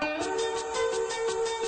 「なんだって」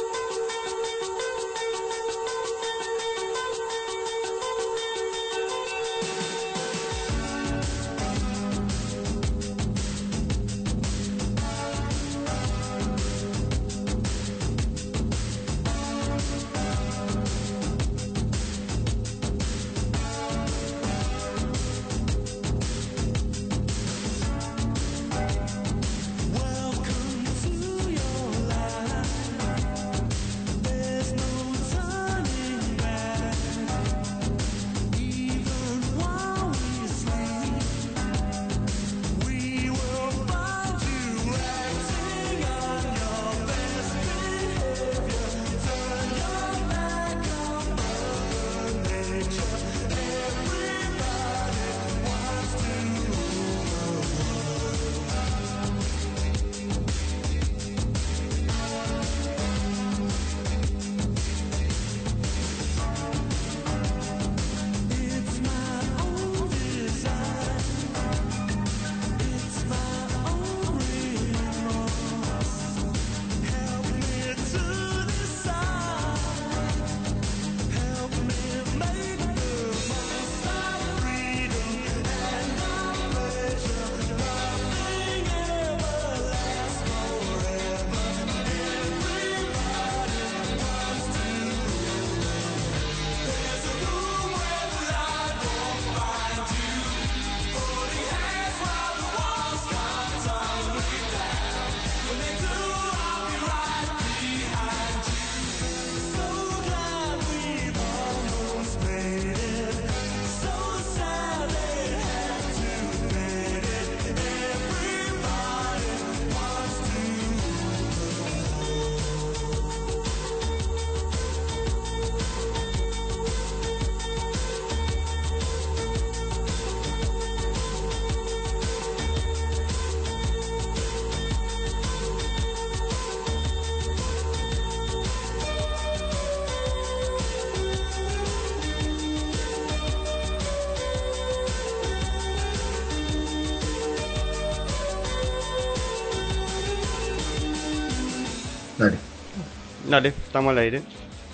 estamos al aire.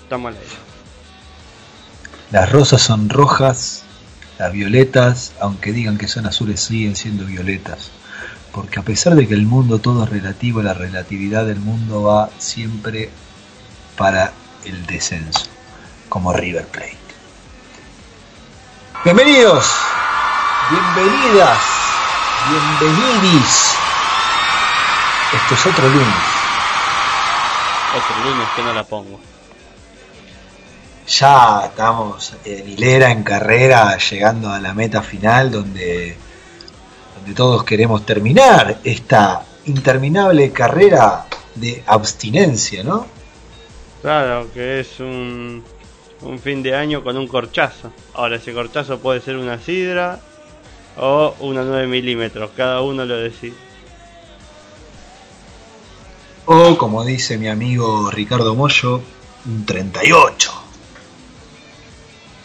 Estamos al aire. Las rosas son rojas, las violetas, aunque digan que son azules, siguen siendo violetas. Porque a pesar de que el mundo todo es relativo, la relatividad del mundo va siempre para el descenso, como River Plate. Bienvenidos, bienvenidas, bienvenidis. Esto es otro lunes. Lunes que no la pongo. Ya estamos en hilera, en carrera, llegando a la meta final donde, donde todos queremos terminar esta interminable carrera de abstinencia, ¿no? Claro, que es un, un fin de año con un corchazo. Ahora, ese corchazo puede ser una sidra o una 9 milímetros, cada uno lo decide. O, como dice mi amigo Ricardo Mollo, un 38.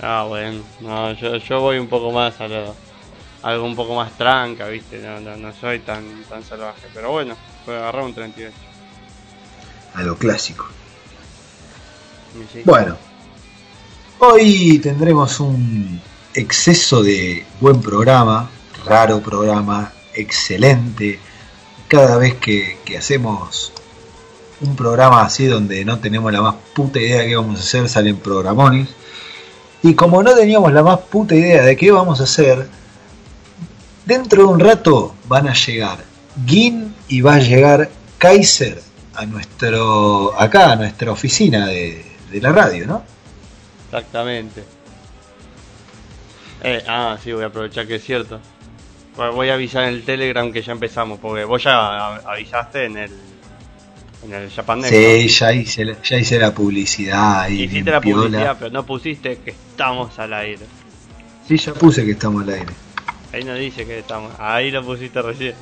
Ah, bueno, no, yo, yo voy un poco más a lo, algo un poco más tranca, ¿viste? No, no, no soy tan, tan salvaje, pero bueno, voy a agarrar un 38. A lo clásico. Sí. Bueno, hoy tendremos un exceso de buen programa, raro programa, excelente. Cada vez que, que hacemos un programa así donde no tenemos la más puta idea de qué vamos a hacer, salen programones. Y como no teníamos la más puta idea de qué vamos a hacer, dentro de un rato van a llegar Gin y va a llegar Kaiser a nuestro acá a nuestra oficina de, la radio, ¿no? Exactamente. Eh, ah, sí, voy a aprovechar que es cierto. Voy a avisar en el Telegram que ya empezamos, porque vos ya avisaste en el en el Japan Next, Sí, ya hice, la- ya hice la publicidad. Hiciste la piola. publicidad, pero no pusiste que estamos al aire. Sí, ya puse que estamos al aire. Ahí no dice que estamos. Ahí lo pusiste recién.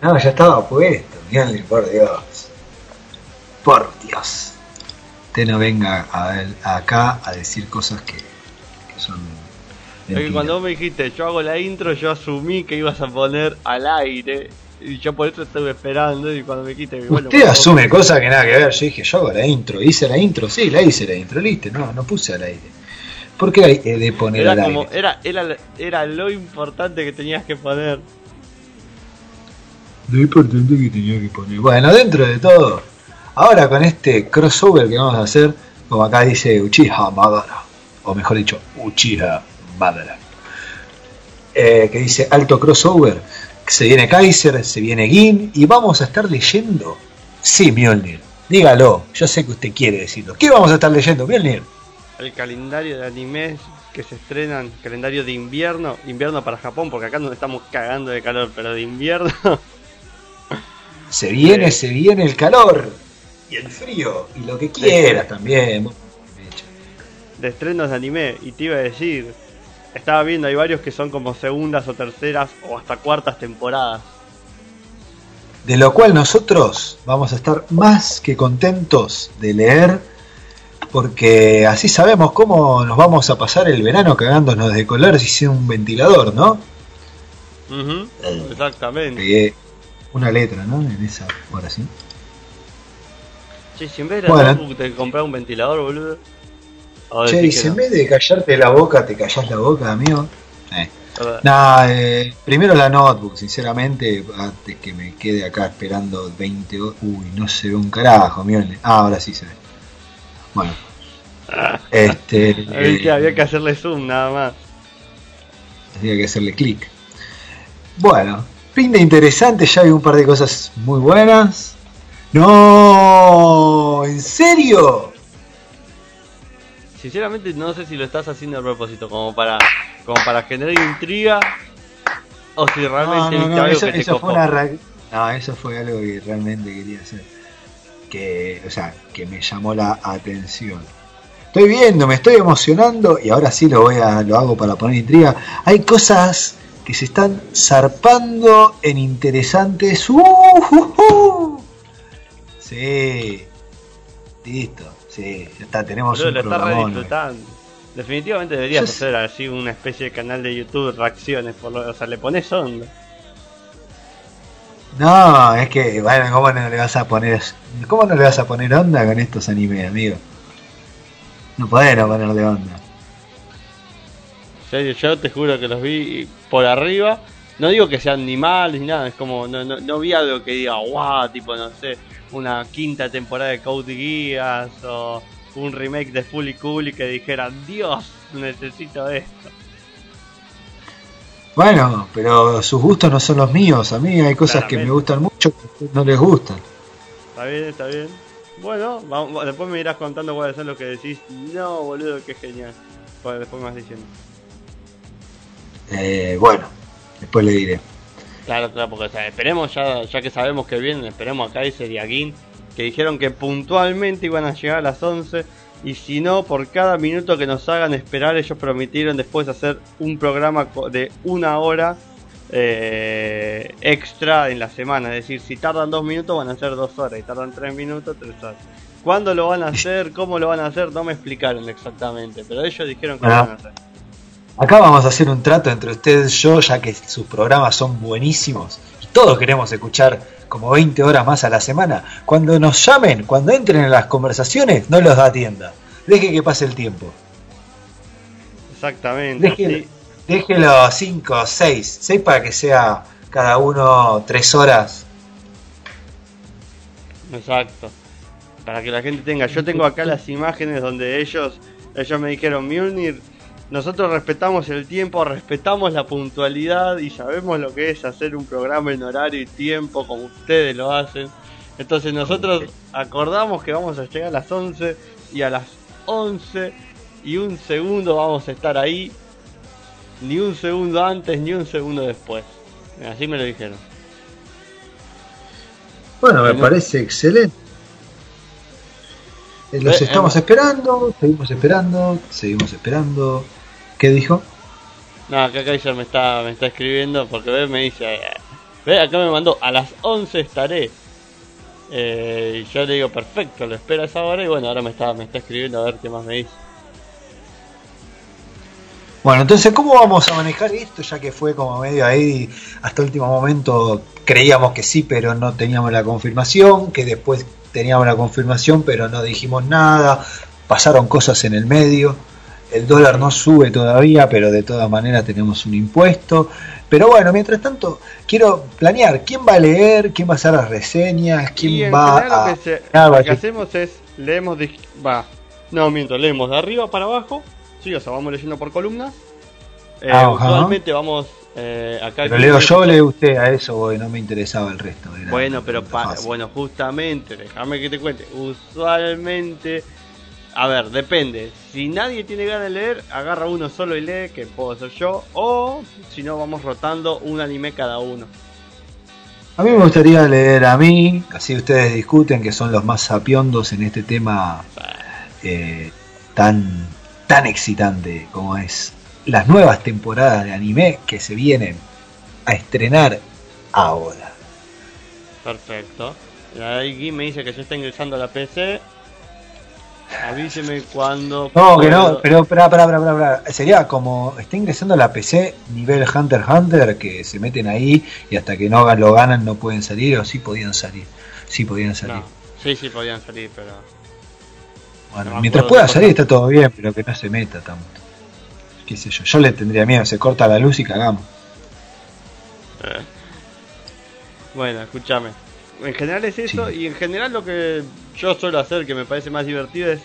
No, ya estaba puesto, díganle, por Dios. Por Dios. Usted no venga a ver- acá a decir cosas que, que son. Porque mentiras. cuando vos me dijiste, yo hago la intro, yo asumí que ibas a poner al aire Y yo por eso estuve esperando y cuando me quite... Usted asume cosas que nada que ver. Yo dije, yo hago la intro. ¿Hice la intro? Sí, la hice la intro. Listo. No, no puse al aire. ¿Por qué hay de poner era al como, aire? Era, era, era lo importante que tenías que poner. Lo importante que tenía que poner. Bueno, dentro de todo, ahora con este crossover que vamos a hacer, como acá dice Uchiha Madara, o mejor dicho, Uchiha Madara, eh, que dice alto crossover, se viene Kaiser, se viene Gin, y vamos a estar leyendo. Sí, Mjolnir, dígalo, yo sé que usted quiere decirlo. ¿Qué vamos a estar leyendo, Mjolnir? El calendario de animes que se estrenan, calendario de invierno, invierno para Japón, porque acá nos estamos cagando de calor, pero de invierno. Se viene, se viene el calor y el frío y lo que quieras también. De estrenos de anime, y te iba a decir, estaba viendo, hay varios que son como segundas o terceras o hasta cuartas temporadas. De lo cual nosotros vamos a estar más que contentos de leer, porque así sabemos cómo nos vamos a pasar el verano cagándonos de color si sea un ventilador, ¿no? Uh -huh, exactamente una letra, ¿no? En esa oración. Che, si en vez de bueno. te comprar un ventilador, boludo. Che, y si no. en vez de callarte la boca, te callas la boca, amigo. Eh. Nah, eh, primero la notebook, sinceramente, antes que me quede acá esperando 20 horas. Uy, no se ve un carajo, mírale. Ah, ahora sí se ve. Bueno. este. Eh, había que hacerle zoom nada más. Había que hacerle clic. Bueno, Pinta interesante, ya hay un par de cosas muy buenas. No, ¿en serio? Sinceramente no sé si lo estás haciendo a propósito, como para, como para generar intriga, o si realmente no, no, no, algo eso, que te eso fue una No, eso fue algo que realmente quería hacer. Que, o sea, que me llamó la atención. Estoy viendo, me estoy emocionando y ahora sí lo voy a, lo hago para poner intriga. Hay cosas que se están zarpando en interesantes. ¡Uh, uh, uh! Sí, listo, sí, ya está, tenemos Boludo, un lo programa. está disfrutando. Definitivamente deberías hacer así una especie de canal de YouTube, reacciones, por lo, o sea, le pones onda. No, es que, bueno, ¿cómo no le vas a poner, cómo no le vas a poner onda con estos animes, amigo? No podés no ponerle onda yo te juro que los vi por arriba. No digo que sean ni malos ni nada, es como, no, no, no vi algo que diga, wow, tipo, no sé, una quinta temporada de Code Geass o un remake de Fully Cool y que dijera, Dios, necesito esto. Bueno, pero sus gustos no son los míos. A mí hay cosas Claramente. que me gustan mucho que no les gustan. Está bien, está bien. Bueno, vamos, después me irás contando cuáles son los que decís. No, boludo, qué genial. Pues después me vas diciendo. Eh, bueno, después le diré. Claro, claro, porque o sea, esperemos, ya, ya que sabemos que vienen, esperemos a Kaiser y a Gin, que dijeron que puntualmente iban a llegar a las 11. Y si no, por cada minuto que nos hagan esperar, ellos prometieron después hacer un programa de una hora eh, extra en la semana. Es decir, si tardan dos minutos, van a ser dos horas. Y tardan tres minutos, tres horas. ¿Cuándo lo van a hacer? ¿Cómo lo van a hacer? No me explicaron exactamente. Pero ellos dijeron que lo van a hacer. Acá vamos a hacer un trato entre ustedes y yo, ya que sus programas son buenísimos y todos queremos escuchar como 20 horas más a la semana. Cuando nos llamen, cuando entren en las conversaciones, no los da tienda. Deje que pase el tiempo. Exactamente. Déjelo, sí. déjelo 5, 6, 6 para que sea cada uno 3 horas. Exacto. Para que la gente tenga. Yo tengo acá las imágenes donde ellos, ellos me dijeron, Mjolnir nosotros respetamos el tiempo, respetamos la puntualidad y sabemos lo que es hacer un programa en horario y tiempo como ustedes lo hacen. Entonces nosotros acordamos que vamos a llegar a las 11 y a las 11 y un segundo vamos a estar ahí. Ni un segundo antes ni un segundo después. Así me lo dijeron. Bueno, me parece excelente. Los eh, estamos eh, esperando, seguimos esperando, seguimos esperando. ¿Qué dijo? No, acá Kaiser me está, me está escribiendo porque ve, me dice, ve, acá me mandó, a las 11 estaré. Eh, y yo le digo, perfecto, lo esperas ahora y bueno, ahora me está, me está escribiendo a ver qué más me dice. Bueno, entonces, ¿cómo vamos a manejar esto? Ya que fue como medio ahí, hasta el último momento creíamos que sí, pero no teníamos la confirmación, que después teníamos la confirmación, pero no dijimos nada, pasaron cosas en el medio, el dólar no sube todavía, pero de todas maneras tenemos un impuesto. Pero bueno, mientras tanto, quiero planear quién va a leer, quién va a hacer las reseñas, quién va a... Lo que, lo que hacemos es, leemos, va, no miento, leemos de arriba para abajo Sí, o sea, vamos leyendo por columnas. Eh, usualmente vamos eh, acá. Pero leo yo, lee usted a eso, no me interesaba el resto. bueno, pero bueno, justamente, déjame que te cuente. Usualmente, a ver, depende. Si nadie tiene ganas de leer, agarra uno solo y lee, que puedo ser yo. O si no, vamos rotando un anime cada uno. A mí me gustaría leer a mí, así ustedes discuten que son los más sapiondos en este tema eh, tan tan excitante como es las nuevas temporadas de anime que se vienen a estrenar ahora. Perfecto. Ahí me dice que ya está ingresando a la PC. Avíseme cuando. No, que no, pero espera, espera, espera, sería como está ingresando a la PC nivel Hunter Hunter que se meten ahí y hasta que no lo ganan no pueden salir o sí podían salir. Sí podían salir. Sí, sí podían salir, pero bueno, mientras pueda salir está todo bien, pero que no se meta tanto. Qué sé yo, yo le tendría miedo, se corta la luz y cagamos. Eh. Bueno, escúchame. En general es eso, y en general lo que yo suelo hacer, que me parece más divertido, es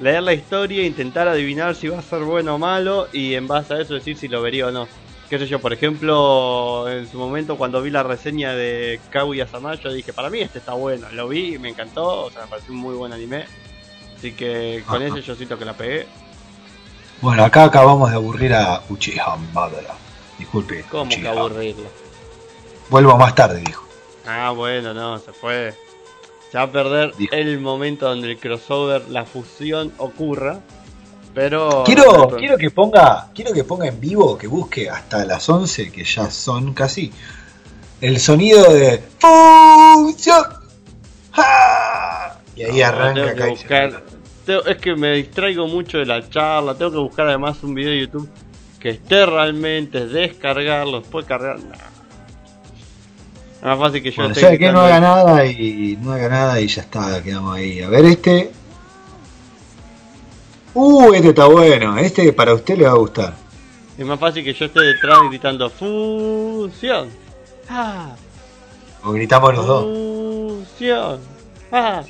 leer la historia, intentar adivinar si va a ser bueno o malo, y en base a eso decir si lo vería o no. Qué sé yo, por ejemplo, en su momento cuando vi la reseña de Kaguya Sama, yo dije, para mí este está bueno, lo vi y me encantó, o sea, me pareció un muy buen anime Así que con ese yo siento que la pegué. Bueno, acá acabamos de aburrir a Uchiha Madara. Disculpe. ¿Cómo que aburrirlo? Vuelvo más tarde, dijo. Ah, bueno, no, se fue. Se va a perder el momento donde el crossover, la fusión ocurra. Pero. Quiero, quiero que ponga. Quiero que ponga en vivo, que busque hasta las 11, que ya son casi. El sonido de. ¡Fusión! Y ahí arranca es que me distraigo mucho de la charla. Tengo que buscar además un video de YouTube que esté realmente, descargarlo, después cargar. Es más fácil que yo bueno, sea que no haga nada y no haga nada y ya está, quedamos ahí. A ver este. Uh, este está bueno. Este para usted le va a gustar. Es más fácil que yo esté detrás gritando fusión. Ah. O gritamos los dos. Fusión. Ah,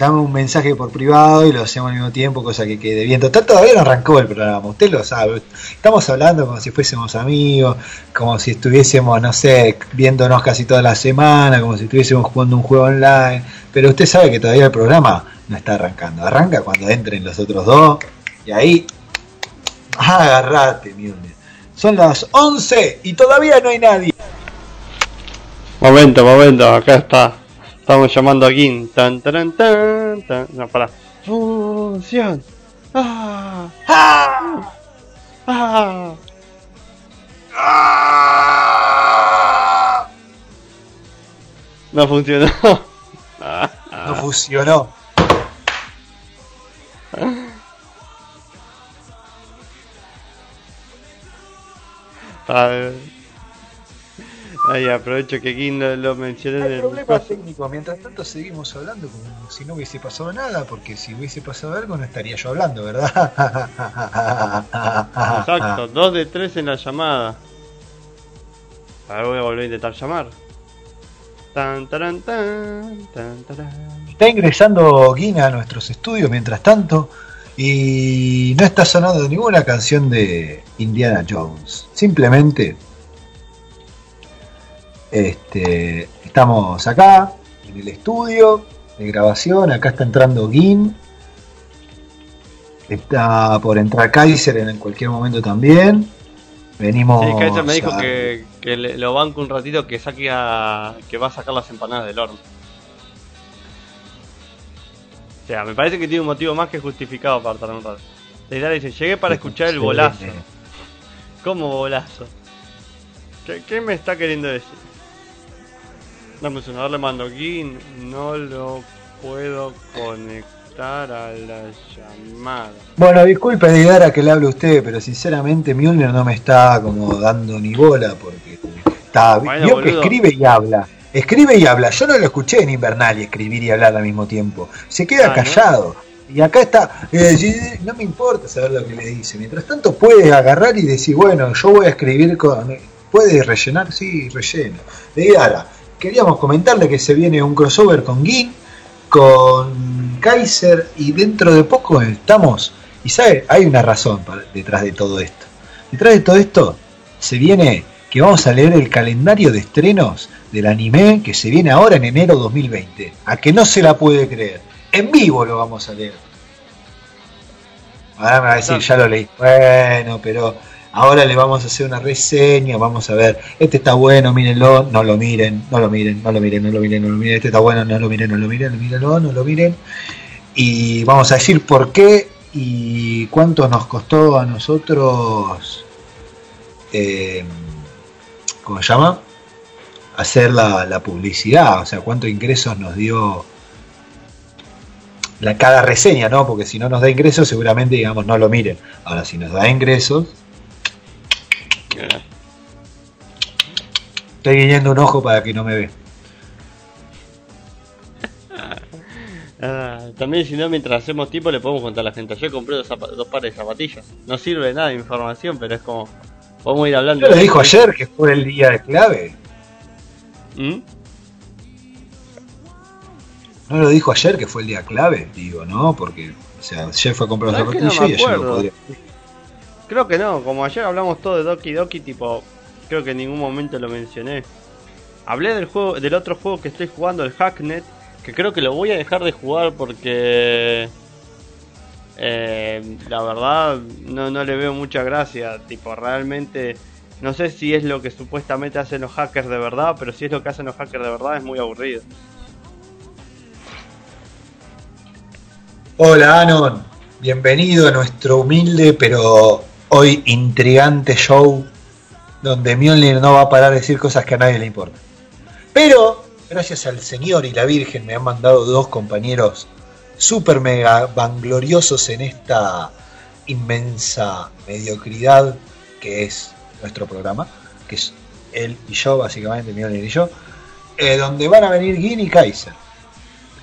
dame, un, mensaje por privado y lo hacemos al mismo tiempo, cosa que quede bien. Total, todavía no arrancó el programa, usted lo sabe. Estamos hablando como si fuésemos amigos, como si estuviésemos, no sé, viéndonos casi toda la semana, como si estuviésemos jugando un juego online. Pero usted sabe que todavía el programa no está arrancando. Arranca cuando entren los otros dos y ahí. Agarrate, mi Son las 11 y todavía no hay nadie. Momento, momento, acá está. Estamos llamando a Gin. Tan, tan, tan, tan. No, para. Función. ¡Ah! ¡Ah! ¡Ah! ¡Ah! No funcionó. No funcionó. Ah, Ay, aprovecho que aquí lo, lo mencioné. Hay problemas técnicos. Mientras tanto, seguimos hablando como si no hubiese pasado nada, porque si hubiese pasado algo, no estaría yo hablando, ¿verdad? Exacto, dos de tres en la llamada. Ahora voy a volver a intentar llamar. Tan, tan, tan, está ingresando Guina a nuestros estudios mientras tanto. Y no está sonando ninguna canción de Indiana Jones. Simplemente este, estamos acá, en el estudio de grabación. Acá está entrando Gin. Está por entrar Kaiser en cualquier momento también. Venimos. Sí, Kaiser me dijo que, que lo banco un ratito que saque que va a sacar las empanadas del horno. O sea, me parece que tiene un motivo más que justificado para tardar un rato. dice, llegué para escuchar el bolazo. ¿Cómo bolazo? ¿Qué me está queriendo decir? Dame un le mando no lo puedo conectar. a la llamada. Bueno, disculpe Didara que le hable a usted, pero sinceramente Mjolnir no me está como dando ni bola porque está. Bueno, vio que escribe y habla. Escribe y habla. Yo no lo escuché en Invernal y escribir y hablar al mismo tiempo. Se queda Ah, ¿no? callado. Y acá está, eh, no me importa saber lo que le dice. Mientras tanto puede agarrar y decir, bueno, yo voy a escribir con... ¿Puede rellenar? Sí, relleno. Didara, queríamos comentarle que se viene un crossover con Gin, con Kaiser y dentro de poco estamos... Y sabe, hay una razón para- detrás de todo esto. Detrás de todo esto se viene que vamos a leer el calendario de estrenos del anime que se viene ahora en enero 2020. A que no se la puede creer. En vivo lo vamos a leer. Ahora me va a decir, ya lo leí. Bueno, pero ahora le vamos a hacer una reseña, vamos a ver, este está bueno, mírenlo, no lo miren, no lo miren, no lo miren, no lo miren, no lo miren, este está bueno, no lo miren, no lo miren, mírenlo, no lo miren. Y vamos a decir por qué y cuánto nos costó a nosotros, eh, ¿cómo se llama? Hacer la, la publicidad, o sea, cuántos ingresos nos dio la, cada reseña, ¿no? Porque si no nos da ingresos, seguramente, digamos, no lo miren. Ahora, si nos da ingresos, estoy guiñando un ojo para que no me ve. Ah, también si no, mientras hacemos tiempo le podemos contar a la gente. Yo compré dos, dos pares de zapatillas. No sirve de nada de información, pero es como... Podemos ir hablando. Yo lo dijo ayer que fue el día de clave. ¿Mm? No lo dijo ayer que fue el día clave, digo, ¿no? Porque, o sea, ayer fue a comprar las ¿Sabes que no zapatillas y ayer lo acuerdo? podría. Creo que no, como ayer hablamos todo de Doki Doki, tipo, creo que en ningún momento lo mencioné. Hablé del juego, del otro juego que estoy jugando, el Hacknet, que creo que lo voy a dejar de jugar porque eh, la verdad no, no le veo mucha gracia, tipo, realmente no sé si es lo que supuestamente hacen los hackers de verdad, pero si es lo que hacen los hackers de verdad es muy aburrido. Hola Anon, bienvenido a nuestro humilde pero hoy intrigante show donde Mjolnir no va a parar de decir cosas que a nadie le importan. Pero, gracias al Señor y la Virgen me han mandado dos compañeros super mega vangloriosos en esta inmensa mediocridad que es nuestro programa, que es él y yo, básicamente Mjolnir y yo, eh, donde van a venir Gin y Kaiser.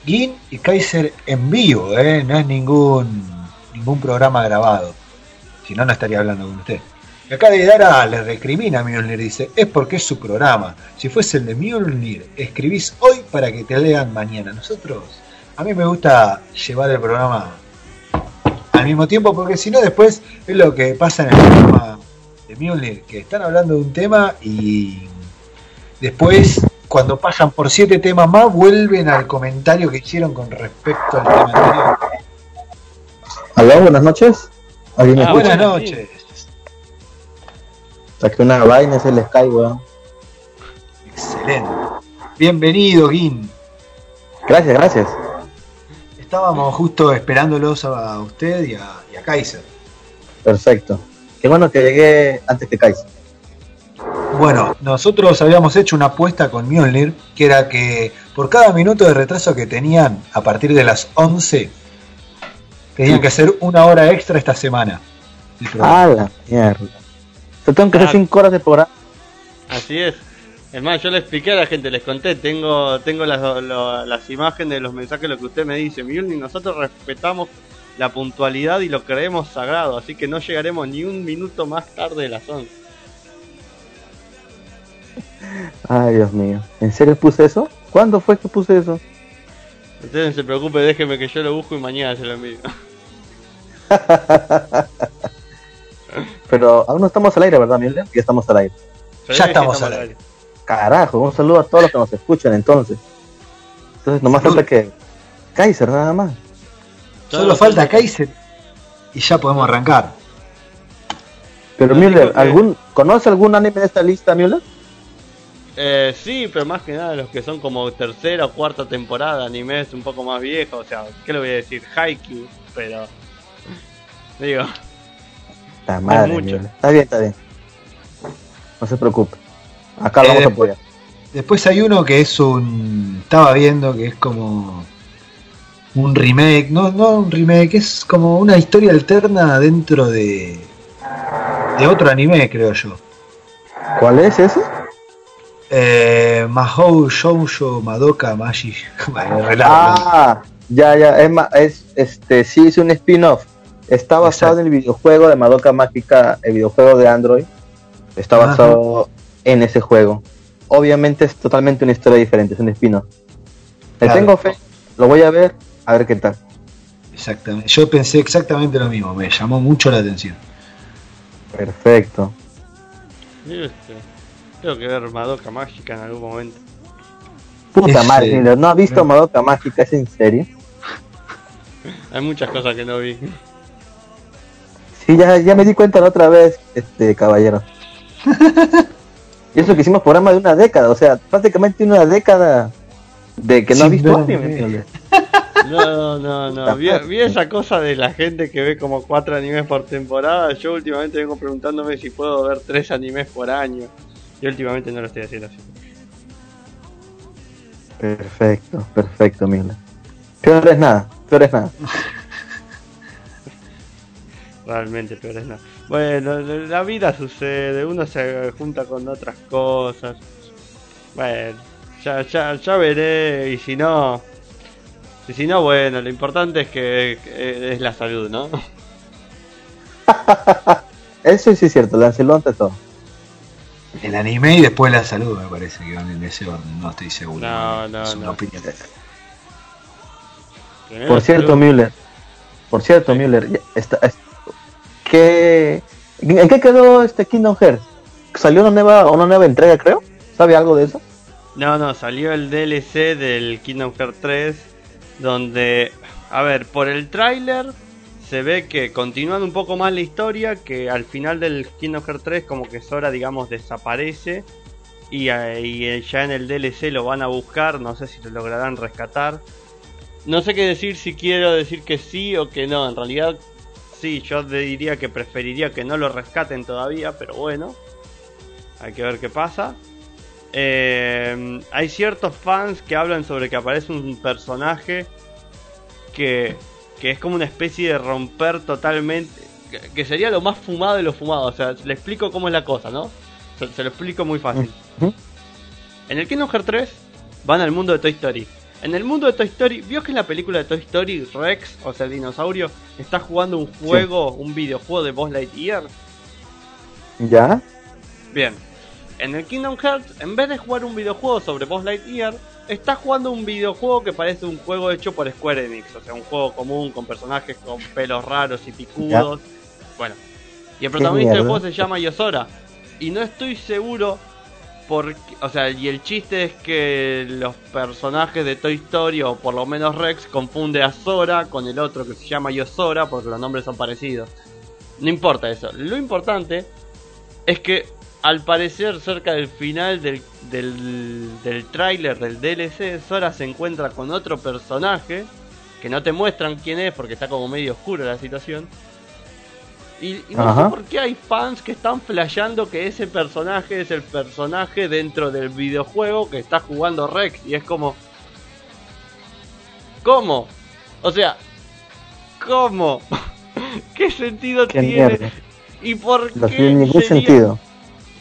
Gin y Kaiser en vivo, ¿eh? no es ningún, ningún programa grabado. Si no, no estaría hablando con usted. Y acá de Dara le recrimina a Mjolnir, dice, es porque es su programa. Si fuese el de Mjolnir, escribís hoy para que te lean mañana. Nosotros, a mí me gusta llevar el programa al mismo tiempo, porque si no después es lo que pasa en el programa de Mjolnir, que están hablando de un tema y después cuando pasan por siete temas más vuelven al comentario que hicieron con respecto al tema anterior. Aló, buenas noches. ¿Alguien me Ah, escucha? Buenas noches. Saqué una vaina, es el Sky, weón. Excelente. Bienvenido, Gin. Gracias, gracias. Estábamos justo esperándolos a usted y a, y a Kaiser. Perfecto. Qué bueno que llegué antes que Kaiser. Bueno, nosotros habíamos hecho una apuesta con Mjolnir, que era que por cada minuto de retraso que tenían a partir de las 11, tenían que hacer una hora extra esta semana. Ah, la mierda. Tengo que hacer Ah. 5 horas de programa. Así es. Es más, yo le expliqué a la gente, les conté, tengo tengo las, lo- las imágenes, los mensajes, lo que usted me dice. Mjolnir, nosotros respetamos la puntualidad y lo creemos sagrado, así que no llegaremos ni un minuto más tarde de las 11. Ay, Dios mío. ¿En serio puse eso? ¿Cuándo fue que puse eso? Usted no se preocupe, déjeme que yo lo busco y mañana se lo envío. Pero aún no estamos al aire, ¿verdad, Miller? Ya estamos al aire. Ya estamos al aire. Carajo, un saludo a todos los que nos escuchan entonces. Entonces, nomás Salud. falta que Kaiser, nada más. Solo falta Kaiser y ya podemos arrancar. Pero Müller, que- ¿algún, ¿conoce algún anime de esta lista, Müller? Eh, sí, pero más que nada los que son como tercera o cuarta temporada, animes un poco más viejos, o sea, ¿qué le voy a decir? Haikyuu, pero... Digo, La madre, mucho. Está bien, está bien. No se preocupe. Acá lo Eh, vamos a después- apoyar. Después hay uno que es un. Estaba viendo que es como. un remake, no, no un remake, es como una historia alterna dentro de, de otro anime, creo yo. ¿Cuál es ese? Eh, Mahou Shoujo Madoka largo. Ah, ya, ya, es, es este, sí, es un spin-off. Está basado Exacto. en el videojuego de Madoka Mágica, el videojuego de Android. Está Ajá. basado en ese juego. Obviamente es totalmente una historia diferente, es un spin-off. Le Claro. tengo fe, lo voy a ver, a ver qué tal. Exactamente. Yo pensé exactamente lo mismo, me llamó mucho la atención. Perfecto. Este, tengo que ver Madoka Mágica en algún momento. Puta Es, madre, eh, ¿no has visto no. Madoka Mágica? ¿Es en serio? Hay muchas cosas que no vi. Sí, ya, ya me di cuenta la otra vez, este caballero. y eso que hicimos programa de una década, o sea, prácticamente una década de que no has Sin visto anime. No, no, no. Vi, vi esa cosa de la gente que ve como cuatro animes por temporada. Yo últimamente vengo preguntándome si puedo ver tres animes por año. Y últimamente no lo estoy haciendo así. Perfecto, perfecto, Miller. Peor es nada, peor es nada. Realmente peor es nada. Bueno, la vida sucede, uno se junta con otras cosas. Bueno, ya, ya, ya veré. Y si no, y si no, bueno, lo importante es que, que es la salud, ¿no? Eso sí es cierto, Lancelot ante todo. El anime y después la salud, me parece que van en ese orden, no estoy seguro. No, no, es una no. opinión. Por cierto, salud. Müller. Por cierto, Müller. ya está- es- ¿qué, ¿En qué quedó este Kingdom Hearts? ¿Salió una nueva, una nueva entrega, creo? ¿Sabe algo de eso? No, no, salió el DLC del Kingdom Hearts 3, donde, a ver, por el tráiler se ve que continúan un poco más la historia, que al final del Kingdom Hearts 3 como que Sora, digamos, desaparece y, eh, y, eh, ya en el DLC lo van a buscar, no sé si lo lograrán rescatar. No sé qué decir si quiero decir que sí o que no, en realidad sí, yo diría que preferiría que no lo rescaten todavía, pero bueno, hay que ver qué pasa. Eh, hay ciertos fans que hablan sobre que aparece un personaje que, que es como una especie de romper totalmente. Que, que sería lo más fumado de lo fumado. O sea, le explico cómo es la cosa, ¿no? Se, se lo explico muy fácil. En el Kingdom Hearts 3 van al mundo de Toy Story. En el mundo de Toy Story, ¿vio que en la película de Toy Story Rex, o sea, el dinosaurio, está jugando un juego, un videojuego de Buzz Lightyear? ¿Ya? Bien. En el Kingdom Hearts, en vez de jugar un videojuego sobre Buzz Lightyear, está jugando un videojuego que parece un juego hecho por Square Enix. O sea, un juego común con personajes con pelos raros y picudos. Bueno. Y el protagonista del juego se llama Yosora. Y no estoy seguro porque... O sea, y el chiste es que los personajes de Toy Story, o por lo menos Rex, confunde a Sora con el otro que se llama Yosora porque los nombres son parecidos. No importa eso. Lo importante es que al parecer cerca del final del, del, del tráiler del DLC, Sora se encuentra con otro personaje que no te muestran quién es porque está como medio oscura la situación. Y, y no Ajá. sé por qué hay fans que están flasheando que ese personaje es el personaje dentro del videojuego que está jugando Rex. Y es como... ¿Cómo? O sea... ¿Cómo? ¿Qué sentido Qué tiene? mierda. ¿Y por No qué tiene ningún sería- sentido.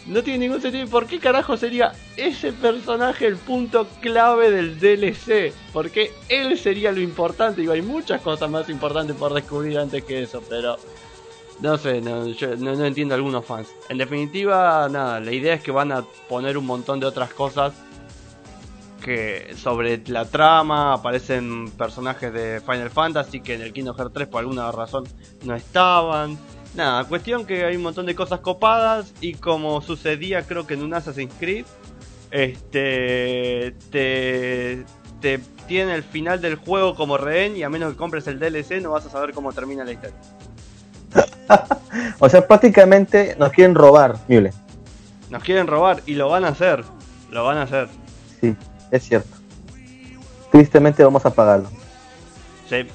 no tiene ningún sentido. ¿Por qué carajo sería ese personaje el punto clave del DLC? Porque él sería lo importante. Digo, hay muchas cosas más importantes por descubrir antes que eso, pero no sé, no, yo no, entiendo algunos fans. En definitiva, nada, la idea es que van a poner un montón de otras cosas que sobre la trama aparecen personajes de Final Fantasy que en el Kingdom Hearts 3 por alguna razón no estaban. Nada, cuestión que hay un montón de cosas copadas y como sucedía creo que en un Assassin's Creed, este te, te tiene el final del juego como rehén y a menos que compres el DLC no vas a saber cómo termina la historia. O sea, prácticamente nos quieren robar, Müller. Nos quieren robar y lo van a hacer, lo van a hacer. Sí, es cierto. Tristemente vamos a pagarlo. Sí.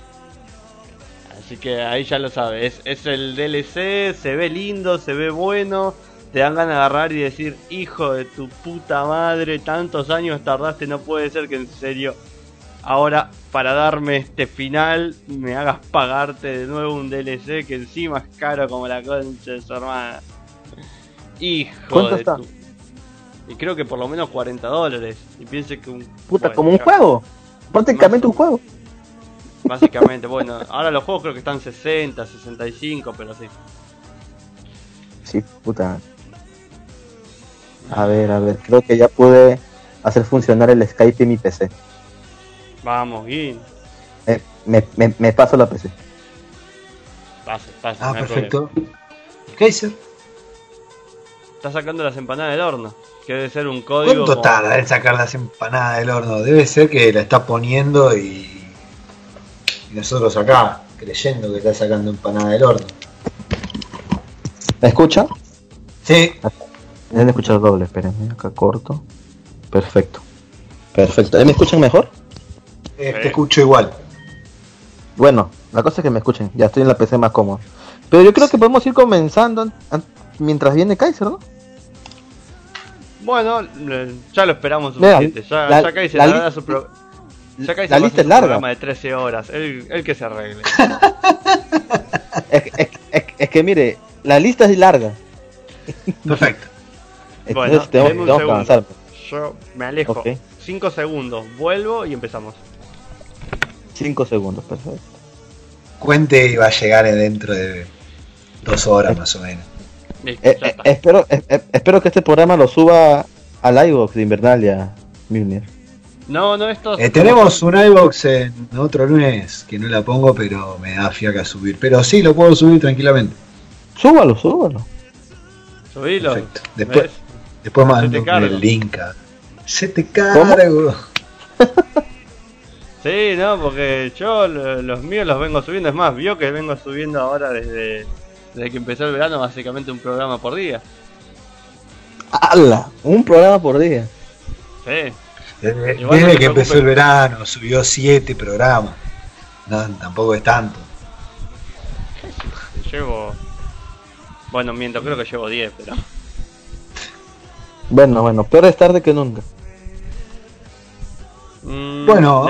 Así que ahí ya lo sabes. Es, es el DLC, se ve lindo, se ve bueno. Te dan ganas de agarrar y decir, hijo de tu puta madre, tantos años tardaste, no puede ser que en serio ahora para darme este final me hagas pagarte de nuevo un DLC que encima es caro como la concha de su hermana. Hijo ¿Cuánto de está? tu- Y creo que por lo menos 40 dólares. Y piense que un... Puta, bueno, como un juego. Prácticamente un juego. Básicamente, bueno, ahora los juegos creo que están 60, 65, pero sí. Sí, puta. A ver, a ver, creo que ya pude hacer funcionar el Skype en mi PC. Vamos, Gin. Eh, me, me, me paso la PC. Pase, pase. Ah, no perfecto. Kaiser. Está sacando las empanadas del horno. Que debe ser un código. ¿cuánto como- tarda en sacar las empanadas del horno? Debe ser que la está poniendo y, y nosotros acá creyendo que está sacando empanada del horno. ¿Me escucha? Sí, Deben escuchar doble, espérenme, acá corto. Perfecto. Perfecto. ¿Eh, ¿Me escuchan mejor? Eh, te escucho igual. Bueno, la cosa es que me escuchen, ya estoy en la PC más cómodo. Pero yo creo que podemos ir comenzando an- an- mientras viene Kaiser, ¿no? Bueno, ya lo esperamos Mira, suficiente. Ya, la- ya Kaiser la hará su pro- ya Kaiser la lista es larga. programa de 13 horas. Él que se arregle. Es, que- es, es- es que mire, la lista es larga. Perfecto. Entonces Bueno, tenemos, que avanzar. Yo me alejo. Ok. 5 segundos. Vuelvo y empezamos. 5 segundos, perfecto. Cuente y va a llegar dentro de dos horas más o menos. Eh, eh, espero, eh, eh, espero que este programa lo suba al iVoox de Invernalia, Milner. No, no, esto. Eh, tenemos un iBox en otro lunes que no la pongo, pero me da fiaca subir. Pero sí, lo puedo subir tranquilamente. Súbalo, súbalo. Subilo. Perfecto. Después, ¿Ves? después mando el link. a- Se te cargo. Sí, no, porque yo lo- los míos los vengo subiendo. Es más, vio que vengo subiendo ahora desde, desde que empezó el verano, básicamente un programa por día. ¡Hala! Un programa por día. Sí. Desde, que empezó el verano, subió siete programas. No, tampoco es tanto. Llevo. Bueno, miento, creo que llevo 10, pero. Bueno, bueno, peor es tarde que nunca. Mm, Bueno.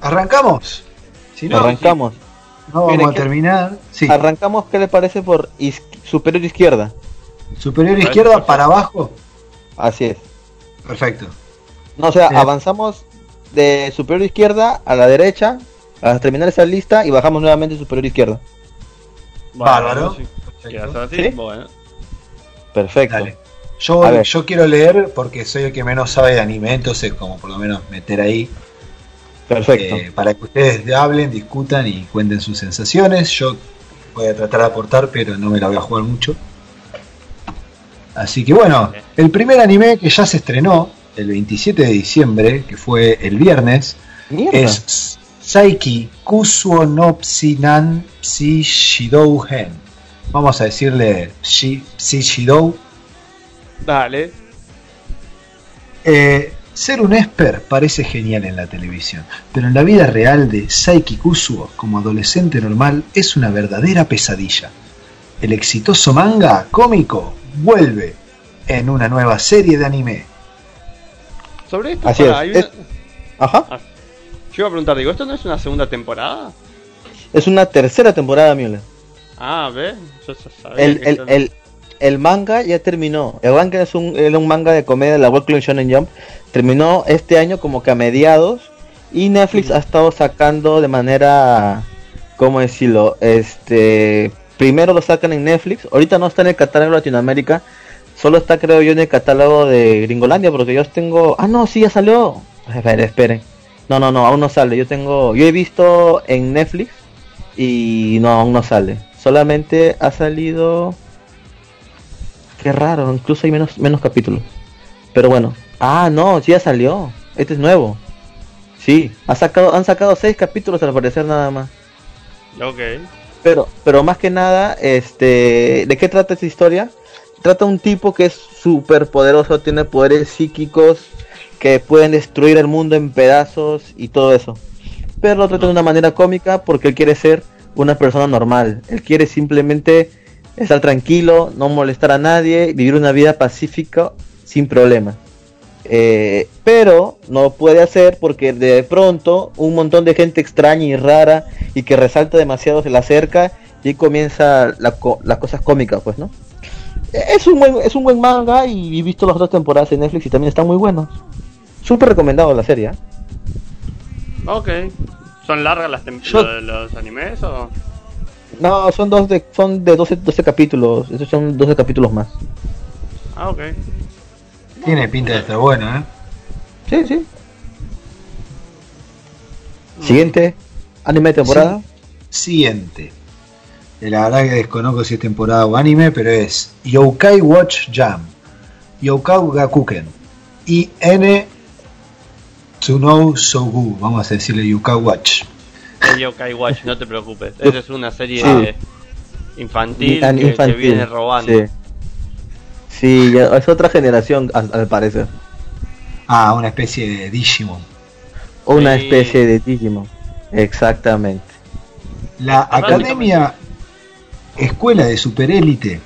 ¿Arrancamos? Si no, Arrancamos. no vamos Mire, a ¿qué- terminar. Sí, Arrancamos, ¿qué le parece por is- superior izquierda? superior izquierda perfecto. para abajo. Así es. Perfecto. No, o sea, Sí. avanzamos de superior izquierda a la derecha hasta terminar esa lista y bajamos nuevamente superior izquierda. Bárbaro. Perfecto. ¿Sí? bueno. Perfecto. Dale. Yo, yo quiero leer porque soy el que menos sabe de anime, entonces como por lo menos meter ahí Perfecto. eh, para que ustedes hablen, discutan y cuenten sus sensaciones. Yo voy a tratar de aportar, pero no me la voy a jugar mucho. Así que bueno, el primer anime que ya se estrenó el 27 de diciembre, que fue el viernes, Mierda. es Saiki Kusuo no Psinan Psi Shidou Hen. Vamos a decirle Psi Shidou. Dale. Eh, ser un esper parece genial en la televisión, pero en la vida real de Saiki Kusuo, como adolescente normal, es una verdadera pesadilla. El exitoso manga cómico vuelve en una nueva serie de anime. Sobre esto, Así pará, es. hay una- Es- Ajá. yo iba a preguntar, digo, ¿esto no es una segunda temporada? Es una tercera temporada, Müller. Ah, ¿ves? Yo ya sabía El, que el, el, el manga ya terminó. El manga es un, era un manga de comedia de la World Shonen Jump. Terminó este año como que a mediados. Y Netflix ha estado sacando de manera. ¿Cómo decirlo? Este. Primero lo sacan en Netflix. Ahorita no está en el catálogo de Latinoamérica. Solo está, creo yo, en el catálogo de Gringolandia. Porque yo tengo. Ah, no, sí, ya salió. Esperen, esperen. No, no, no, aún no sale. Yo tengo. Yo he visto en Netflix. Y no, aún no sale. Solamente ha salido. Qué raro, incluso hay menos, menos capítulos. Pero bueno. Ah, no, sí ya salió. Este es nuevo. Sí, ha sacado, han sacado seis capítulos al parecer nada más. Ok. Pero, pero más que nada, este, ¿de qué trata esta historia? Trata un tipo que es súper poderoso, tiene poderes psíquicos que pueden destruir el mundo en pedazos y todo eso. Pero lo trata de una manera cómica porque él quiere ser una persona normal. Él quiere simplemente estar tranquilo, no molestar a nadie, vivir una vida pacífica sin problemas. Eh, pero no puede hacer porque de pronto un montón de gente extraña y rara y que resalta demasiado se le acerca y comienza la co- las cosas cómicas, pues, ¿no? Es un buen, es un buen manga y he visto las dos temporadas en Netflix y también están muy buenos. Súper recomendado la serie. ¿eh? Ok. ¿Son largas las Yo- lo- los animes o...? No, son dos de, son de 12, 12 capítulos. Esos son 12 capítulos más. Ah, ok. Tiene pinta de estar bueno, ¿eh? Sí, sí. Siguiente, anime de temporada. Siguiente. Eh, La verdad que desconozco si es temporada o anime, pero es Yokai Watch Jam. Yokai Gakuken. Y N Tsunou Sogu. Vamos a decirle Yokai Watch. El Yokai Watch, no te preocupes. Esa es una serie Sí. infantil, An- que te viene robando. Sí, Sí, ya- es otra generación al, al parecer. Ah, una especie de Digimon. Una Sí. especie de Digimon. Exactamente. La Academia Escuela de Superélite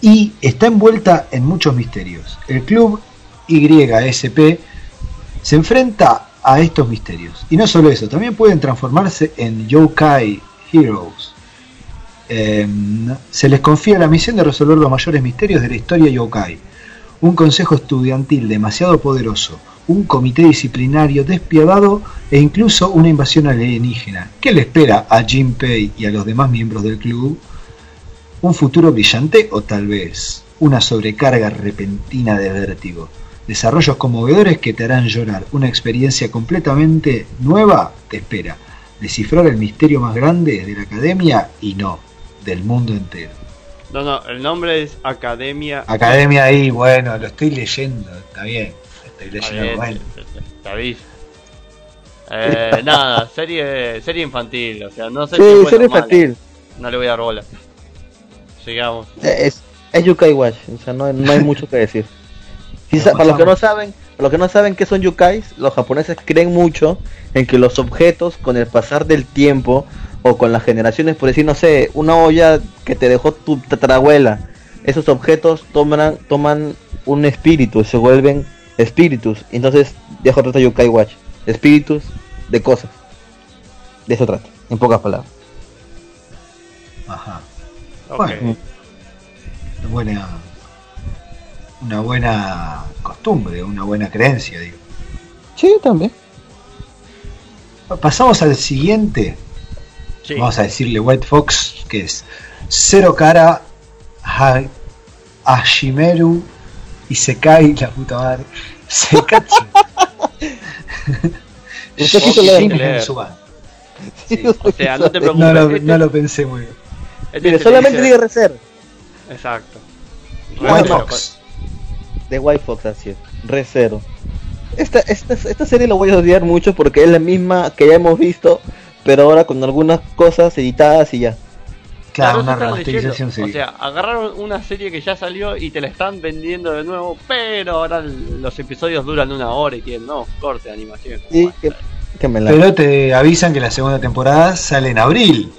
y está envuelta en muchos misterios. El club YSP se enfrenta a estos misterios. Y no solo eso, también pueden transformarse en Yokai Heroes. Em, se les confía la misión de resolver los mayores misterios de la historia yokai. Un consejo estudiantil demasiado poderoso, un comité disciplinario despiadado e incluso una invasión alienígena. ¿Qué le espera a Jinpei y a los demás miembros del club? ¿Un futuro brillante o tal vez una sobrecarga repentina de vértigo? Desarrollos conmovedores que te harán llorar. Una experiencia completamente nueva te espera. Descifrar el misterio más grande de la academia y no, del mundo entero. No, no, el nombre es Academia. Academia ahí, bueno, lo estoy leyendo, está bien. Estoy Está leyendo, bien, bueno. te aviso. Eh, nada, serie, serie infantil, o sea, no sé Sí, si serie infantil. No le voy a dar bola. Sigamos. Es, es Yukai Watch, o sea, no, hay- no hay mucho que decir. Si sa- para los que no saben, para los que no saben qué son yukais, los japoneses creen mucho en que los objetos con el pasar del tiempo o con las generaciones, por decir, no sé, una olla que te dejó tu tatarabuela, esos objetos toman toman un espíritu, se vuelven espíritus, entonces de eso trata Yukai Watch, espíritus de cosas. De eso trata, en pocas palabras. Ajá. Ok. Bueno. Buena, una buena costumbre, una buena creencia, digo. Sí, también. Pasamos al siguiente, Sí. vamos a decirle White Fox, que es Cero Cara Ha- Hashimeru y Sekai, la puta madre. Sekatsu. Usted quiso leer. Sí, O sea, no te preocupes. No lo, este- no lo pensé muy bien. este Mire, te solamente dice- diga reser. Exacto. White Pero- Fox. De White Fox, así es. Re cero. Esta, esta, esta serie la voy a odiar mucho porque es la misma que ya hemos visto, pero ahora con algunas cosas editadas y ya. Claro, una remasterización. O sea, agarraron una serie que ya salió y te la están vendiendo de nuevo, pero ahora los episodios duran una hora y tienen, no, corte de animación. Sí, que, que me la... Pero te avisan que la segunda temporada sale en abril.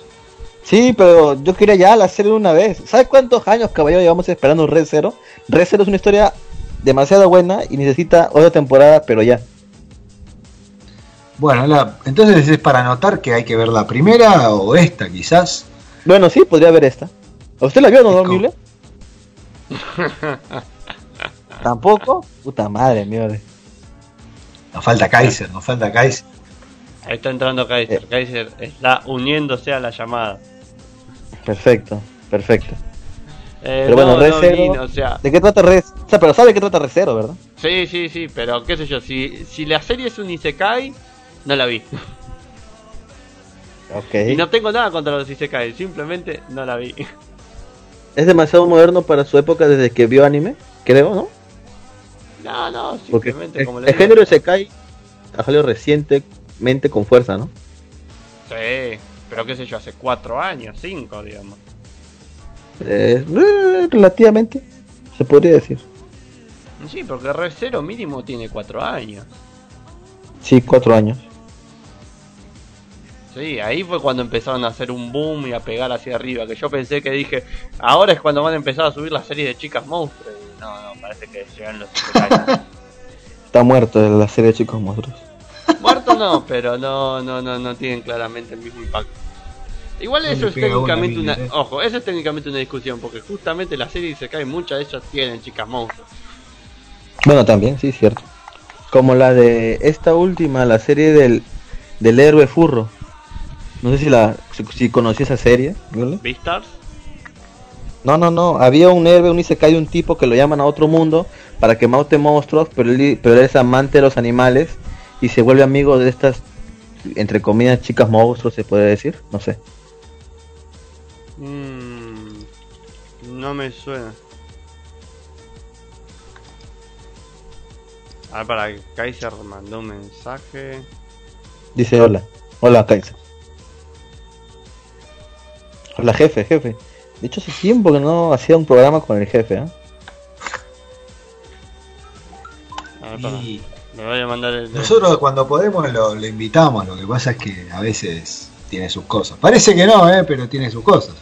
Sí, pero yo quería ya la serie de una vez. ¿Sabes cuántos años, caballero, llevamos esperando Red Zero? Red Zero es una historia demasiado buena y necesita otra temporada, pero ya. Bueno, la- entonces es para notar que hay que ver la primera o esta quizás. Bueno, sí, podría ver esta. ¿A ¿Usted la vio, no, Mule? ¿Tampoco? Puta madre, mierda. Nos falta Kaiser, nos falta Kaiser. Ahí está entrando Kaiser. Eh. Kaiser está uniéndose a la llamada. Perfecto, perfecto. Eh, Pero bueno, no, Red no, Zero- Lin, o sea, ¿De qué trata Red? O sea, pero sabe de qué trata Red Zero, ¿verdad? sí, sí, sí, pero qué sé yo, si, si la serie es un Isekai, no la vi. Ok. Y no tengo nada contra los Isekai, simplemente no la vi. Es demasiado moderno para su época desde que vio anime, creo, ¿no? No, no, Porque simplemente el, como le el digo. género Isekai ha salido recientemente con fuerza, ¿no? Sí, pero qué sé yo, hace cuatro años, cinco, digamos. Eh, eh, relativamente, se podría decir. Sí, porque Red Zero mínimo tiene cuatro años. Sí, cuatro años. Sí, ahí fue cuando empezaron a hacer un boom y a pegar hacia arriba. Que yo pensé que dije, ahora es cuando van a empezar a subir la serie de chicas monstruos. No, no, parece que llegan los Isekai. Está muerto la serie de Chicos Monstruos. Muerto no, pero no, no, no, no tienen claramente el mismo impacto. Igual No eso es técnicamente una eh. ojo, eso es técnicamente una discusión, porque justamente la serie se cae muchas de ellas tienen chicas monstruos. Bueno, también, sí, cierto. Como la de esta última, la serie del, del héroe furro. No sé si la si, si conocí esa serie. ¿vale? ¿Beastars? No, no, no. Había un héroe, un isekai de un tipo que lo llaman a otro mundo para que mate monstruos, pero él, pero él es amante de los animales y se vuelve amigo de estas, entre comillas, chicas monstruos, se puede decir. No sé. Mm, no me suena. A ver, para Kaiser mandó un mensaje. Dice hola. Hola, Kaiser. Hola, jefe, jefe. De hecho, hace tiempo que no hacía un programa con el jefe, ¿ah? A ver, para. Y Me voy a mandar el. nosotros cuando podemos lo, lo invitamos, lo que pasa es que a veces tiene sus cosas. Parece que no, ¿eh? pero tiene sus cosas.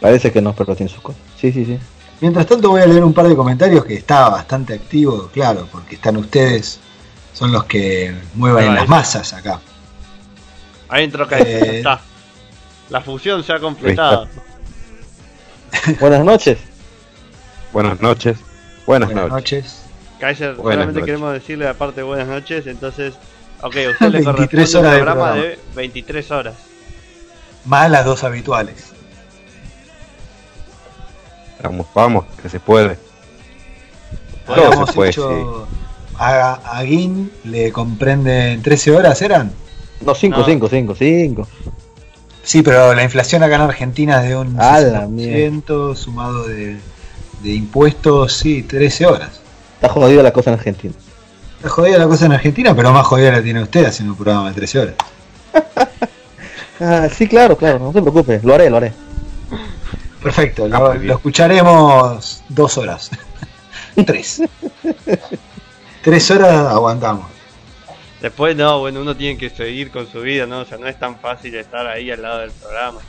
Parece que no, pero tiene sus cosas. Sí, sí, sí. Mientras tanto voy a leer un par de comentarios que está bastante activo, claro, porque están ustedes, son los que mueven Ahí las ahí. masas acá. Ahí entró Kaiser, Eh. está. La fusión se ha completado. Buenas noches. Buenas noches. Buenas, Buenas noches. noches. Kaiser, Buenas solamente noches. queremos decirle aparte buenas noches, entonces, ok, a usted le 23 corresponde un horas de programa programa. de 23 horas. Más las dos habituales. Vamos, vamos, que se puede. Todo se puede, hecho a, a Gin le comprenden 13 horas, ¿eran? No, 5, No. 5, 5, 5. Sí, pero la inflación acá en Argentina es de un A la 60% sumado de, de impuestos, sí, 13 horas. Está jodida la cosa en Argentina. Está jodida la cosa en Argentina, pero más jodida la tiene usted haciendo un programa de 13 horas. Ah, sí, claro, claro, no se preocupe. Lo haré, lo haré. Perfecto, Ah, lo, escucharemos dos horas. Tres. Tres horas aguantamos. Después no, bueno, uno tiene que seguir con su vida, ¿no? O sea, no es tan fácil estar ahí al lado del programa.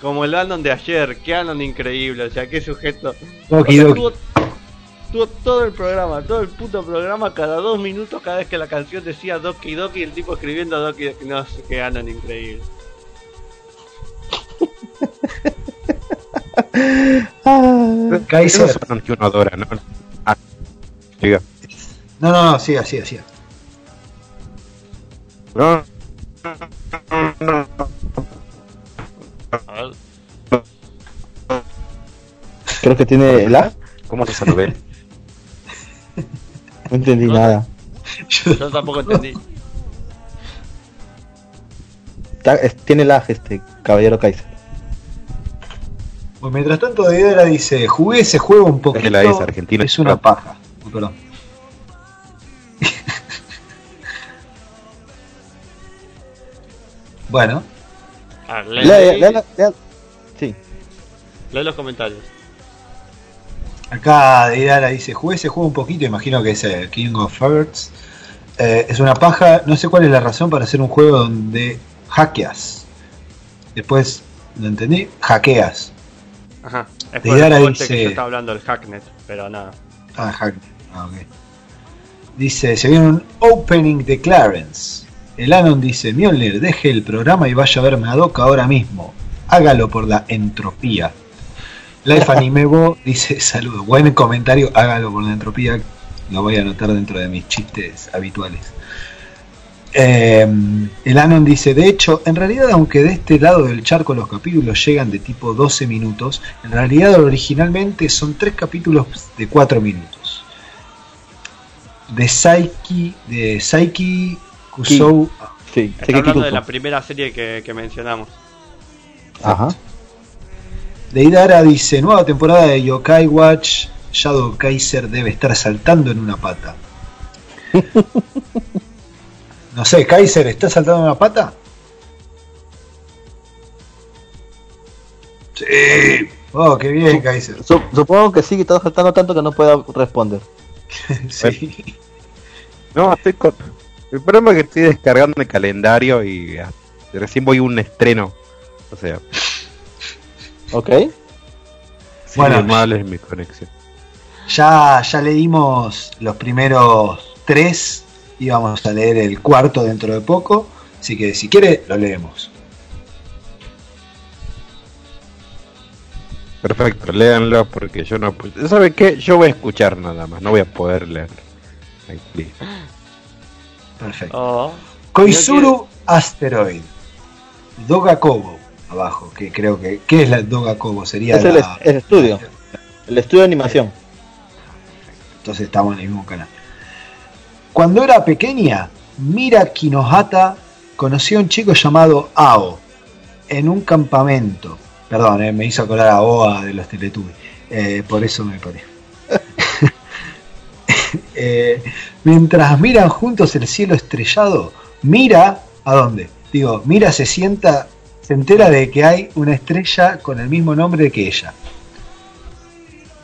Como el Anon de ayer, qué Anon increíble, o sea, qué sujeto. Doki O sea, tuvo, tuvo todo el programa, todo el puto programa, cada dos minutos, cada vez que la canción decía Doki Doki, el tipo escribiendo Doki Doki, no sé qué Anon increíble. Kaiser. No que uno adora, ¿no? Ah, diga. No, no, no, siga, siga, siga. No, no, A ver, Creo que tiene la. ¿Cómo se saludé? No entendí No. nada. Yo- tampoco entendí. Tiene lag este caballero Kaiser. Pues mientras tanto, Deidara dice: Jugué ese juego un poquito. la es argentina. Es una paja. Oh, perdón. bueno, A ver, lee, lee-. Sí. lee los comentarios. acá Deidara dice: Jugué ese juego un poquito. Imagino que es el King of Hearts. Eh, es una paja. No sé cuál es la razón para hacer un juego donde hackeas. Después, ¿lo entendí? Hackeas. Ajá. Es De por el este que dice- yo estaba hablando del Hacknet, pero nada. Ah. Ah, ok. Dice, se viene un opening de Clarence. El Anon dice, Mjolnir, deje el programa y vaya a ver Madoka ahora mismo. Hágalo por la entropía. Life Animebo dice, saludo. Buen comentario, hágalo por la entropía. Lo voy a anotar dentro de mis chistes habituales. Eh, el Anon dice, de hecho, en realidad aunque de este lado del charco los capítulos llegan de tipo 12 minutos, en realidad originalmente son tres capítulos de 4 minutos. De Saiki, de Saiki Kusou. Sí, que hablando de la primera serie que, que mencionamos. Ajá. De Idara dice, nueva temporada de Yokai Watch, Shadow Kaiser debe estar saltando en una pata. No sé, Kaiser, ¿está saltando una pata? Sí. Oh, qué bien, Kaiser. Su- supongo que sí, que está saltando tanto que no pueda responder. Sí. No, estoy con. El problema es que estoy descargando el calendario y ah, recién voy a un estreno. O sea, ¿Ok? Bueno. bueno, mal es mi conexión. Ya, ya leímos los primeros tres y vamos a leer el cuarto dentro de poco. Así que si quiere, lo leemos. Perfecto, léanlo porque yo no. ¿Saben qué? Yo voy a escuchar nada más, no voy a poder leer. Perfecto. Oh, Koizuru Asteroid. Dogakobo, abajo, que creo que. ¿Qué es la Dogakobo? Sería Es el, la- el estudio. El estudio de animación. Entonces estamos en el mismo canal. Cuando era pequeña, Mira Kinohata conoció a un chico llamado Ao en un campamento. Perdón, eh, me hizo acordar a Oa de los Teletubbies. Eh, por eso me paré. Eh, mientras miran juntos el cielo estrellado, Mira, ¿a dónde? Digo, Mira se sienta, se entera de que hay una estrella con el mismo nombre que ella.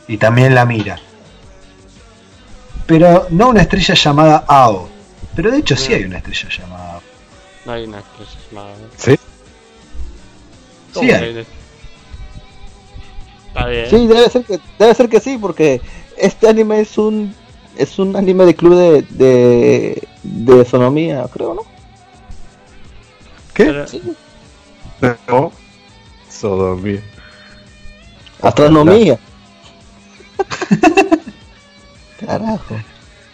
Y también la mira pero no una estrella llamada Ao. Pero de hecho sí hay una estrella llamada Ao. no hay una estrella llamada. ¿Sí? ¿Cómo Sí que hay. Está bien. Sí, debe ser que debe ser que sí, porque este anime es un es un anime de club de de, de astronomía, creo, ¿no? ¿Qué? Pero- Sí. No. Sodomía. Astronomía. Carajo.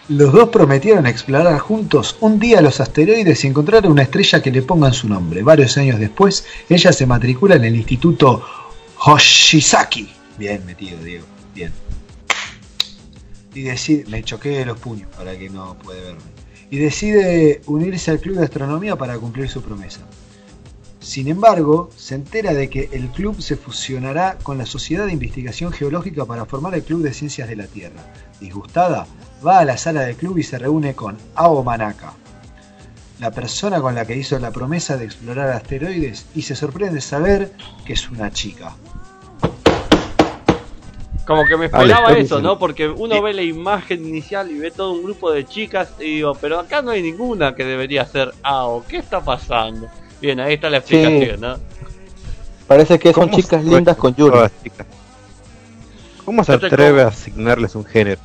Los dos prometieron explorar juntos un día los asteroides y encontrar una estrella que le pongan su nombre. Varios años después, ella se matricula en el instituto Hoshizaki. Bien metido, Diego. Bien. Y decide, me choqué los puños para que no puede verme. Y decide unirse al club de astronomía para cumplir su promesa. Sin embargo, se entera de que el club se fusionará con la Sociedad de Investigación Geológica para formar el Club de Ciencias de la Tierra. Disgustada, va a la sala del club y se reúne con Ao Manaka, la persona con la que hizo la promesa de explorar asteroides, y se sorprende saber que es una chica. Como que me Vale, esperaba eso. ¿no? Porque uno ve la imagen inicial y ve todo un grupo de chicas y digo, pero acá no hay ninguna que debería ser AO. ¿Qué está pasando? Bien, ahí está la explicación, ¿no? Parece que son ¿Cómo chicas lindas con Yuri. ¿Cómo se atreve como- a asignarles un género?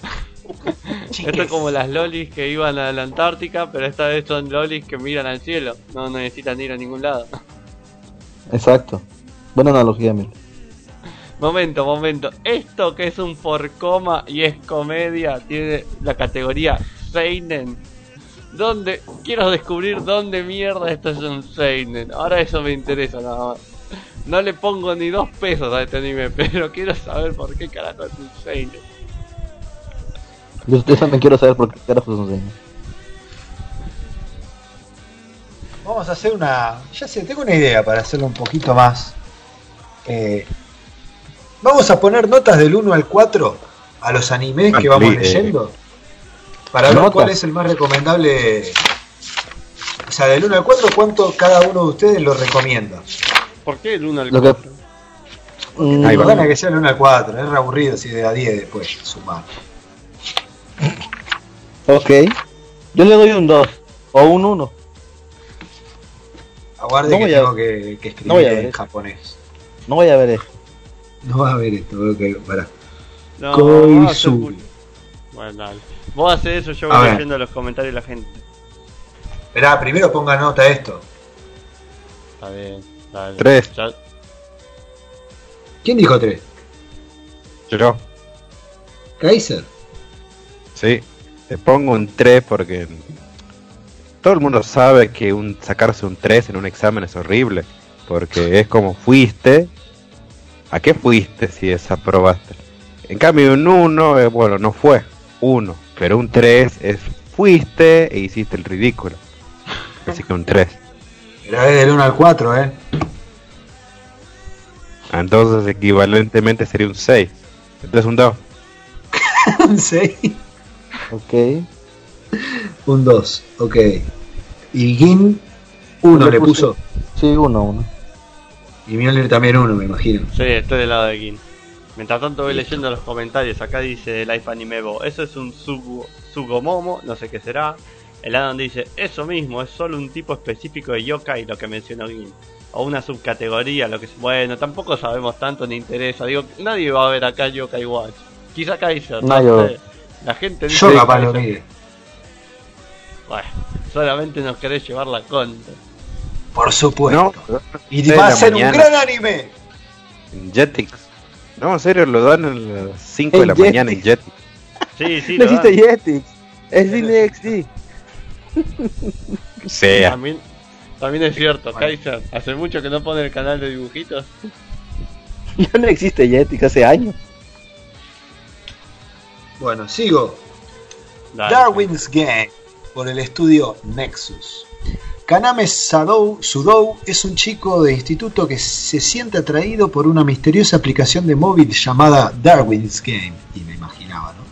Esto es como las lolis que iban a la Antártica, pero esta vez son lolis que miran al cielo. No necesitan ir a ningún lado. Exacto. Buena analogía, Mil. Momento, momento. Esto que es un por coma y es comedia tiene la categoría Seinen. ¿Dónde? Quiero descubrir dónde mierda esto es un Seinen. Ahora eso me interesa nada más. No le pongo ni dos pesos a este anime, pero quiero saber por qué carajo es un Seinen. Yo, también quiero saber por qué carajo son seinen. Vamos a hacer una. Ya sé, tengo una idea para hacerlo un poquito más. eh, vamos a poner notas del 1 al 4 a los animes que vamos Ampli- leyendo. Para ver cuál es el más recomendable. O sea, del 1 al 4, cuánto cada uno de ustedes lo recomienda. ¿Por qué el 1 al Lo que- 4? Mm, Ahí va. Van a que sea el 1 al 4, es re aburrido si de a 10 después sumar. Ok. Yo le doy un 2 o un 1. Aguarde No que tengo que, que escribir no voy a ver en eso. japonés. No voy a ver esto. No vas a ver esto, ok, pará. No, Koizuru. Bueno, dale. Vos haces eso, yo voy leyendo los comentarios de la gente. Esperá, primero ponga nota a esto. Está bien, dale. Tres. Ya- ¿Quién dijo 3? Yo, Kaiser. sí. Te pongo un 3 porque todo el mundo sabe que un sacarse un 3 en un examen es horrible. Porque es como fuiste. ¿A qué fuiste si desaprobaste? En cambio, un 1, eh, bueno, no fue 1. Pero un 3 es fuiste e hiciste el ridículo. Así que un 3. Pero es del 1 al 4, ¿eh? Entonces, equivalentemente sería un 6. Entonces, un 2. Un 6. Ok. Un 2, ok. Y Gin 1 Yo le puso. Sí, 1, 1. Y Mjolnir también 1, me imagino. Sí, estoy del lado de Gin. Mientras tanto voy leyendo los comentarios. Acá dice Life Anime Bo, eso es un Sugo, Sugomomo, no sé qué será. El Adam dice, eso mismo, es solo un tipo específico de yokai lo que mencionó Gin. O una subcategoría, lo que es bueno, tampoco sabemos tanto ni interesa. Digo, nadie va a ver acá Yokai Watch. Quizá Kaiser, no No, yo- sé. La gente dice Yo capaz lo mire. Bueno, solamente nos querés llevar la contra. Por supuesto. No, y va a ser un gran anime. Jetix. No, en serio, lo dan a las 5 de la Jetix. mañana en Jetix. Sí, sí, no lo existe dan. Jetix. Es Cine XD. Sea. También, también es cierto. Kaiser. Hace mucho que no pone el canal de dibujitos. Ya no existe Jetix hace años. Bueno, sigo. Dale. Darwin's Game por el estudio Nexus. Kaname Sadou, Sudou es un chico de instituto que se siente atraído por una misteriosa aplicación de móvil llamada Darwin's Game, y me imaginaba, ¿no?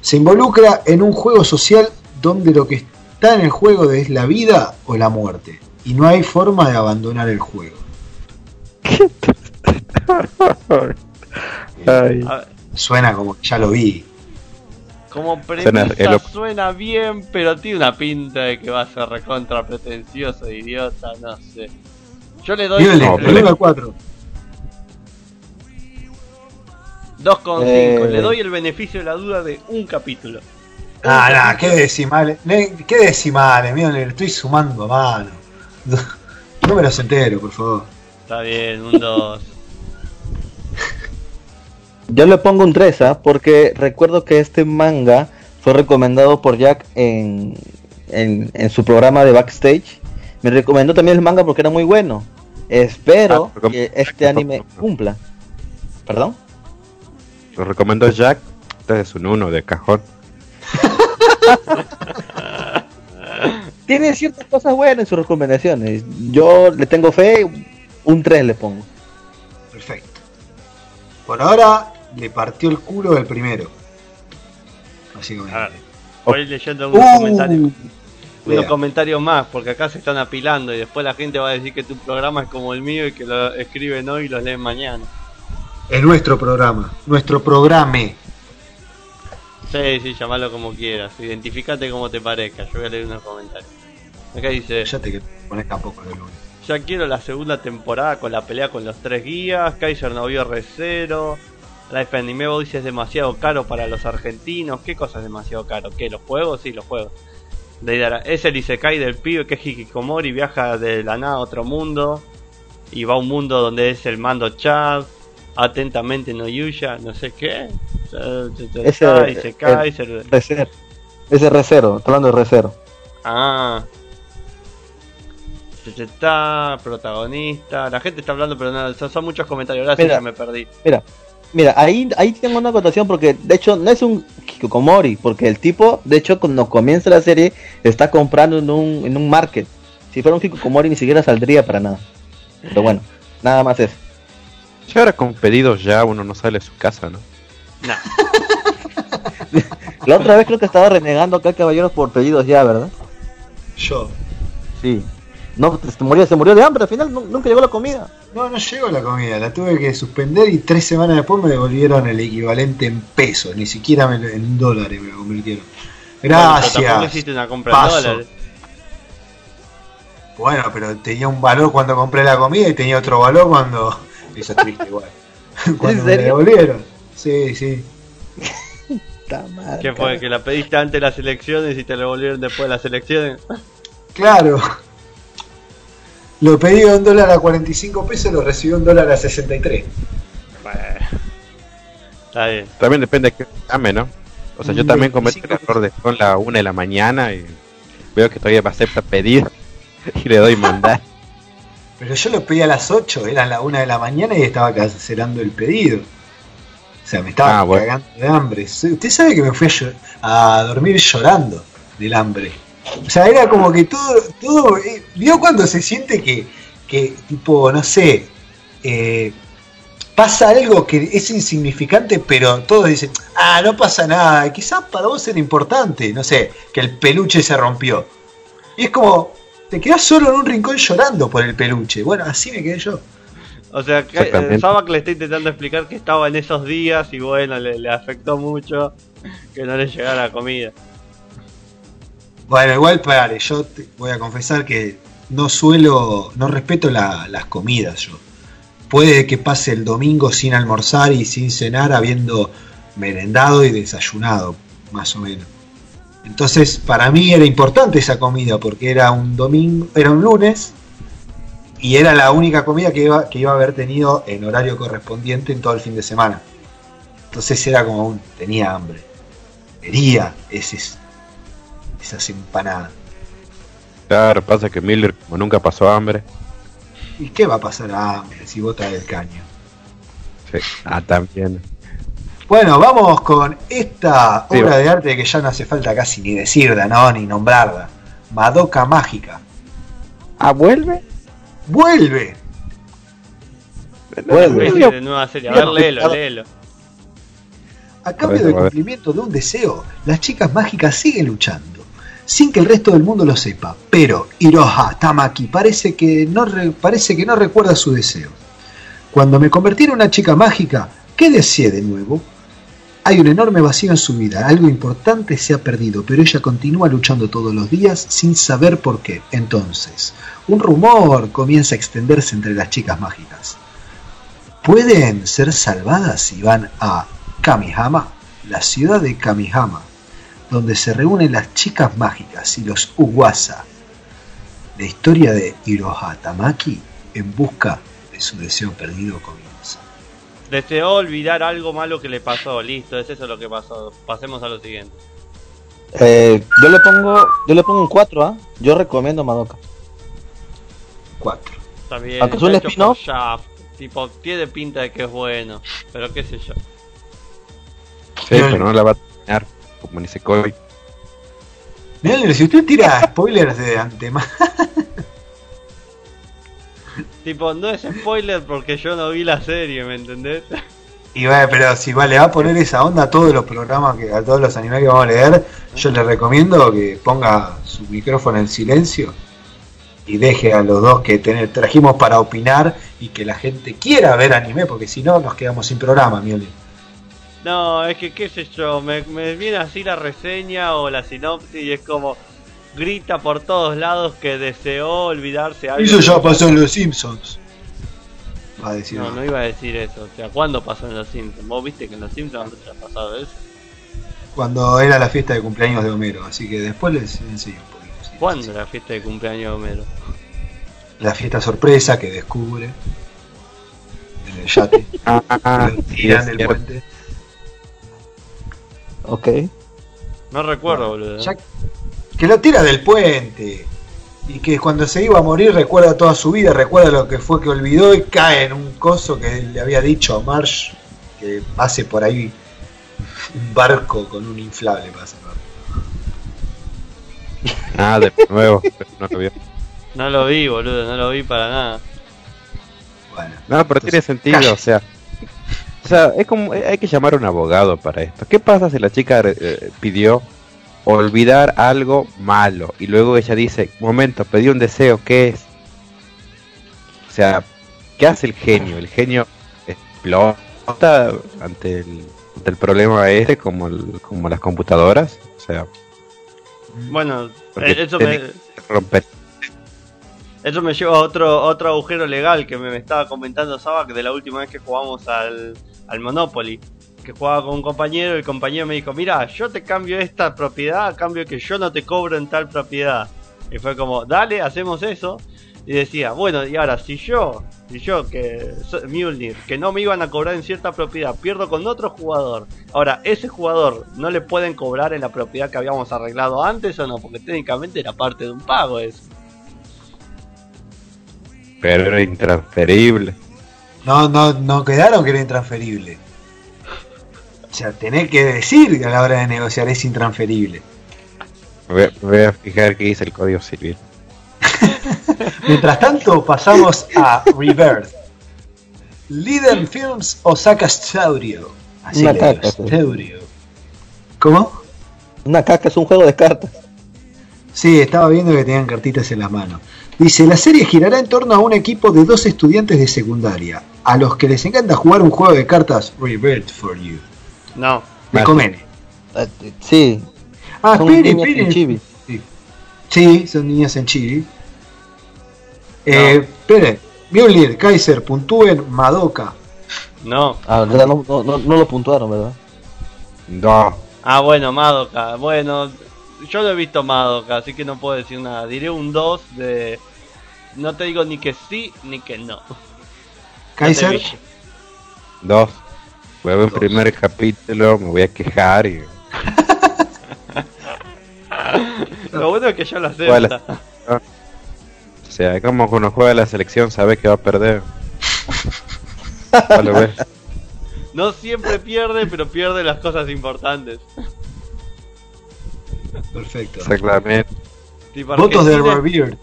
Se involucra en un juego social donde lo que está en el juego es la vida o la muerte, y no hay forma de abandonar el juego. Ay. Suena como que ya lo vi. Como premisa el- suena bien, pero tiene una pinta de que va a ser recontra pretencioso, idiota, no sé. Yo le doy Dígale, no, del pero- 1 al 4. 2,5. Eh. Le doy el beneficio de la duda de un capítulo. Ah, nah, qué decimales. ¿Qué decimales? Mira, le estoy sumando a mano. Números enteros, por favor. Está bien, un 2. Yo le pongo un 3, ¿ah? porque recuerdo que este manga fue recomendado por Jack en, en, en su programa de backstage. Me recomendó también el manga porque era muy bueno. Espero Ah, que este anime cumpla. ¿Perdón? Lo recomendó Jack. Entonces es un 1 de cajón. Tiene ciertas cosas buenas en sus recomendaciones. Yo le tengo fe, un 3 le pongo. Perfecto. Por ahora le partió el culo del primero. Básicamente. A ver, voy leyendo unos Uh, comentarios. Unos comentarios más, porque acá se están apilando y después la gente va a decir que tu programa es como el mío y que lo escriben hoy y lo leen mañana. Es nuestro programa. Nuestro programe. Sí, sí, llamalo como quieras. Identificate como te parezca. Yo voy a leer unos comentarios. Acá dice: Ya te pones tampoco de lunes. Ya quiero la segunda temporada con la pelea con los tres guías. Kaiser no vio Recero. Life Anime Boy dice es demasiado caro para los argentinos. ¿Qué cosa es demasiado caro? ¿Qué? ¿Los juegos? Sí, los juegos. Deidara, es el Isekai del pibe que es Hikikomori, viaja de la nada a otro mundo. Y va a un mundo donde es el mando Chad. Atentamente no Yuya, no sé qué. Ese- Isekai, el- ser- Recero. Ese Recero, estoy hablando de Recero. Ah. Está protagonista. La gente está hablando, pero no, son, muchos comentarios. Sí Mira. ya me perdí. Mira, mira, ahí, ahí tengo una acotación porque de hecho no es un Kikomori, porque el tipo, de hecho, cuando comienza la serie, está comprando en un, en un market. Si fuera un Kikomori ni siquiera saldría para nada. Pero bueno, nada más eso. Ya ahora con pedidos ya uno no sale de su casa, ¿no? No. La otra vez creo que estaba renegando acá caballeros por pedidos ya, ¿verdad? Yo. Sí. No, se murió, se murió de hambre, al final nu- nunca llegó la comida. No, no llegó la comida. La tuve que suspender y tres semanas después me devolvieron el equivalente en pesos. Ni siquiera me en dólares me lo convirtieron. Bueno, pero Gracias. tampoco hiciste una compra Paso. en dólares. Bueno, pero tenía un valor cuando compré la comida y tenía otro valor cuando. Eso es triste igual. cuando me devolvieron. Sí, sí. ¿Qué fue? ¿Que la pediste antes de las elecciones y te lo volvieron después de las elecciones? Claro. Lo pedí a un dólar a 45 pesos, lo recibí a un dólar a 63. Bueno. Está bien. También depende de qué llame, ¿no? O sea, yo también cometo el 25 error de son la 1 de la mañana y veo que todavía me acepta pedir y le doy mandar. Pero yo lo pedí a las 8, eran la 1 de la mañana y estaba cancelando el pedido. O sea, me estaba Ah, bueno. cagando de hambre. Usted sabe que me fui a, a dormir llorando del hambre. O sea, era como que todo, todo, eh, ¿vio cuando se siente que, que tipo, no sé, eh, pasa algo que es insignificante, pero todos dicen, ah, no pasa nada, quizás para vos era importante, no sé, que el peluche se rompió. Y es como, te quedás solo en un rincón llorando por el peluche. Bueno, así me quedé yo. O sea, que eh, Sabak le está intentando explicar que estaba en esos días y bueno, le, le afectó mucho que no le llegara la comida. Bueno, igual, pare, yo te voy a confesar que no suelo, no respeto la- las comidas yo. Puede que pase el domingo sin almorzar y sin cenar, habiendo merendado y desayunado, más o menos. Entonces, para mí era importante esa comida porque era un domingo, era un lunes y era la única comida que iba, que iba a haber tenido en horario correspondiente en todo el fin de semana. Entonces era como un, tenía hambre. Quería ese, esas empanadas. Claro, pasa que Miller, como nunca pasó hambre. ¿Y qué va a pasar a hambre si bota del caño? Sí. Ah, también. Bueno, vamos con esta obra de arte que ya no hace falta casi ni decirla, ¿no? Ni nombrarla. Madoka Mágica. ¿Ah, vuelve? ¡Vuelve! Vuelve. De nueva serie. A ver, léelo, léelo. A cambio del cumplimiento de un deseo, las chicas mágicas siguen luchando, sin que el resto del mundo lo sepa. Pero Iroha Tamaki parece que no, re- parece que no recuerda su deseo. Cuando me convertí en una chica mágica, ¿qué deseé de nuevo? Hay un enorme vacío en su vida, algo importante se ha perdido, pero ella continúa luchando todos los días sin saber por qué. Entonces, un rumor comienza a extenderse entre las chicas mágicas. Pueden ser salvadas si van a Kamihama, la ciudad de Kamihama, donde se reúnen las chicas mágicas y los Uwasa. La historia de Iroha Tamaki en busca de su deseo perdido comienza. Deseó olvidar algo malo que le pasó. Listo, es eso lo que pasó. Pasemos a lo siguiente. Eh, yo le pongo yo le pongo un 4, ¿ah? Yo recomiendo Madoka. 4. Está bien. Aunque es un spin-off. Tipo, tiene pinta de que es bueno. Pero qué sé yo. Sí, pero no la va a terminar como Nisekoi. Mira, si usted tira spoilers de antemano, Tipo, no es spoiler porque yo no vi la serie, ¿me entendés? y va, pero si va, le va a poner esa onda a todos los programas, que, a todos los animes que vamos a leer, yo le recomiendo que ponga su micrófono en silencio y deje a los dos que tener, trajimos para opinar y que la gente quiera ver anime, porque si no nos quedamos sin programa, Mioli. No, es que qué sé yo, me, me viene así la reseña o la sinopsis y es como grita por todos lados que deseó olvidarse algo. Eso ya pasó en Los Simpsons. Va a decir. No, no iba a decir eso. O sea, ¿cuándo pasó en los Simpsons? ¿Vos viste que en los Simpsons ha pasado eso? Cuando era la fiesta de cumpleaños de Homero, así que después les enseño un poquito. sí. ¿Cuándo la fiesta de cumpleaños de Homero? La fiesta sorpresa que descubre en el yate. Ah, tiran del cierto. puente. Ok. No recuerdo, boludo. Que lo tira del puente. Y que cuando se iba a morir recuerda toda su vida, recuerda lo que fue que olvidó y cae en un coso que le había dicho a Marsh que pase por ahí un barco con un inflable para salvarlo. Ah, de nuevo. pero no lo vio. No lo vi, boludo, no lo vi para nada. Bueno, No, pero tiene sentido, calla. o sea. O sea, es como. Hay que llamar a un abogado para esto. ¿Qué pasa si la chica eh, pidió olvidar algo malo y luego ella dice: Momento, pedí un deseo, ¿qué es? O sea, ¿qué hace el genio? El genio explota ante el, ante el problema este, como, el- como las computadoras. O sea, Bueno, eh, eso me, romper. Eso me lleva a otro, otro agujero legal que me, estaba comentando Saba que de la última vez que jugamos al, al Monopoly. Que jugaba con un compañero y el compañero me dijo, mira, yo te cambio esta propiedad a cambio que yo no te cobro en tal propiedad. Y fue como, dale, hacemos eso. Y decía, bueno, y ahora si yo, si yo que Mjolnir, que no me iban a cobrar en cierta propiedad, pierdo con otro jugador. Ahora, ese jugador no le pueden cobrar en la propiedad que habíamos arreglado antes o no, porque técnicamente era parte de un pago eso. Pero era intransferible. no, no, no quedaron que era intransferible. O sea, tenés que decir que a la hora de negociar es intransferible. Voy a- me voy a fijar qué dice el código civil. Mientras tanto, pasamos a Rebirth. Liden Films Osaka Studio. Así Una le digo, caca, sí. Studio. ¿Cómo? Una caca es un juego de cartas. Sí, estaba viendo que tenían cartitas en las manos. Dice, la serie girará en torno a un equipo de dos estudiantes de secundaria, a los que les encanta jugar un juego de cartas Rebirth for You. No, De Ah, Comene. Eh, Sí, Ah, son espere, niñas en espere. chibi. Sí. Sí, son niñas en Chile. Eh, espere, Mjolnir, Kaiser, puntúen Madoka. no. Ah, ¿verdad? no, no, no, no lo puntuaron, ¿verdad? No, Ah, bueno, Madoka. Bueno, yo no he visto Madoka, así que no puedo decir nada. Diré un 2 de. No te digo ni que sí ni que no. Kaiser, Dos. Voy a ver el primer capítulo, me voy a quejar y. Lo bueno es que yo lo acepto. O sea, como cuando juega la selección sabe que va a perder. Ya lo ves. No siempre pierde, pero pierde las cosas importantes. perfecto. Exactamente. Votos de Revered.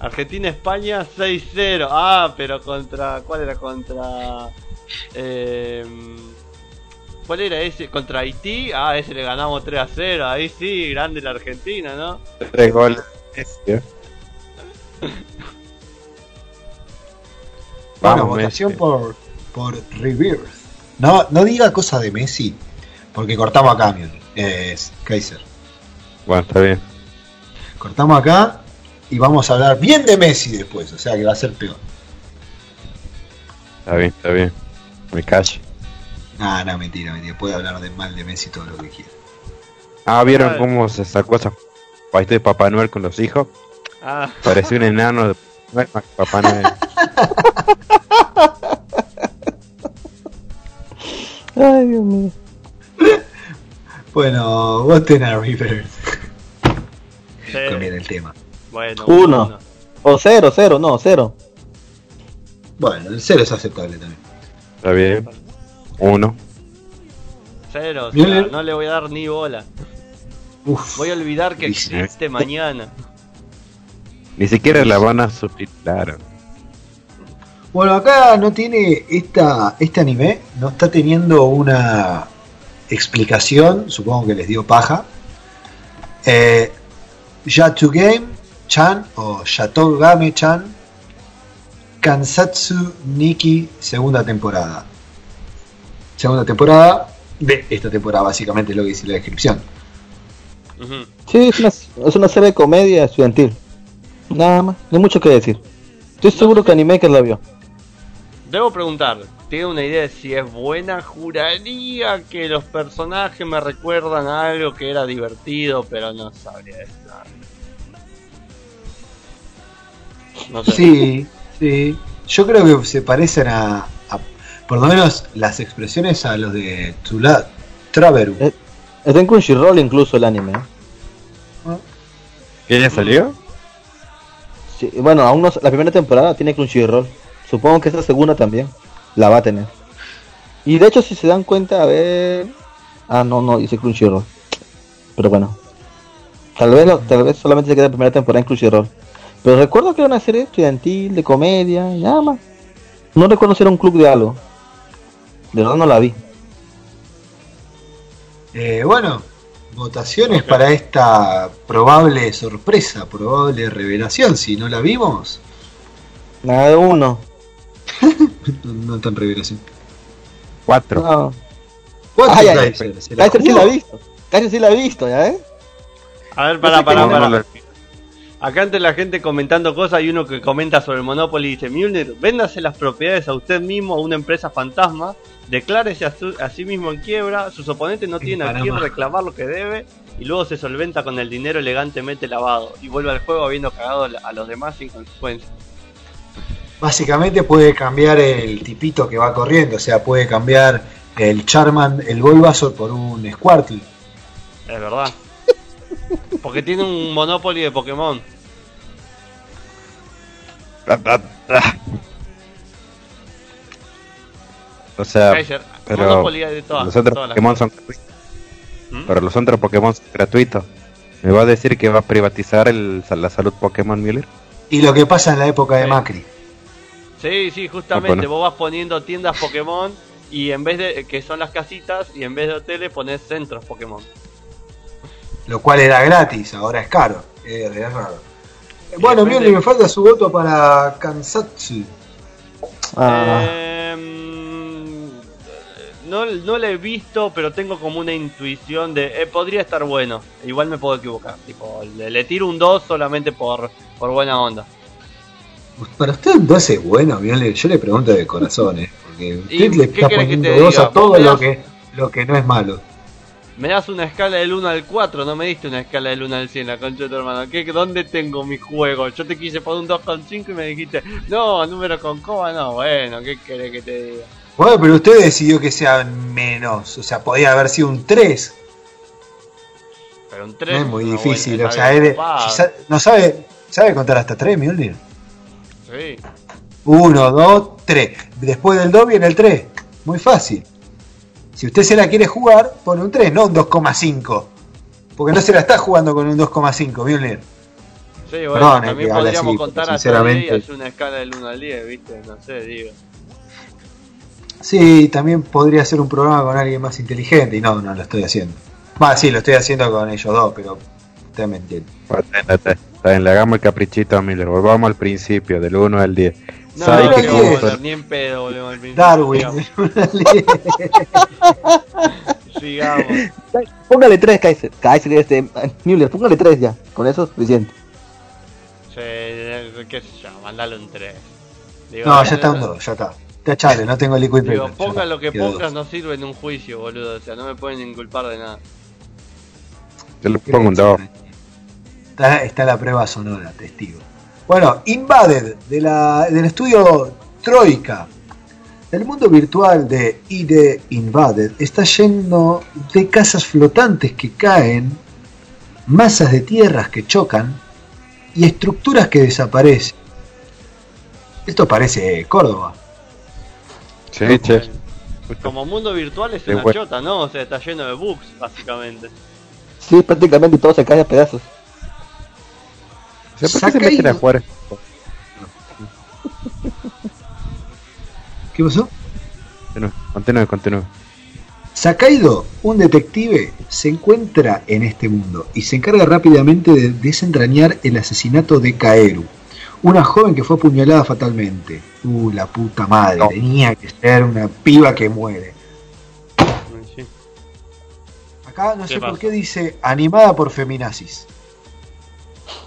Argentina-España 6-0. Ah, pero contra. ¿Cuál era? Contra. Eh, ¿Cuál era ese? ¿Contra Haití? Ah, ese le ganamos 3-0. Ahí sí, grande la Argentina, ¿no? Tres goles. ¿eh? Bueno, Vamos, votación Messi. por, por Rebirth. No, no diga cosa de Messi, porque cortamos acá. Es Kaiser. Bueno, está bien. Cortamos acá y vamos a hablar bien de Messi después, o sea que va a ser peor. Está bien, está bien. Me callo. No, no, mentira, mentira. Puede hablar de mal de Messi todo lo que quiera. Ah, ¿vieron Ay. cómo se sacó esa paiste de Papá Noel con los hijos? Ah, Parecía un enano de Papá Noel. Ay, Dios mío. Bueno, voten a Rebirth. sí. Conviene el tema. Bueno, Uno. O cero, cero, no, cero. Bueno, el cero es aceptable también. Está bien. Uno. Cero, o sea, bien. no le voy a dar ni bola. Uf, Voy a olvidar que Dice. existe mañana. Ni siquiera la van a subtitular. Bueno, acá no tiene esta, este anime, no está teniendo una explicación, supongo que les dio paja. Eh, Yatu Game Chan o Yatogame Chan Kansatsu Nikki segunda temporada. Segunda temporada de esta temporada, básicamente es lo que dice la descripción. Ujú. Sí, es una, es una serie de comedia estudiantil. Nada más, no hay mucho que decir. Estoy seguro que Animaker la vio. Debo preguntar, ¿tiene una idea de si es buena? Juraría que los personajes me recuerdan a algo que era divertido, pero no sabría decir No sé. Sí, sí. Yo creo que se parecen a, a- por lo menos las expresiones a los de Tula, Traveru. Eh. Está en Crunchyroll incluso el anime. ¿eh? ¿Que ya salió? Sí, bueno, aún no, la primera temporada tiene Crunchyroll. Supongo que esta segunda también la va a tener. Y de hecho, si se dan cuenta, a ver. Ah, no, no, dice Crunchyroll. Pero bueno. Tal vez, lo- tal vez solamente se queda la primera temporada en Crunchyroll. Pero recuerdo que era una serie estudiantil, de comedia, y nada más. No recuerdo si era un club de algo. De verdad no la vi. Eh, bueno, votaciones para esta probable sorpresa, probable revelación. Si no la vimos, Nada de uno. no, no tan revelación. Cuatro. No. ¿Cuánto Ay, ay, Kaiser? ¿Se la Kaiser sí la ha visto. Kaiser sí la ha visto, ¿ya eh? A ver, para, sé para, para. Acá ante la gente comentando cosas, hay uno que comenta sobre el Monopoly y dice, Mjolnir, véndase las propiedades a usted mismo a una empresa fantasma, declárese a, su- a sí mismo en quiebra, sus oponentes no En tienen a quién reclamar lo que debe, y luego se solventa con el dinero elegantemente lavado, y vuelve al juego habiendo cagado a los demás sin consecuencias. Básicamente puede cambiar el tipito que va corriendo, o sea, puede cambiar el Charman, el Bulbasaur por un Squirtle. Es verdad. Porque tiene un Monopoly de Pokémon. O sea, Kaiser, pero Monopoly hay de todas. los otros todas Pokémon son gratuitos. ¿Mm? Pero los otros Pokémon son gratuitos. ¿Me va a decir que va a privatizar el, la salud Pokémon Miller? Y lo que pasa en la época de Sí. Macri. Sí, sí, Ah, justamente bueno. vos vas poniendo tiendas Pokémon y en vez de que son las casitas y en vez de hoteles pones centros Pokémon. Lo cual era gratis, ahora es caro. Es, es raro. Eh, Bueno, depende- Mioli, me falta su voto para Kansatsu. Ah, Em, no, no lo he visto, pero tengo como una intuición de eh, podría estar bueno. Igual me puedo equivocar. Tipo, le, le tiro un 2 solamente por, por buena onda. Para usted entonces es bueno, Mioli. Yo le pregunto de corazón, ¿eh? Porque usted ¿Y le está poniendo te dos diga? a todo me lo que, lo que no es malo. Me das una escala del 1 al 4, no me diste una escala del 1 al 100, la concha de tu hermano. ¿Qué, ¿Dónde tengo mi juego? Yo te quise poner un 2,5 y me dijiste, no, número con coma, no, bueno, ¿qué querés que te diga? Bueno, pero usted decidió que sea menos. O sea, podía haber sido un 3. Pero un No 3 es muy difícil. O sea, sa- no sabe, sabe contar hasta 3, Mjolnir. Sí. 1, 2, 3. Después del 2 viene el 3. Muy fácil. Si usted se la quiere jugar, pone un 3, no un 2,5. Porque no se la está jugando con un 2,5, Mjolnir. Sí, bueno, Perdón, eh, también podríamos así, contar hasta 10 y sinceramente- hacer una escala del 1 al 10, ¿viste? No sé, digo. Sí, también podría ser un programa con alguien más inteligente. Y no, no lo estoy haciendo. Va, sí, lo estoy haciendo con ellos dos, pero usted me entiende. Bueno, le hagamos el caprichito a Miller. Volvamos al principio, del 1 al 10. No, ¿Sabe no, puso? volver, ni en pedo. Darwin. Sigamos. Póngale 3, Kaiser. Kaiser, este, Müller, póngale 3 ya. Con eso es suficiente. Sí, qué sé yo, mandale un 3. Digo, no, ya está un 2, ya está. Ya chale, no tengo liquid Digo, paper, ponga lo que pongas, dos. no sirve en un juicio, boludo. O sea, no me pueden inculpar de nada. Yo le pongo un 2. Está, está la prueba sonora, testigo. Bueno, Invaded, de la, del estudio Troika. El mundo virtual de ID Invaded está lleno de casas flotantes que caen, masas de tierras que chocan y estructuras que desaparecen. Esto parece Córdoba. Sí, che. Como mundo virtual es una chota, ¿no? O sea, está lleno de bugs, básicamente. Sí, prácticamente todo se cae a pedazos. ¿Por qué se Saca meten a ahí- jugar? ¿Qué pasó? Continúe, continúe, continúe. Sakaido, un detective, se encuentra en este mundo y se encarga rápidamente de desentrañar el asesinato de Kaeru, una joven que fue apuñalada fatalmente. Uh, la puta madre, No. tenía que ser una piba que muere. Acá no ¿Qué sé por qué dice animada por feminazis.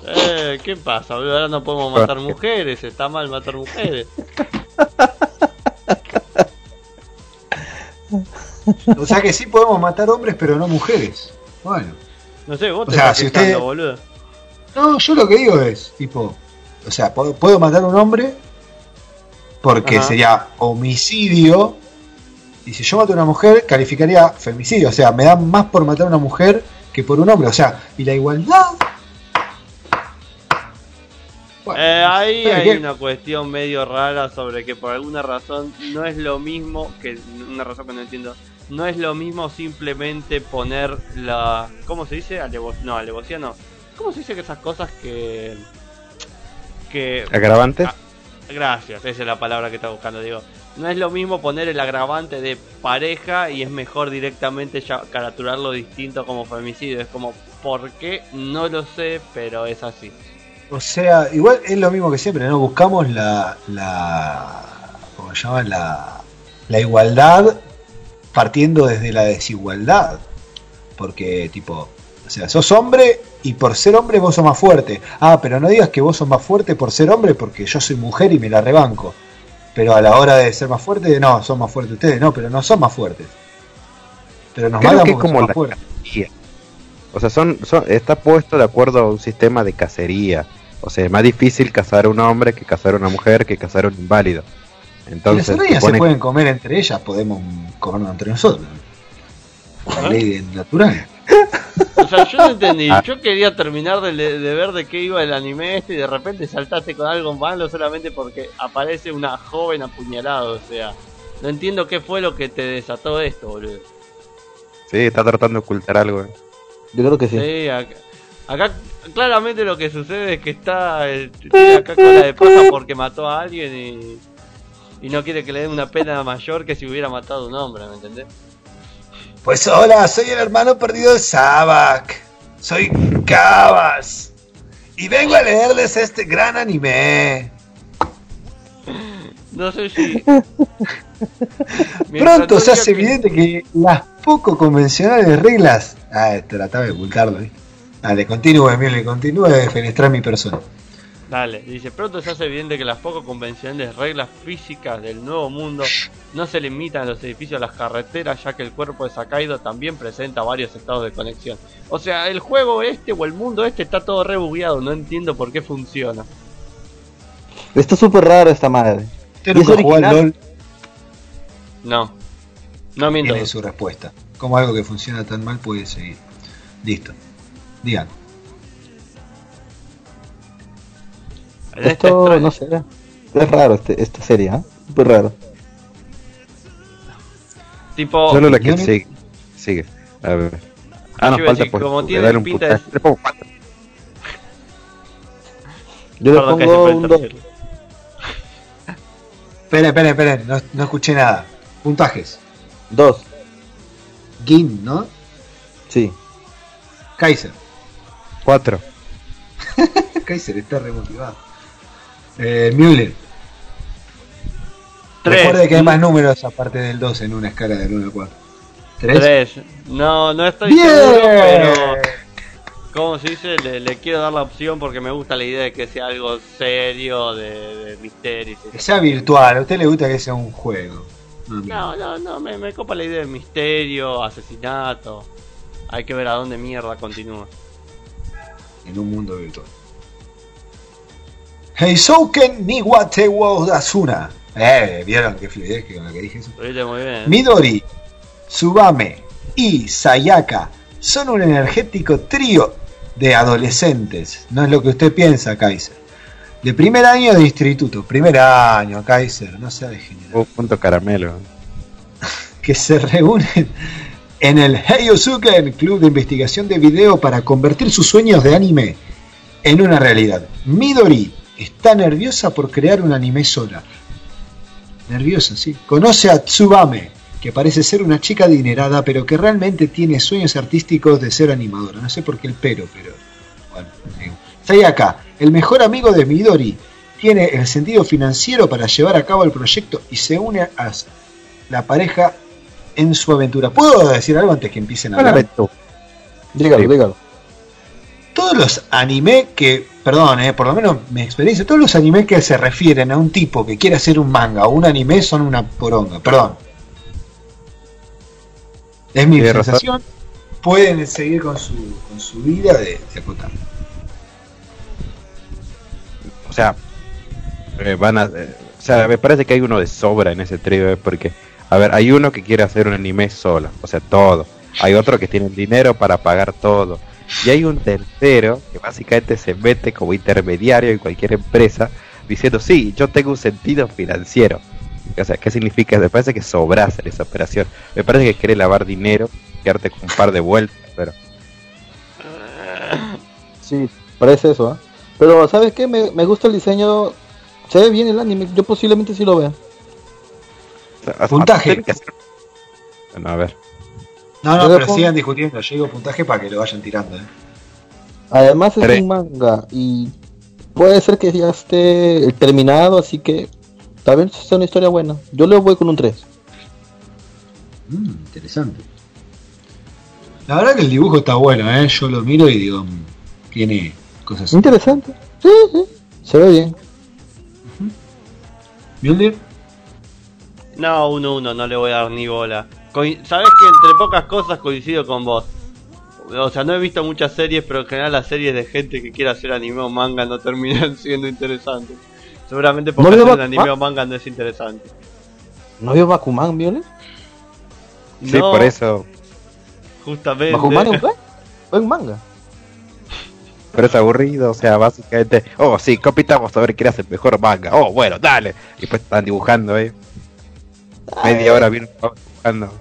Eh, ¿qué pasa, boludo? Ahora no podemos matar mujeres, está mal matar mujeres. O sea que sí podemos matar hombres, pero no mujeres. Bueno. No sé, vos O te sea, estás si usted- boludo. No, yo lo que digo es, tipo, o sea, puedo, puedo matar a un hombre porque Ajá. sería homicidio. Y si yo mato a una mujer, calificaría femicidio. O sea, me dan más por matar a una mujer que por un hombre. O sea, y la igualdad. Bueno, Eh, ahí ¿sabe hay una cuestión medio rara sobre que por alguna razón no es lo mismo, que una razón que no entiendo, no es lo mismo simplemente poner la... ¿Cómo se dice? Alevo, no, alevosía no. ¿Cómo se dice que esas cosas que... que... ¿Agravantes? Ah. Gracias, esa es la palabra que estaba buscando, digo. No es lo mismo poner el agravante de pareja y es mejor directamente ya caraturarlo distinto como femicidio. Es como, ¿por qué? No lo sé, pero es así. O sea, igual es lo mismo que siempre, ¿no? Buscamos la. la ¿Cómo se llama? La, la igualdad partiendo desde la desigualdad. Porque, tipo, o sea, sos hombre y por ser hombre vos sos más fuerte. Ah, pero no digas que vos sos más fuerte por ser hombre porque yo soy mujer y me la rebanco. Pero a la hora de ser más fuerte, no, son más fuertes ustedes, no, pero no son más fuertes. Pero nos Creo que es como la fuertes. O sea, son, son, está puesto de acuerdo a un sistema de cacería. O sea, es más difícil cazar a un hombre que cazar a una mujer que cazar a un inválido. Y Entonces, las arañas se pueden comer entre ellas, podemos comernos entre nosotros. La ley natural. O sea, yo no entendí. Ah. Yo quería terminar de, le- de ver de qué iba el anime este y de repente saltaste con algo malo solamente porque aparece una joven apuñalada. O sea, no entiendo qué fue lo que te desató esto, boludo. sí, está tratando de ocultar algo. eh. Yo creo que sí. Sí, acá, acá claramente lo que sucede es que está eh, tiene acá con la de paja porque mató a alguien y, y no quiere que le den una pena mayor que si hubiera matado a un hombre, ¿me entendés? Pues hola, soy el hermano perdido de Sabak. Soy Cabas. Y vengo a leerles este gran anime. No sé si... Pronto se hace que- evidente que las poco convencionales reglas. Ah, trataba de ocultarlo, ¿eh? Dale, continúe, Emilio, continúe de fenestrar mi persona. Dale, dice, pronto se hace evidente que las poco convencionales reglas físicas del nuevo mundo no se limitan a los edificios a las carreteras, ya que el cuerpo de Sakaido también presenta varios estados de conexión. O sea, el juego este o el mundo este está todo rebugueado, no entiendo por qué funciona. Está súper raro esta madre. ¿Usted ¿Y es nunca jugó al? LOL? No, no miento. Tiene su respuesta. ¿Cómo algo que funciona tan mal puede seguir? Listo. Digan. Este Esto, no sé. Es raro este, esta serie, ¿eh? Súper raro. tipo, Solo la que sigue. Sigue. A ver. Ah, nos falta decir, pues, como tiene darle un pinta de- puntaje. Le pongo cuatro. Yo le pongo un fue 2. el tercero. Esperen, esperen, esperen. No, no escuché nada. Puntajes. 2, Gin, ¿no? sí. Kaiser. Cuatro. Kaiser está remotivado. Eh, Müller. Recuerde que hay más números aparte del 2 en una escala del 1 al 4. ¿Tres? Tres. No, no estoy ¡Bien! seguro, pero como se dice, le, le quiero dar la opción porque me gusta la idea de que sea algo serio, de, de misterio. Que sea virtual. A usted le gusta que sea un juego. No, No, no, no, me, me copa la idea de misterio, asesinato. Hay que ver a dónde mierda continúa. En un mundo virtual. Heisouken Niwate wo Asuna. Eh, ¿vieron qué fluidez que con la que dije eso? Lo viste muy bien. Midori, Tsubame y Sayaka son un energético trío de adolescentes. No es lo que usted piensa, Kaiser. De primer año de instituto. Primer año, Kaiser. No sea degenerado. Un punto caramelo. que se reúnen en el Heiosuken Club de Investigación de Video para convertir sus sueños de anime en una realidad. Midori está nerviosa por crear un anime sola. Nerviosa, sí. Conoce a Tsubame, que parece ser una chica adinerada, pero que realmente tiene sueños artísticos de ser animadora. No sé por qué el pero, pero. Bueno, digo. Sayaka, el mejor amigo de Midori, tiene el sentido financiero para llevar a cabo el proyecto y se une a la pareja en su aventura. ¿Puedo decir algo antes que empiecen a hablar? Dígalo, Sí. dígalo. Todos los anime que, perdón, eh, por lo menos mi experiencia, todos los anime que se refieren a un tipo que quiere hacer un manga o un anime son una poronga, perdón. Es mi razón. sensación. Pueden seguir con su, con su vida de, de acotar. O sea, eh, van a. eh, o sea, me parece que hay uno de sobra en ese trío, porque, a ver, hay uno que quiere hacer un anime solo, o sea, todo. Hay otro que tiene dinero para pagar todo. Y hay un tercero que básicamente se mete como intermediario en cualquier empresa diciendo, sí, yo tengo un sentido financiero. O sea, ¿qué significa? Me parece que sobras en esa operación. Me parece que quiere lavar dinero, quedarte con un par de vueltas, pero... Sí, parece eso, ¿eh? Pero, ¿sabes qué? Me, me gusta el diseño. Se ve bien el anime. Yo posiblemente sí lo vea. Puntaje. Bueno, a ver. No, no, pero sigan discutiendo. Yo digo puntaje para que lo vayan tirando. eh. Además es Tres. un manga y puede ser que ya esté terminado, así que tal vez sea una historia buena. Yo le voy con un 3. Mm, interesante. La verdad que el dibujo está bueno, ¿eh? Yo lo miro y digo, mm, tiene cosas. Interesante. Sí, sí. Se ve bien. No, uno, uno, no le voy a dar ni bola. Sabes que entre pocas cosas coincido con vos. O sea, no he visto muchas series, pero en general las series de gente que quiere hacer anime o manga no terminan siendo interesantes. Seguramente porque ¿No hacer un Bakuman? anime o manga no es interesante. ¿No vio Bakuman, Violet? Sí, No, por eso... Justamente. ¿Bakuman es un buen- buen manga? Pero es aburrido, o sea, básicamente, oh sí, compitamos a ver quién hace el mejor manga. Oh, bueno, dale. Y después están dibujando, eh. Media hora bien dibujando.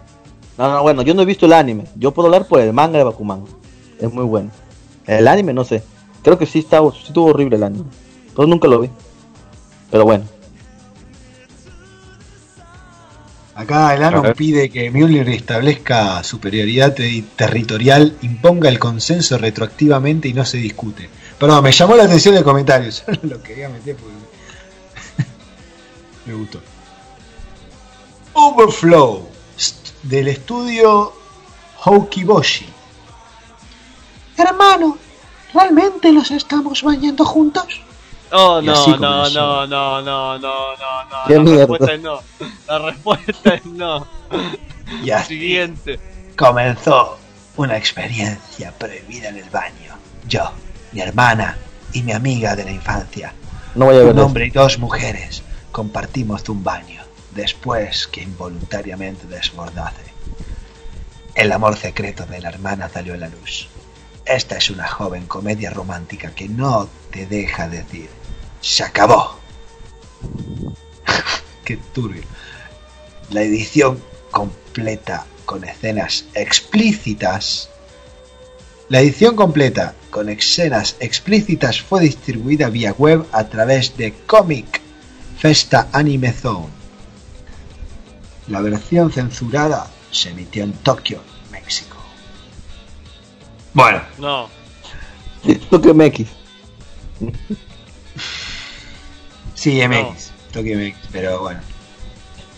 No, no, bueno, yo no he visto el anime. Yo puedo hablar por el manga de Bakuman. Es muy bueno. El anime, no sé. Creo que sí, está, sí estuvo horrible el anime. Pues nunca lo vi. Pero bueno. acá el A Anon ver. pide que Mjolnir establezca superioridad te- territorial, imponga el consenso retroactivamente y no se discute. Perdón, me llamó la atención el comentario, solo lo quería meter porque me gustó. Overflow del estudio Hokiboshi. Hermano, ¿realmente los estamos bañando juntos? Oh, no, no, no, no, no, no, no, no. La mierda. respuesta es no. La respuesta es no. Y así Siguiente. comenzó una experiencia prohibida en el baño. Yo, mi hermana y mi amiga de la infancia, No voy a ver un hombre y dos mujeres, compartimos un baño después que involuntariamente desbordase. El amor secreto de la hermana salió a la luz. Esta es una joven comedia romántica que no te deja decir, se acabó. Qué turbio. La edición completa con escenas explícitas. La edición completa con escenas explícitas fue distribuida vía web a través de Comic Festa Anime Zone. La versión censurada se emitió en Tokio, México. Bueno, No. Tokyo MX. sí, MX, Tokio MX, pero bueno.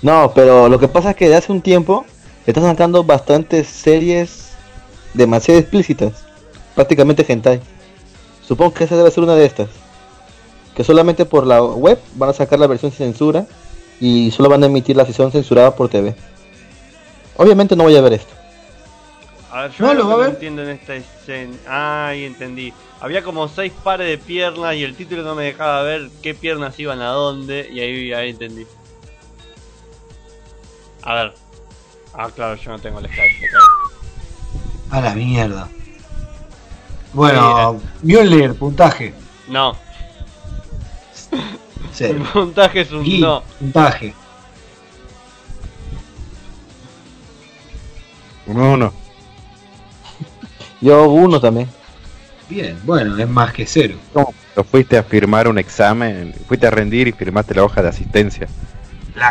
No, pero lo que pasa es que de hace un tiempo están sacando bastantes series demasiado explícitas. Prácticamente hentai. Supongo que esa debe ser una de estas. Que solamente por la web van a sacar la versión sin censura y solo van a emitir la sesión censurada por TV. Obviamente no voy a ver esto. A ver, yo No, lo que no entiendo en esta escena. Ay, entendí. Había como seis pares de piernas y el título no me dejaba ver qué piernas iban a dónde. Y ahí, ahí entendí. A ver. Ah, claro, yo no tengo el Skype. A la mierda. Bueno, Mjolnir, puntaje. No, Cero. el puntaje es un Gui, no. puntaje. Uno, uno. Yo uno también. Bien, bueno, es más que cero. ¿Cómo? Lo fuiste a firmar un examen, fuiste a rendir y firmaste la hoja de asistencia.